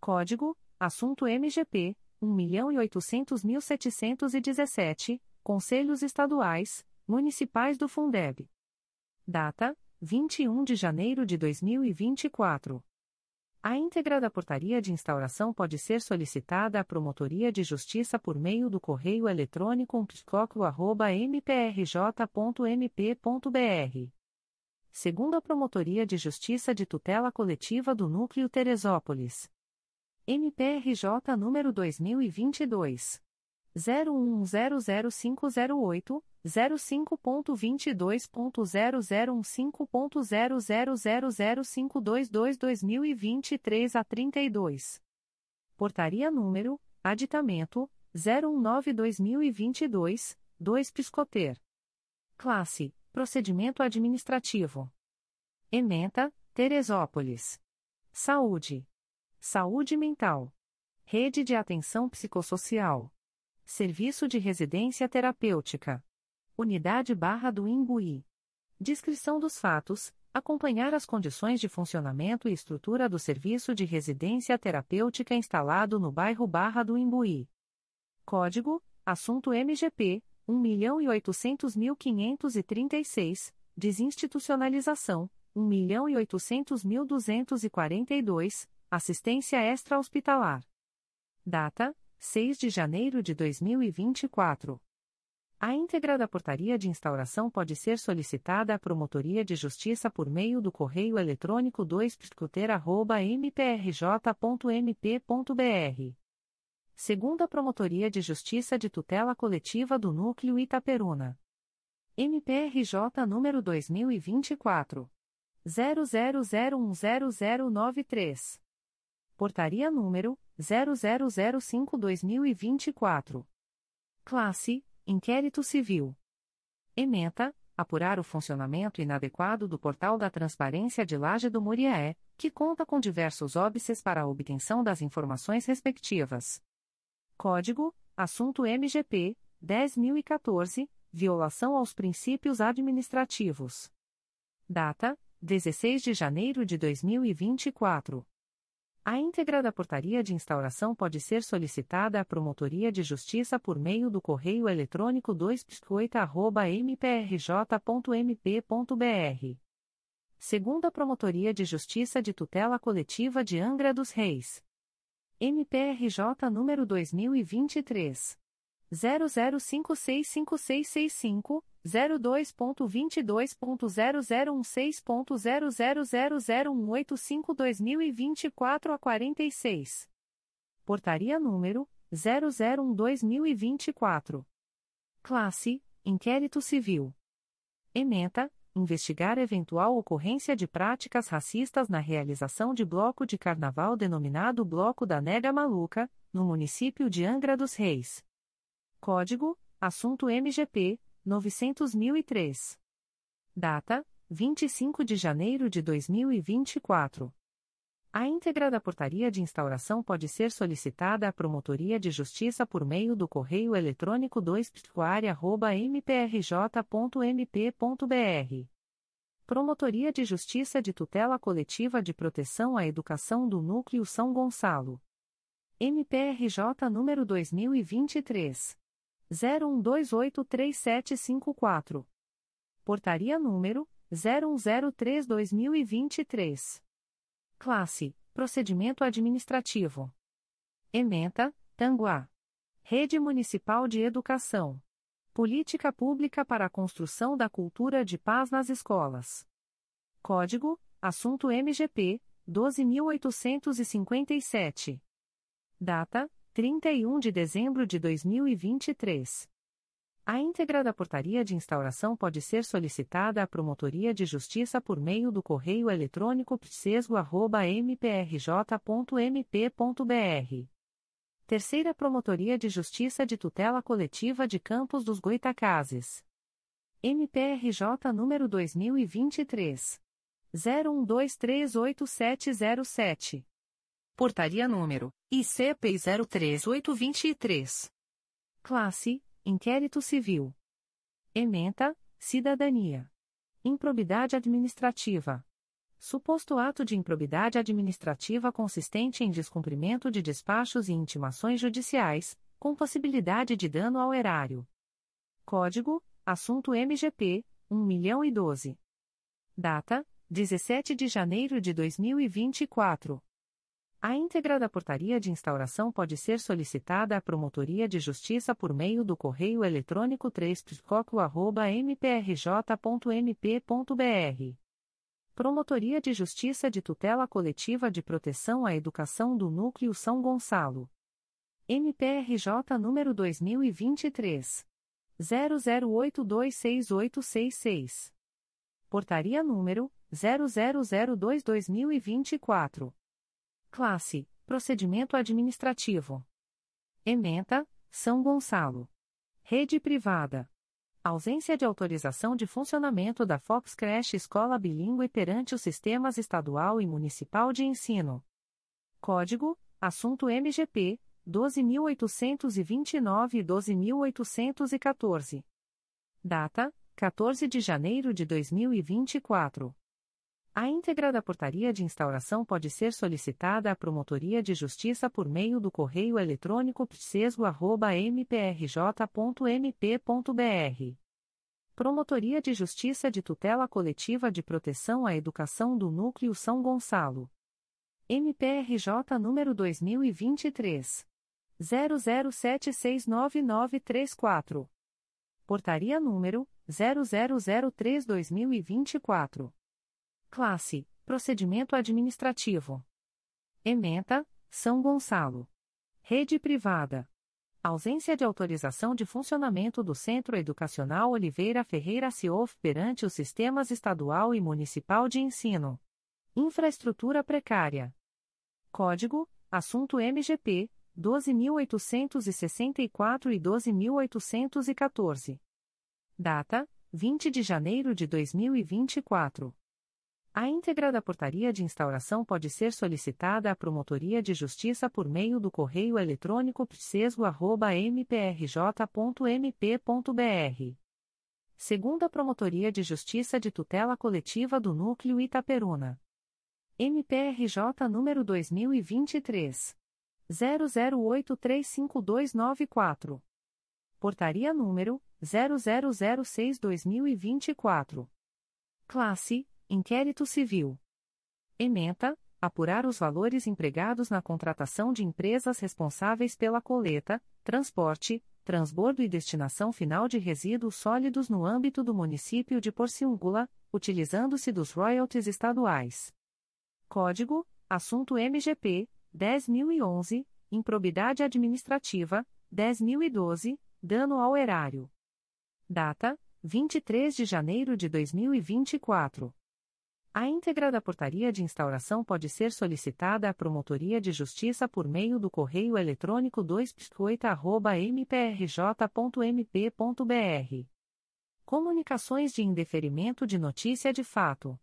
Código: Assunto MGP 1.800.717, Conselhos Estaduais, Municipais do Fundeb. Data: 21 de janeiro de 2024. A íntegra da portaria de instauração pode ser solicitada à Promotoria de Justiça por meio do correio eletrônico psicólogo.mprj.mp.br. Segundo a Promotoria de Justiça de Tutela Coletiva do Núcleo Teresópolis. MPRJ número 2022. 01100508, 05.22.0015.0000522-2023 a 32. Portaria número, aditamento, 019-2022, 2 Piscoter. Classe, procedimento administrativo. Ementa, Teresópolis. Saúde. Saúde mental. Rede de atenção psicossocial. Serviço de Residência Terapêutica. Unidade Barra do Imbuí. Descrição dos fatos, acompanhar as condições de funcionamento e estrutura do serviço de residência terapêutica instalado no bairro Barra do Imbuí. Código: Assunto MGP 1.800.536, Desinstitucionalização 1.800.242, Assistência Extra-Hospitalar. Data: 6 de janeiro de 2024. A íntegra da portaria de instauração pode ser solicitada à Promotoria de Justiça por meio do correio eletrônico 2 mprj.mp.br. Segundo a Promotoria de Justiça de Tutela Coletiva do Núcleo Itaperuna. MPRJ número 2024. 00010093. Portaria número 0005-2024. Classe: Inquérito Civil. Ementa: Apurar o funcionamento inadequado do Portal da Transparência de Laje do Muriaé, que conta com diversos óbices para a obtenção das informações respectivas. Código: Assunto MGP 10014 Violação aos princípios administrativos. Data: 16 de janeiro de 2024. A íntegra da portaria de instauração pode ser solicitada à Promotoria de Justiça por meio do correio eletrônico 2 mprj.mp.br. Segundo a Promotoria de Justiça de Tutela Coletiva de Angra dos Reis. MPRJ número 2023. 00565665, 02.22.0016.0000185-2024 a 46. Portaria número 001-2024. Classe: Inquérito Civil. Ementa: Investigar eventual ocorrência de práticas racistas na realização de bloco de carnaval denominado Bloco da Nega Maluca, no município de Angra dos Reis. Código: Assunto MGP 900.003. Data: 25 de janeiro de 2024. A íntegra da portaria de instauração pode ser solicitada à Promotoria de Justiça por meio do correio eletrônico 2 mprj.mp.br. Promotoria de Justiça de Tutela Coletiva de Proteção à Educação do Núcleo São Gonçalo. MPRJ número 2023 01283754. Portaria número 0103/2023. Classe: Procedimento administrativo. Ementa: Tanguá. Rede Municipal de Educação. Política Pública para a Construção da Cultura de Paz nas Escolas. Código: Assunto MGP 12857. Data: 31 de dezembro de 2023. A íntegra da portaria de instauração pode ser solicitada à Promotoria de Justiça por meio do correio eletrônico psesgo.mprj.mp.br. Terceira Promotoria de Justiça de Tutela Coletiva de Campos dos Goitacazes. MPRJ número 2023. 01238707. Portaria número ICP 03823. Classe: Inquérito Civil. Ementa: Cidadania. Improbidade administrativa. Suposto ato de improbidade administrativa consistente em descumprimento de despachos e intimações judiciais, com possibilidade de dano ao erário. Código: Assunto MGP 1.012. Data: 17 de janeiro de 2024. A íntegra da portaria de instauração pode ser solicitada à Promotoria de Justiça por meio do correio eletrônico 3 mprj.mp.br. Promotoria de Justiça de Tutela Coletiva de Proteção à Educação do Núcleo São Gonçalo. MPRJ número 2023 00826866. Portaria número 0002/2024. Classe: Procedimento Administrativo. Ementa: São Gonçalo. Rede Privada. Ausência de autorização de funcionamento da Fox Creche Escola Bilingue perante os sistemas estadual e municipal de ensino. Código: Assunto MGP 12829 e 12814. Data: 14 de janeiro de 2024. A íntegra da portaria de instauração pode ser solicitada à Promotoria de Justiça por meio do correio eletrônico psesgo.mprj.mp.br. Promotoria de Justiça de Tutela Coletiva de Proteção à Educação do Núcleo São Gonçalo. MPRJ número 2023. 00769934. Portaria número 0003-2024. Classe: Procedimento Administrativo. Ementa: São Gonçalo. Rede Privada. Ausência de autorização de funcionamento do Centro Educacional Oliveira Ferreira Ciof perante os sistemas estadual e municipal de ensino. Infraestrutura precária. Código: Assunto MGP 12.864 e 12.814. Data: 20 de janeiro de 2024. A íntegra da portaria de instauração pode ser solicitada à Promotoria de Justiça por meio do correio eletrônico psesgo.mprj.mp.br. Segunda Promotoria de Justiça de Tutela Coletiva do Núcleo Itaperuna. MPRJ número 2023. 00835294. Portaria número 0006-2024. Classe Inquérito Civil. Ementa: apurar os valores empregados na contratação de empresas responsáveis pela coleta, transporte, transbordo e destinação final de resíduos sólidos no âmbito do município de Porciúncula, utilizando-se dos royalties estaduais. Código: Assunto MGP 10011, Improbidade administrativa 10012, Dano ao erário. Data: 23 de janeiro de 2024. A íntegra da portaria de instauração pode ser solicitada à Promotoria de Justiça por meio do correio eletrônico 2 mprj.mp.br. Comunicações de indeferimento de notícia de fato.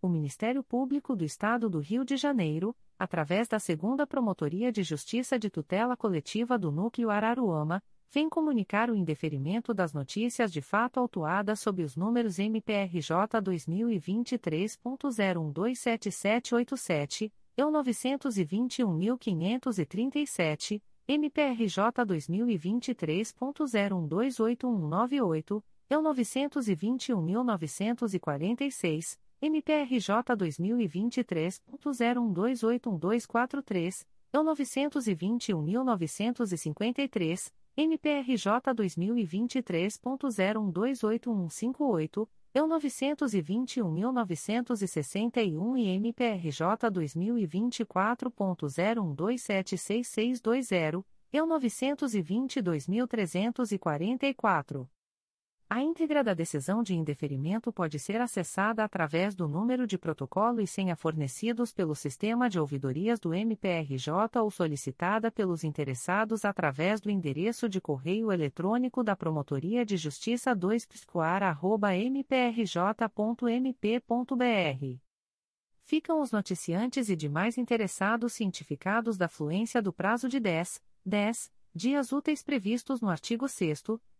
O Ministério Público do Estado do Rio de Janeiro, através da Segunda Promotoria de Justiça de Tutela Coletiva do Núcleo Araruama, vem comunicar o indeferimento das notícias de fato autuadas sob os números MPRJ 2023.01277787, eu 921.537, MPRJ 2023.01281198, eu 921.946, MPRJ 2023.01281243, eu 921.953, MPRJ 2023.01281158, eu 921.961 e MPRJ 2024.01276620, eu 922.344. A íntegra da decisão de indeferimento pode ser acessada através do número de protocolo e senha fornecidos pelo sistema de ouvidorias do MPRJ ou solicitada pelos interessados através do endereço de correio eletrônico da Promotoria de Justiça 2 mprj.mp.br. Ficam os noticiantes e demais interessados cientificados da fluência do prazo de 10, 10 dias úteis previstos no artigo 6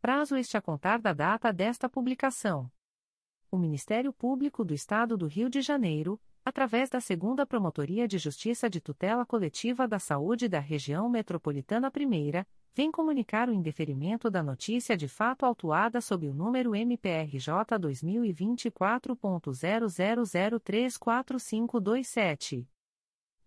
prazo este a contar da data desta publicação. O Ministério Público do Estado do Rio de Janeiro, através da Segunda Promotoria de Justiça de Tutela Coletiva da Saúde da Região Metropolitana I, vem comunicar o indeferimento da notícia de fato autuada sob o número MPRJ 2024.00034527.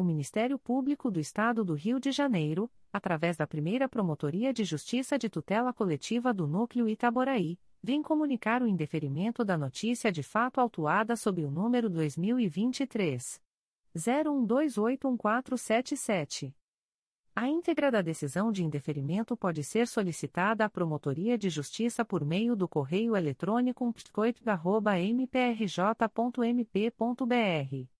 O Ministério Público do Estado do Rio de Janeiro, através da primeira Promotoria de Justiça de Tutela Coletiva do Núcleo Itaboraí, vem comunicar o indeferimento da notícia de fato autuada sob o número 2023. 01281477. A íntegra da decisão de indeferimento pode ser solicitada à Promotoria de Justiça por meio do correio eletrônico psicoip.mprj.mp.br.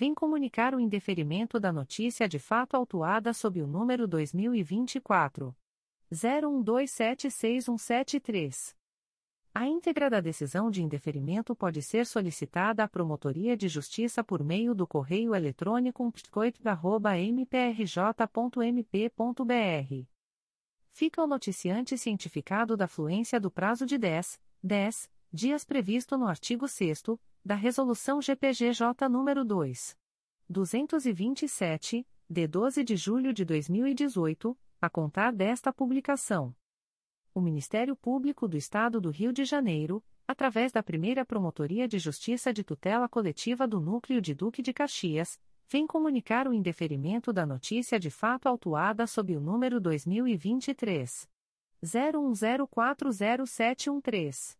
vem comunicar o indeferimento da notícia de fato autuada sob o número 2024. 01276173. A íntegra da decisão de indeferimento pode ser solicitada à Promotoria de Justiça por meio do correio eletrônico psicoip.mprj.mp.br fica o noticiante cientificado da fluência do prazo de 10, 10 dias previsto no artigo 6 da Resolução GPGJ nº 2. 227, de 12 de julho de 2018, a contar desta publicação. O Ministério Público do Estado do Rio de Janeiro, através da primeira Promotoria de Justiça de Tutela Coletiva do Núcleo de Duque de Caxias, vem comunicar o indeferimento da notícia de fato autuada sob o número 2023 01040713.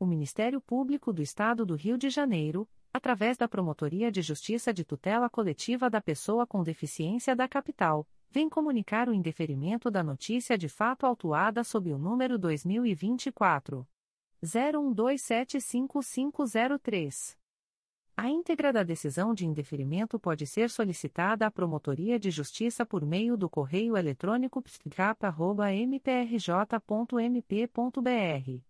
O Ministério Público do Estado do Rio de Janeiro, através da Promotoria de Justiça de Tutela Coletiva da Pessoa com Deficiência da Capital, vem comunicar o indeferimento da notícia de fato autuada sob o número 2024 01275503. A íntegra da decisão de indeferimento pode ser solicitada à Promotoria de Justiça por meio do correio eletrônico psicap.mprj.mp.br.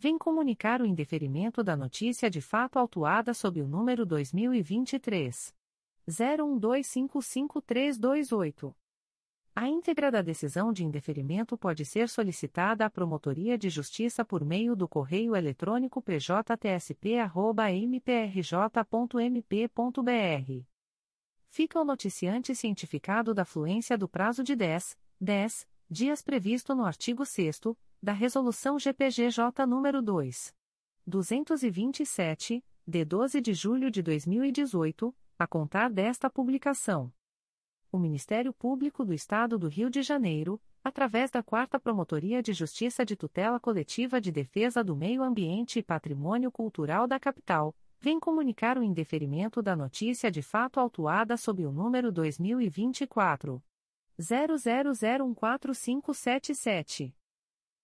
vem comunicar o indeferimento da notícia de fato autuada sob o número 2023 01255328. A íntegra da decisão de indeferimento pode ser solicitada à Promotoria de Justiça por meio do correio eletrônico pjtsp.mprj.mp.br fica o noticiante cientificado da fluência do prazo de 10, 10 dias previsto no artigo 6 da Resolução GPGJ nº 2. 227, de 12 de julho de 2018, a contar desta publicação. O Ministério Público do Estado do Rio de Janeiro, através da 4 Promotoria de Justiça de Tutela Coletiva de Defesa do Meio Ambiente e Patrimônio Cultural da Capital, vem comunicar o indeferimento da notícia de fato autuada sob o número 2024 00014577.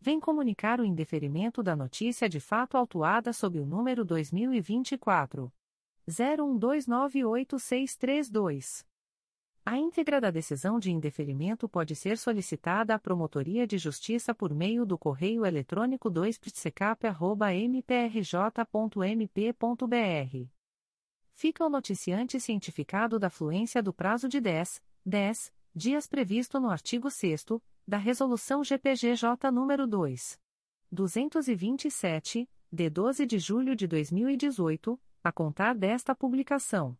vem comunicar o indeferimento da notícia de fato autuada sob o número 2024 01298632. A íntegra da decisão de indeferimento pode ser solicitada à Promotoria de Justiça por meio do correio eletrônico 2 mprj.mp.br. Fica o noticiante cientificado da fluência do prazo de 10, 10 dias previsto no artigo 6 da Resolução GPGJ nº 2. 227, de 12 de julho de 2018, a contar desta publicação.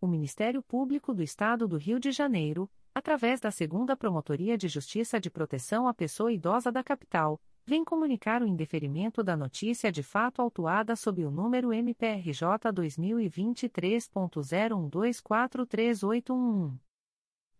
O Ministério Público do Estado do Rio de Janeiro, através da Segunda Promotoria de Justiça de Proteção à Pessoa Idosa da Capital, vem comunicar o indeferimento da notícia de fato autuada sob o número MPRJ 2023.01243811.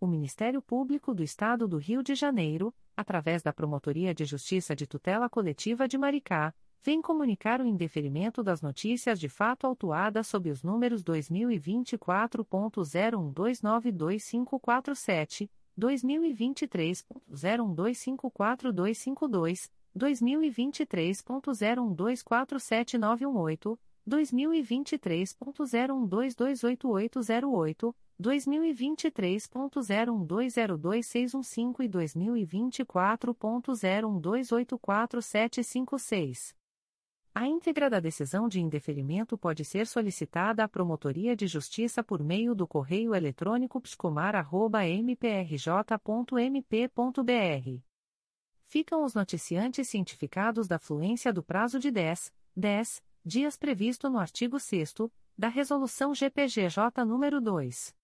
O Ministério Público do Estado do Rio de Janeiro, através da Promotoria de Justiça de Tutela Coletiva de Maricá, vem comunicar o indeferimento das notícias de fato autuadas sob os números 2024.01292547, 2023.01254252, 2023.01247918, 2023.01228808, 2023.01202615 e 2024.01284756. A íntegra da decisão de indeferimento pode ser solicitada à Promotoria de Justiça por meio do correio eletrônico pscomar.mprj.mp.br. Ficam os noticiantes cientificados da fluência do prazo de 10, 10 dias previsto no artigo 6 da Resolução GPGJ nº 2.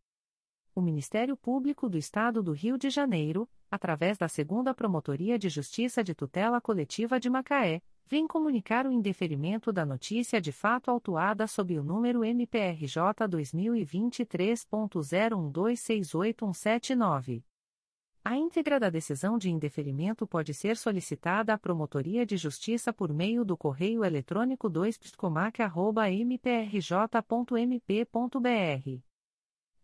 O Ministério Público do Estado do Rio de Janeiro, através da Segunda Promotoria de Justiça de Tutela Coletiva de Macaé, vem comunicar o indeferimento da notícia de fato autuada sob o número MPRJ 2023.01268179. A íntegra da decisão de indeferimento pode ser solicitada à Promotoria de Justiça por meio do correio eletrônico 2pscomac.mprj.mp.br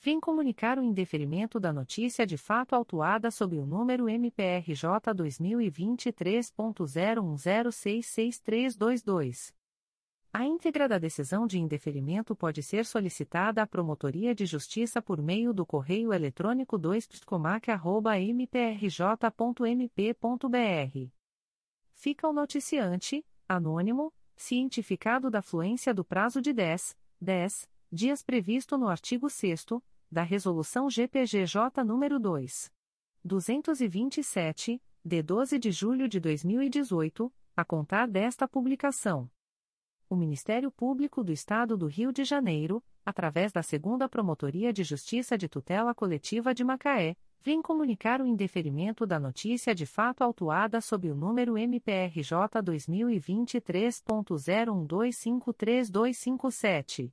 vem comunicar o indeferimento da notícia de fato autuada sob o número MPRJ 2023.01066322. A íntegra da decisão de indeferimento pode ser solicitada à Promotoria de Justiça por meio do correio eletrônico 2pscomac.mprj.mp.br. Fica o noticiante, anônimo, cientificado da fluência do prazo de 10, 10 dias previsto no artigo 6 da Resolução GPGJ nº 2. 227, de 12 de julho de 2018, a contar desta publicação. O Ministério Público do Estado do Rio de Janeiro, através da Segunda Promotoria de Justiça de Tutela Coletiva de Macaé, vem comunicar o indeferimento da notícia de fato autuada sob o número MPRJ 2023.01253257.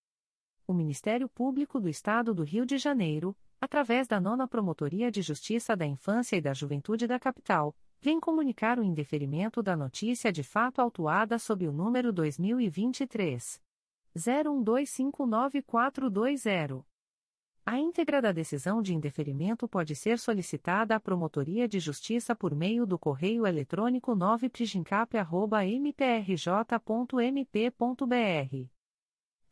o Ministério Público do Estado do Rio de Janeiro, através da Nona Promotoria de Justiça da Infância e da Juventude da Capital, vem comunicar o indeferimento da notícia de fato autuada sob o número 2023 01259420. A íntegra da decisão de indeferimento pode ser solicitada à Promotoria de Justiça por meio do correio eletrônico 9prigincap.mprj.mp.br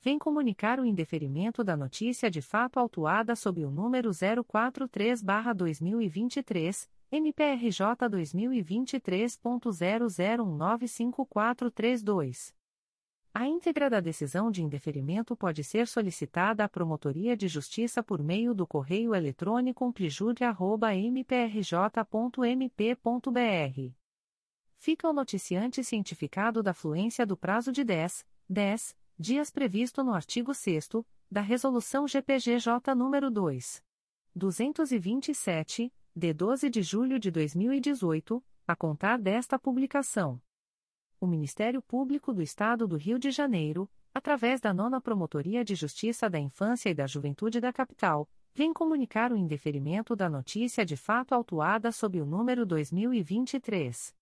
vem comunicar o indeferimento da notícia de fato autuada sob o número 043-2023, MPRJ 2023.00195432. A íntegra da decisão de indeferimento pode ser solicitada à Promotoria de Justiça por meio do correio eletrônico umplijude.mprj.mp.br. Fica o noticiante cientificado da fluência do prazo de 10, 10 dias previsto no artigo 6 da Resolução GPGJ nº 2. 227, de 12 de julho de 2018, a contar desta publicação. O Ministério Público do Estado do Rio de Janeiro, através da Nona Promotoria de Justiça da Infância e da Juventude da Capital, vem comunicar o indeferimento da notícia de fato autuada sob o número 2023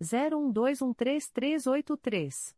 01213383.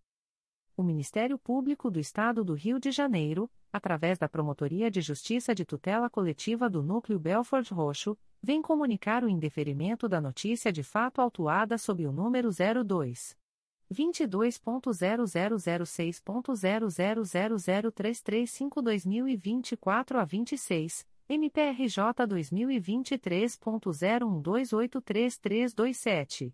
O Ministério Público do Estado do Rio de Janeiro, através da Promotoria de Justiça de Tutela Coletiva do Núcleo Belford Roxo, vem comunicar o indeferimento da notícia de fato autuada sob o número 02 22.0006.0000335-2024 a 26, MPRJ 2023.01283327.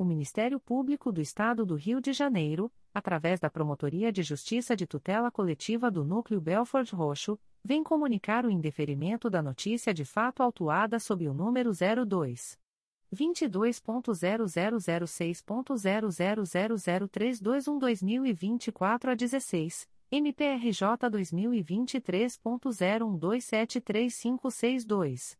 O Ministério Público do Estado do Rio de Janeiro, através da Promotoria de Justiça de Tutela Coletiva do Núcleo Belford Roxo, vem comunicar o indeferimento da notícia de fato autuada sob o número 02 22.0006.0000321-2024 a 16, MPRJ 2023.01273562.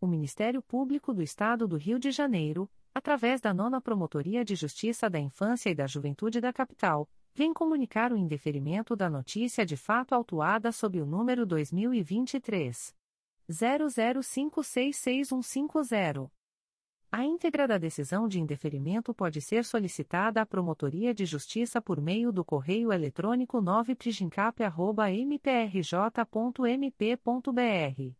O Ministério Público do Estado do Rio de Janeiro, através da Nona Promotoria de Justiça da Infância e da Juventude da Capital, vem comunicar o indeferimento da notícia de fato autuada sob o número 2023 00566150. A íntegra da decisão de indeferimento pode ser solicitada à Promotoria de Justiça por meio do correio eletrônico 9prigincap.mprj.mp.br.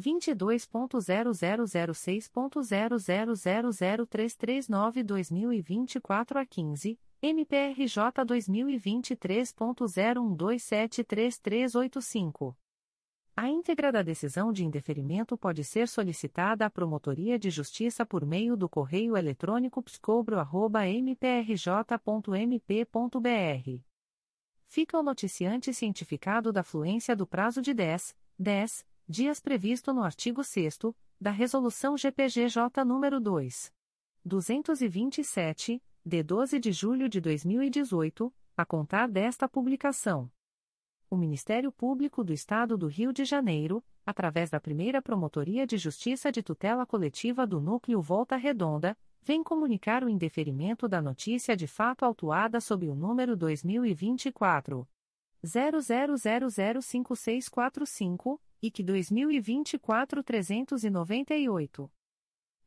22.0006.0000339-2024 a 15, MPRJ 2023.01273385. A íntegra da decisão de indeferimento pode ser solicitada à Promotoria de Justiça por meio do correio eletrônico pscobro.mprj.mp.br. Fica o noticiante cientificado da fluência do prazo de 10, 10 dias previsto no artigo 6 da Resolução GPGJ nº 2. 227, de 12 de julho de 2018, a contar desta publicação. O Ministério Público do Estado do Rio de Janeiro, através da primeira Promotoria de Justiça de Tutela Coletiva do Núcleo Volta Redonda, vem comunicar o indeferimento da notícia de fato autuada sob o número 2024. 00005645 e que 2024 398.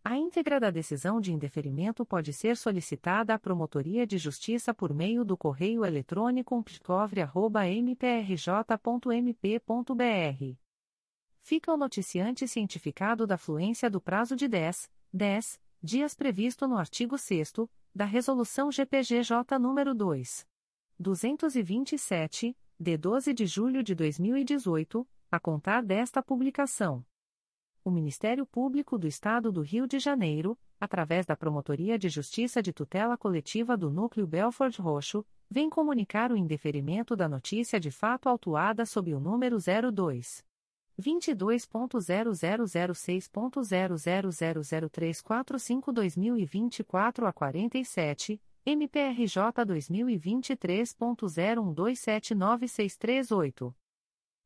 A íntegra da decisão de indeferimento pode ser solicitada à Promotoria de Justiça por meio do correio eletrônico psicovre.mprj.mp.br. Fica o noticiante cientificado da fluência do prazo de 10, 10 dias previsto no artigo 6 da Resolução GPGJ nº 2. 227, de 12 de julho de 2018, a contar desta publicação. O Ministério Público do Estado do Rio de Janeiro, através da Promotoria de Justiça de Tutela Coletiva do Núcleo Belford Roxo, vem comunicar o indeferimento da notícia de fato autuada sob o número 02 22.0006.0000345-2024 a 47, MPRJ 2023.01279638.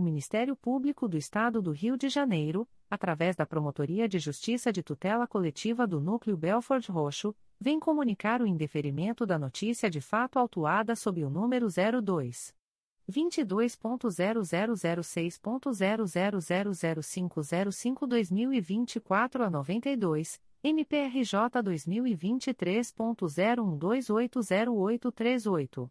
O Ministério Público do Estado do Rio de Janeiro, através da Promotoria de Justiça de Tutela Coletiva do Núcleo Belford Roxo, vem comunicar o indeferimento da notícia de fato autuada sob o número 02 22.0006.0000505-2024 a 92, MPRJ 2023.01280838.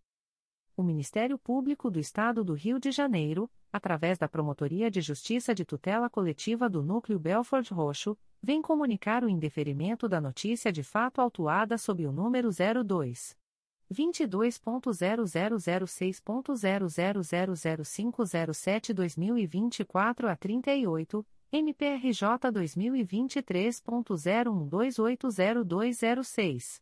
O Ministério Público do Estado do Rio de Janeiro, através da Promotoria de Justiça de Tutela Coletiva do Núcleo Belford Roxo, vem comunicar o indeferimento da notícia de fato autuada sob o número 02 22.0006.0000507-2024 a 38, MPRJ 2023.01280206.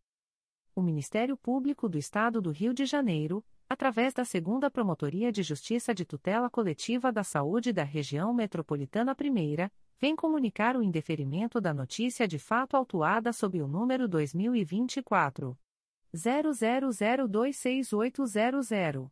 O Ministério Público do Estado do Rio de Janeiro, através da Segunda Promotoria de Justiça de Tutela Coletiva da Saúde da Região Metropolitana I, vem comunicar o indeferimento da notícia de fato autuada sob o número 2024 00026800.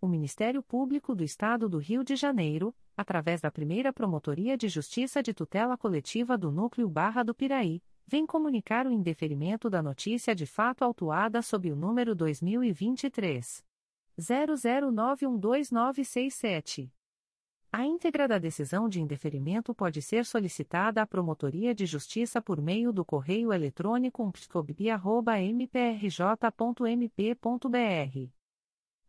O Ministério Público do Estado do Rio de Janeiro, através da primeira Promotoria de Justiça de Tutela Coletiva do Núcleo Barra do Piraí, vem comunicar o indeferimento da notícia de fato autuada sob o número 2023. 00912967. A íntegra da decisão de indeferimento pode ser solicitada à Promotoria de Justiça por meio do correio eletrônico pscobi.mprj.mp.br.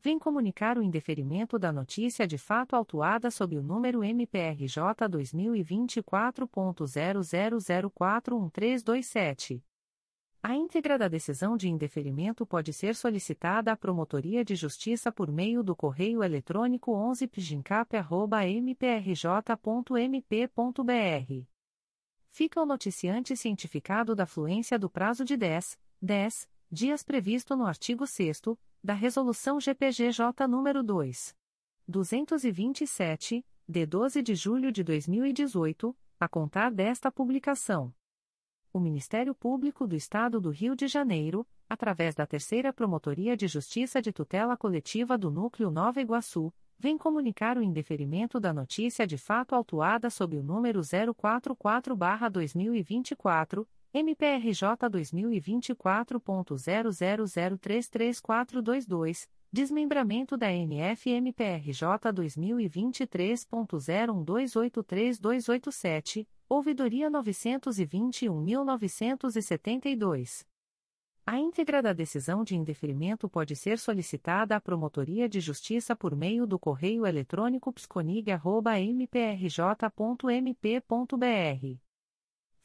vem comunicar o indeferimento da notícia de fato autuada sob o número MPRJ 2024.00041327. A íntegra da decisão de indeferimento pode ser solicitada à Promotoria de Justiça por meio do correio eletrônico 11pgincap.mprj.mp.br fica o noticiante cientificado da fluência do prazo de 10, 10 dias previsto no artigo 6 da Resolução GPGJ nº 2. 227, de 12 de julho de 2018, a contar desta publicação. O Ministério Público do Estado do Rio de Janeiro, através da Terceira Promotoria de Justiça de Tutela Coletiva do Núcleo Nova Iguaçu, vem comunicar o indeferimento da notícia de fato autuada sob o número 044-2024, MPRJ 2024.00033422, desmembramento da NF-MPRJ 2023.01283287, ouvidoria 921.972. A íntegra da decisão de indeferimento pode ser solicitada à Promotoria de Justiça por meio do correio eletrônico psconig.mprj.mp.br.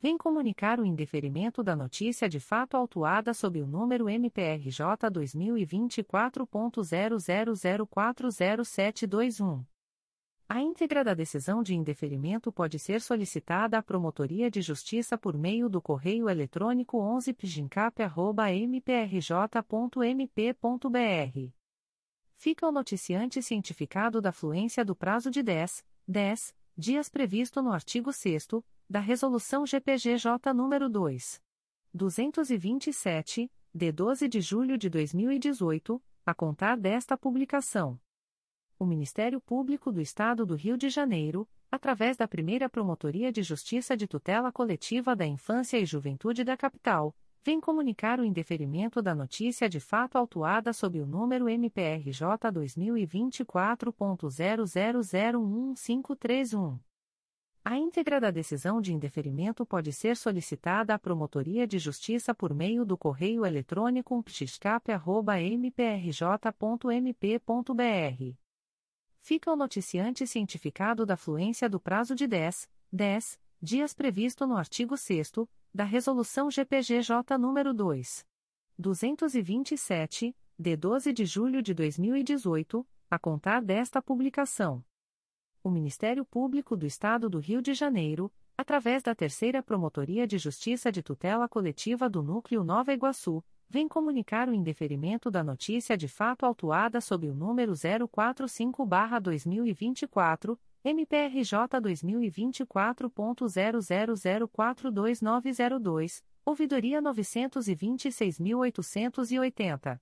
vem comunicar o indeferimento da notícia de fato autuada sob o número MPRJ 2024.00040721. A íntegra da decisão de indeferimento pode ser solicitada à Promotoria de Justiça por meio do correio eletrônico 11pgincap.mprj.mp.br fica o noticiante cientificado da fluência do prazo de 10, 10 dias previsto no artigo 6 da Resolução GPGJ nº 2. 227, de 12 de julho de 2018, a contar desta publicação. O Ministério Público do Estado do Rio de Janeiro, através da primeira Promotoria de Justiça de Tutela Coletiva da Infância e Juventude da Capital, vem comunicar o indeferimento da notícia de fato autuada sob o número MPRJ 2024.00011531. A íntegra da decisão de indeferimento pode ser solicitada à Promotoria de Justiça por meio do correio eletrônico ptiscap.mprj.mp.br. Fica o noticiante cientificado da fluência do prazo de 10, 10 dias previsto no artigo 6 da Resolução GPGJ nº 2. 227, de 12 de julho de 2018, a contar desta publicação. O Ministério Público do Estado do Rio de Janeiro, através da Terceira Promotoria de Justiça de Tutela Coletiva do Núcleo Nova Iguaçu, vem comunicar o indeferimento da notícia de fato autuada sob o número 045-2024 MPRJ 2024.00042902, ouvidoria 926.880.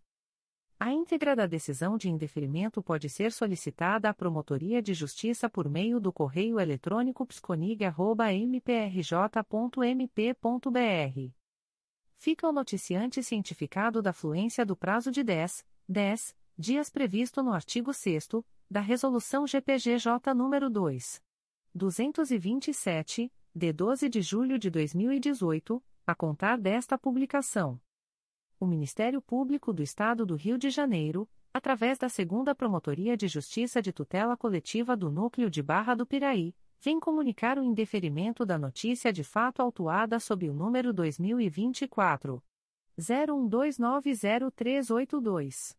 A íntegra da decisão de indeferimento pode ser solicitada à Promotoria de Justiça por meio do correio eletrônico psconig.mprj.mp.br. Fica o noticiante cientificado da fluência do prazo de 10, 10 dias previsto no artigo 6 da Resolução GPGJ nº 2. 227, de 12 de julho de 2018, a contar desta publicação. O Ministério Público do Estado do Rio de Janeiro, através da Segunda Promotoria de Justiça de Tutela Coletiva do Núcleo de Barra do Piraí, vem comunicar o indeferimento da notícia de fato autuada sob o número 2024 01290382.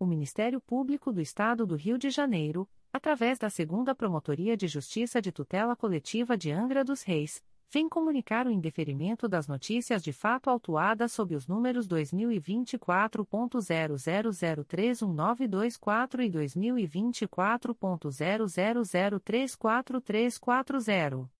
o Ministério Público do Estado do Rio de Janeiro, através da Segunda Promotoria de Justiça de Tutela Coletiva de Angra dos Reis, vem comunicar o indeferimento das notícias de fato autuadas sob os números 2024.00031924 e 2024.00034340.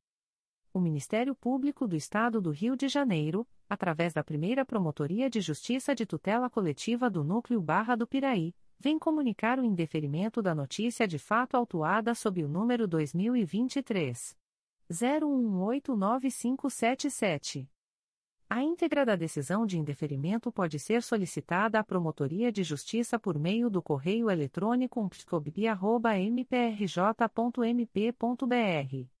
O Ministério Público do Estado do Rio de Janeiro, através da primeira Promotoria de Justiça de Tutela Coletiva do Núcleo Barra do Piraí, vem comunicar o indeferimento da notícia de fato autuada sob o número 2023. 01189577. A íntegra da decisão de indeferimento pode ser solicitada à Promotoria de Justiça por meio do correio eletrônico psicobia.mprj.mp.br.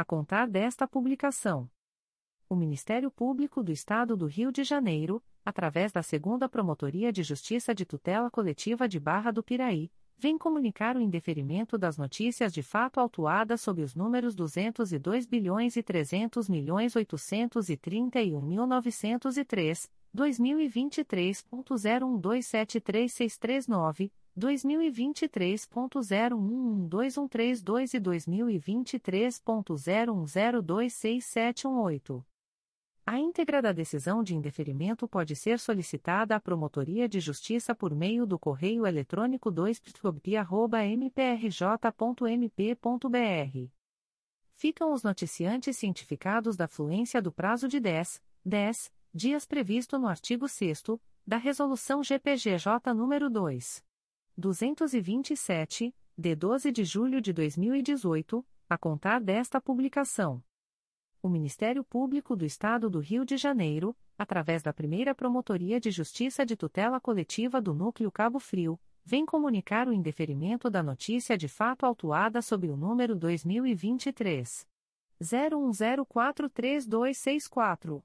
a contar desta publicação. O Ministério Público do Estado do Rio de Janeiro, através da Segunda Promotoria de Justiça de Tutela Coletiva de Barra do Piraí, vem comunicar o indeferimento das notícias de fato autuadas sob os números 202 bilhões e 300 milhões 831.903, 2023.01273639, 2023.01121322 e 2023.01026718. A íntegra da decisão de indeferimento pode ser solicitada à Promotoria de Justiça por meio do correio eletrônico 2 mprj.mp.br. Ficam os noticiantes cientificados da fluência do prazo de 10, 10 dias previsto no artigo 6 da Resolução GPGJ nº 2. 227, de 12 de julho de 2018, a contar desta publicação. O Ministério Público do Estado do Rio de Janeiro, através da primeira Promotoria de Justiça de Tutela Coletiva do Núcleo Cabo Frio, vem comunicar o indeferimento da notícia de fato autuada sob o número 2023. 01043264.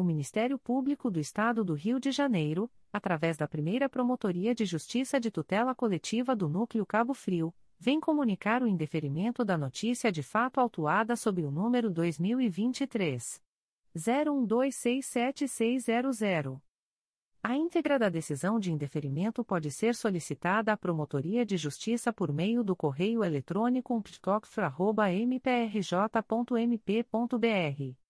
O Ministério Público do Estado do Rio de Janeiro, através da primeira Promotoria de Justiça de Tutela Coletiva do Núcleo Cabo Frio, vem comunicar o indeferimento da notícia de fato autuada sob o número 2023 01267600. A íntegra da decisão de indeferimento pode ser solicitada à Promotoria de Justiça por meio do correio eletrônico ptocfra.mprj.mp.br.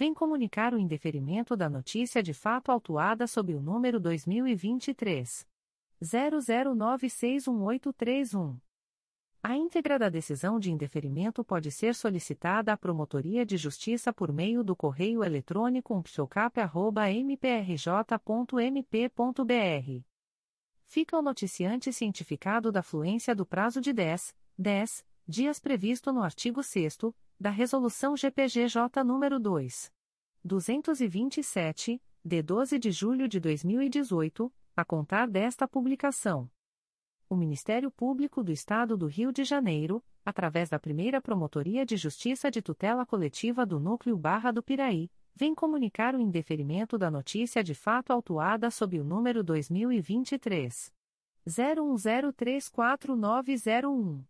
vem comunicar o indeferimento da notícia de fato autuada sob o número 2023. 00961831. A íntegra da decisão de indeferimento pode ser solicitada à Promotoria de Justiça por meio do correio eletrônico psocap.mprj.mp.br. Fica o noticiante cientificado da fluência do prazo de 10, 10 dias previsto no artigo 6 da Resolução GPGJ nº 2. 227, de 12 de julho de 2018, a contar desta publicação o Ministério Público do Estado do Rio de Janeiro, através da primeira Promotoria de Justiça de Tutela Coletiva do Núcleo Barra do Piraí, vem comunicar o indeferimento da notícia de fato autuada sob o número 2023. 01034901.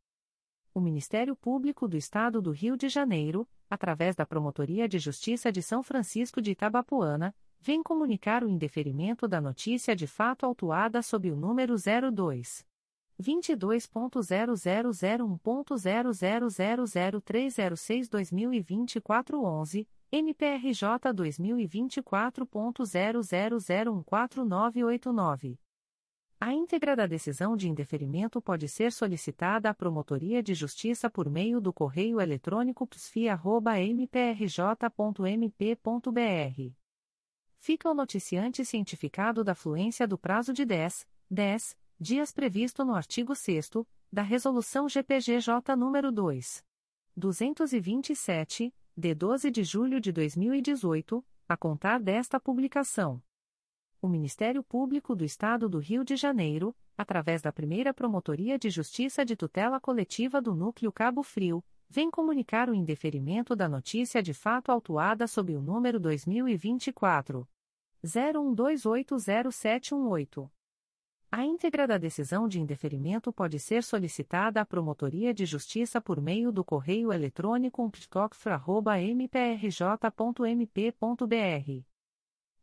O Ministério Público do Estado do Rio de Janeiro, através da Promotoria de Justiça de São Francisco de Itabapuana, vem comunicar o indeferimento da notícia de fato autuada sob o número 02 22.0001.0000306-2024 11, MPRJ 2024.00014989. A íntegra da decisão de indeferimento pode ser solicitada à Promotoria de Justiça por meio do correio eletrônico psfia.mprj.mp.br. Fica o noticiante cientificado da fluência do prazo de 10, 10 dias previsto no artigo 6 da Resolução GPGJ nº 2. 227, de 12 de julho de 2018, a contar desta publicação. O Ministério Público do Estado do Rio de Janeiro, através da primeira Promotoria de Justiça de Tutela Coletiva do Núcleo Cabo Frio, vem comunicar o indeferimento da notícia de fato autuada sob o número 2024. 01280718. A íntegra da decisão de indeferimento pode ser solicitada à Promotoria de Justiça por meio do correio eletrônico ptocfra.mprj.mp.br.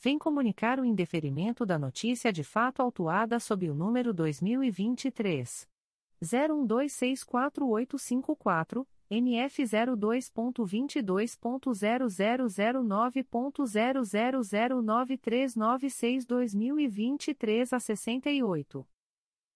vem comunicar o indeferimento da notícia de fato autuada sob o número 2023. 01264854. NF 02.22.0009.0009396-2023 a 68.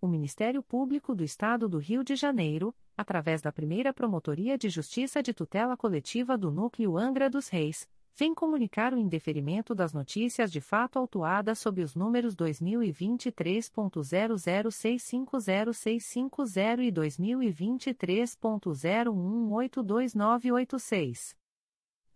O Ministério Público do Estado do Rio de Janeiro, através da primeira Promotoria de Justiça de Tutela Coletiva do Núcleo Angra dos Reis, vem comunicar o indeferimento das notícias de fato autuadas sob os números 2023.00650650 e 2023.01829986.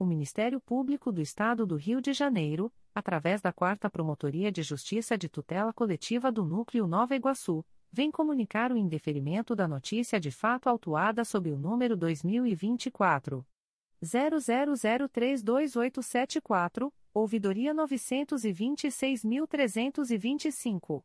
o Ministério Público do Estado do Rio de Janeiro, através da Quarta Promotoria de Justiça de Tutela Coletiva do Núcleo Nova Iguaçu, vem comunicar o indeferimento da notícia de fato autuada sob o número 2024 00032874, ouvidoria 926.325.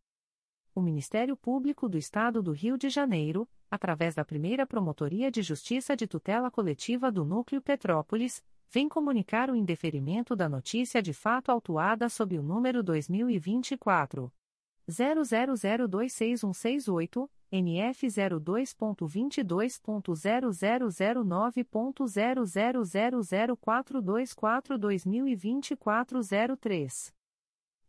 O Ministério Público do Estado do Rio de Janeiro, através da primeira Promotoria de Justiça de Tutela Coletiva do Núcleo Petrópolis, vem comunicar o indeferimento da notícia de fato autuada sob o número 2024. 00026168, NF 02.22.0009.0000424-2024 03.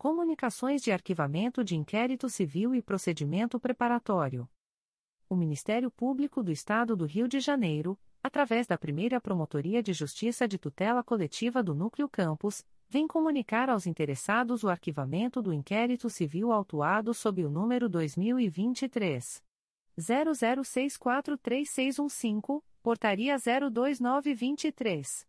Comunicações de arquivamento de inquérito civil e procedimento preparatório. O Ministério Público do Estado do Rio de Janeiro, através da primeira Promotoria de Justiça de Tutela Coletiva do Núcleo Campos, vem comunicar aos interessados o arquivamento do inquérito civil autuado sob o número 2023. 00643615, Portaria 02923.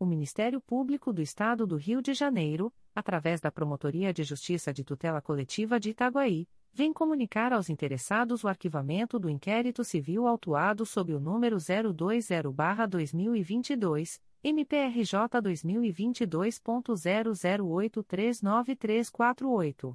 o Ministério Público do Estado do Rio de Janeiro, através da Promotoria de Justiça de Tutela Coletiva de Itaguaí, vem comunicar aos interessados o arquivamento do inquérito civil autuado sob o número 020-2022, MPRJ 2022.00839348.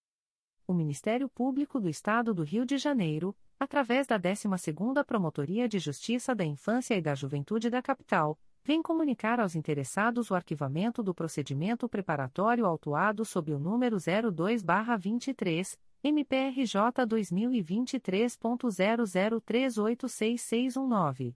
o Ministério Público do Estado do Rio de Janeiro, através da 12ª Promotoria de Justiça da Infância e da Juventude da Capital, vem comunicar aos interessados o arquivamento do procedimento preparatório autuado sob o número 02/23, MPRJ 2023.00386619.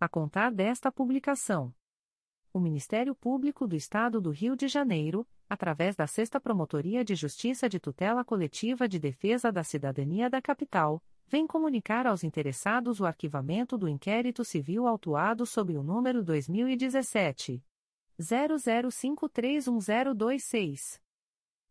a contar desta publicação. O Ministério Público do Estado do Rio de Janeiro, através da Sexta Promotoria de Justiça de Tutela Coletiva de Defesa da Cidadania da Capital, vem comunicar aos interessados o arquivamento do inquérito civil autuado sob o número 2017 00531026.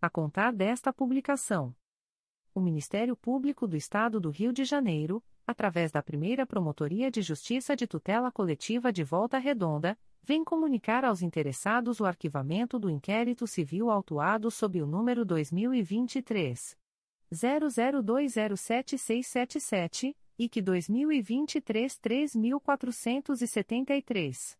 a contar desta publicação. O Ministério Público do Estado do Rio de Janeiro, através da primeira Promotoria de Justiça de Tutela Coletiva de Volta Redonda, vem comunicar aos interessados o arquivamento do inquérito civil autuado sob o número 2023. 00207677 e que 2023 3473.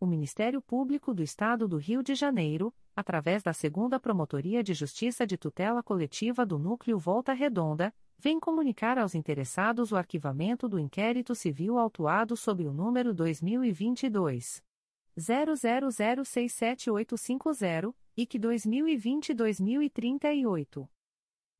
O Ministério Público do Estado do Rio de Janeiro, através da Segunda Promotoria de Justiça de Tutela Coletiva do Núcleo Volta Redonda, vem comunicar aos interessados o arquivamento do inquérito civil autuado sob o número 2022 00067850 e que 2020-2038.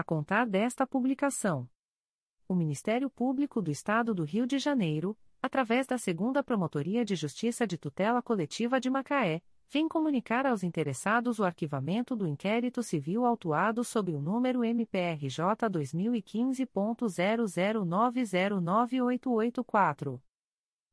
a contar desta publicação. O Ministério Público do Estado do Rio de Janeiro, através da Segunda Promotoria de Justiça de Tutela Coletiva de Macaé, vem comunicar aos interessados o arquivamento do inquérito civil autuado sob o número MPRJ 2015.00909884.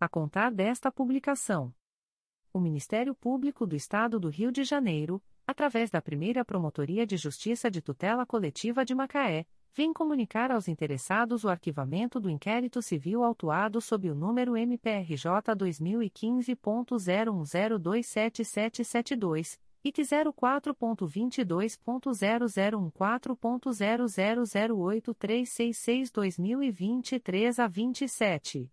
a contar desta publicação. O Ministério Público do Estado do Rio de Janeiro, através da primeira Promotoria de Justiça de Tutela Coletiva de Macaé, vem comunicar aos interessados o arquivamento do inquérito civil autuado sob o número MPRJ 2015.01027772 e 04.22.0014.0008366-2023 a 27.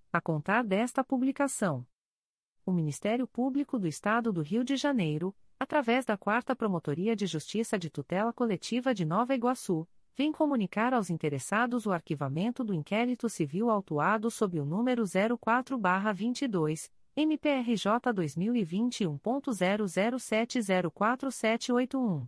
a contar desta publicação. O Ministério Público do Estado do Rio de Janeiro, através da Quarta Promotoria de Justiça de Tutela Coletiva de Nova Iguaçu, vem comunicar aos interessados o arquivamento do inquérito civil autuado sob o número 04-22, MPRJ 2021.00704781.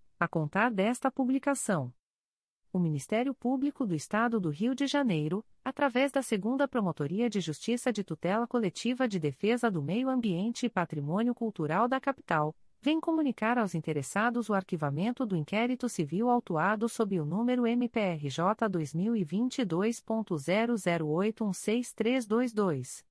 a contar desta publicação. O Ministério Público do Estado do Rio de Janeiro, através da Segunda Promotoria de Justiça de Tutela Coletiva de Defesa do Meio Ambiente e Patrimônio Cultural da Capital, vem comunicar aos interessados o arquivamento do inquérito civil autuado sob o número MPRJ 2022.00816322.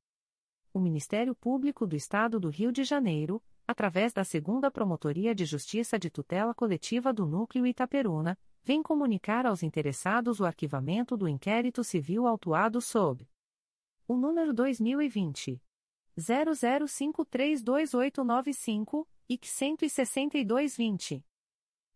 O Ministério Público do Estado do Rio de Janeiro, através da Segunda Promotoria de Justiça de Tutela Coletiva do Núcleo Itaperuna, vem comunicar aos interessados o arquivamento do inquérito civil autuado sob o número 2020 00532895 IC 16220.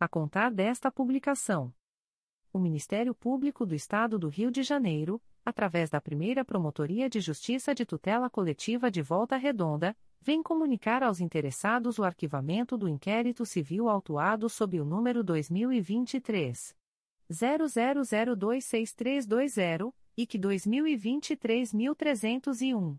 a contar desta publicação. O Ministério Público do Estado do Rio de Janeiro, através da primeira Promotoria de Justiça de Tutela Coletiva de Volta Redonda, vem comunicar aos interessados o arquivamento do inquérito civil autuado sob o número 2023. 00026320 e que 2023.301.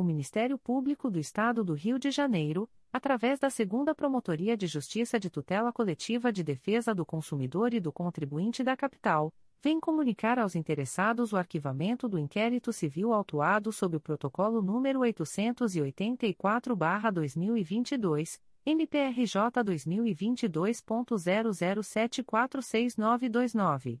o Ministério Público do Estado do Rio de Janeiro, através da Segunda Promotoria de Justiça de Tutela Coletiva de Defesa do Consumidor e do Contribuinte da Capital, vem comunicar aos interessados o arquivamento do inquérito civil autuado sob o protocolo número 884-2022, MPRJ 2022.00746929.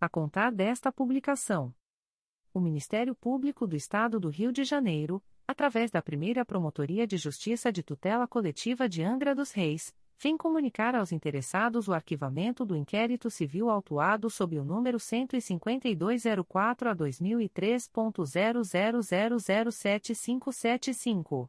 a contar desta publicação. O Ministério Público do Estado do Rio de Janeiro, através da primeira Promotoria de Justiça de Tutela Coletiva de Angra dos Reis, vem comunicar aos interessados o arquivamento do inquérito civil autuado sob o número 15204 a 2003.00007575.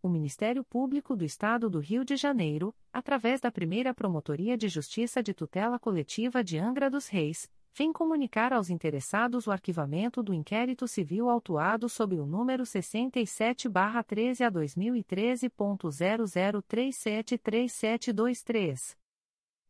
O Ministério Público do Estado do Rio de Janeiro, através da primeira Promotoria de Justiça de Tutela Coletiva de Angra dos Reis, vem comunicar aos interessados o arquivamento do inquérito civil autuado sob o número 67-13 a 2013.00373723.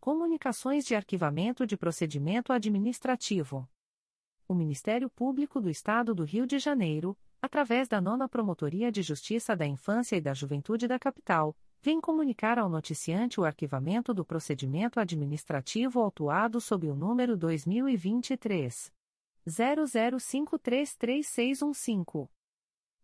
Comunicações de Arquivamento de Procedimento Administrativo. O Ministério Público do Estado do Rio de Janeiro, através da Nona Promotoria de Justiça da Infância e da Juventude da Capital, vem comunicar ao noticiante o arquivamento do procedimento administrativo autuado sob o número 2023 00533615.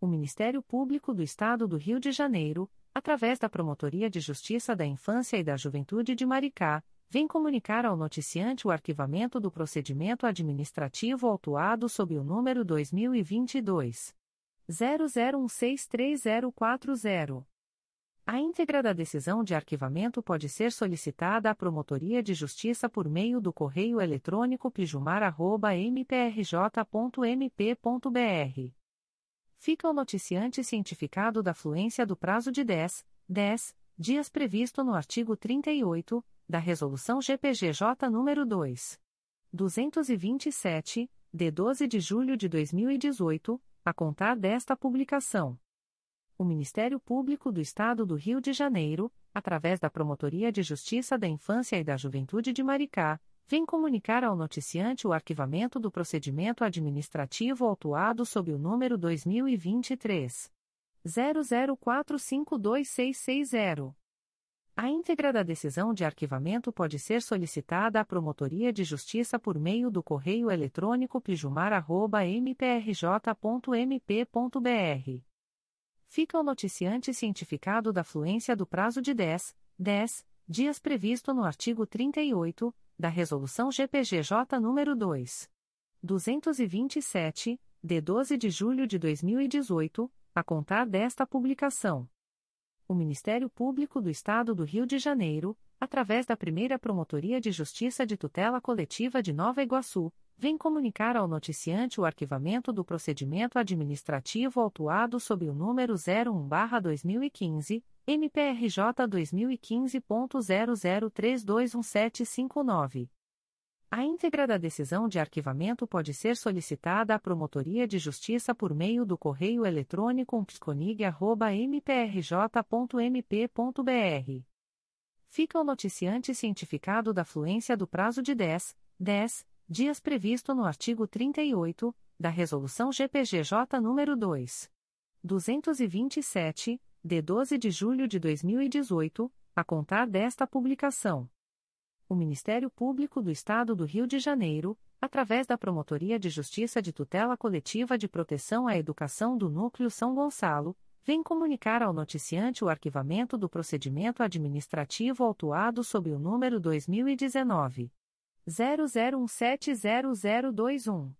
o Ministério Público do Estado do Rio de Janeiro, através da Promotoria de Justiça da Infância e da Juventude de Maricá, vem comunicar ao noticiante o arquivamento do procedimento administrativo autuado sob o número 2022 00163040. A íntegra da decisão de arquivamento pode ser solicitada à Promotoria de Justiça por meio do correio eletrônico pijumar.mprj.mp.br. Fica o noticiante cientificado da fluência do prazo de 10, 10 dias previsto no artigo 38 da Resolução GPGJ nº 2. 227, de 12 de julho de 2018, a contar desta publicação. O Ministério Público do Estado do Rio de Janeiro, através da Promotoria de Justiça da Infância e da Juventude de Maricá, vem comunicar ao noticiante o arquivamento do procedimento administrativo autuado sob o número 2023 00452660. A íntegra da decisão de arquivamento pode ser solicitada à Promotoria de Justiça por meio do correio eletrônico pijumar.mprj.mp.br. Fica o noticiante cientificado da fluência do prazo de 10, 10 dias previsto no artigo 38 da Resolução GPGJ nº 2. 227, de 12 de julho de 2018, a contar desta publicação o Ministério Público do Estado do Rio de Janeiro, através da primeira Promotoria de Justiça de Tutela Coletiva de Nova Iguaçu, vem comunicar ao noticiante o arquivamento do procedimento administrativo autuado sob o número 01-2015, MPRJ 2015.00321759. A íntegra da decisão de arquivamento pode ser solicitada à Promotoria de Justiça por meio do correio eletrônico psconig.mprj.mp.br. Fica o noticiante cientificado da fluência do prazo de 10, 10 dias previsto no artigo 38 da Resolução GPGJ nº 2. 227, de 12 de julho de 2018, a contar desta publicação o Ministério Público do Estado do Rio de Janeiro, através da Promotoria de Justiça de Tutela Coletiva de Proteção à Educação do Núcleo São Gonçalo, vem comunicar ao noticiante o arquivamento do procedimento administrativo autuado sob o número 2019 00170021.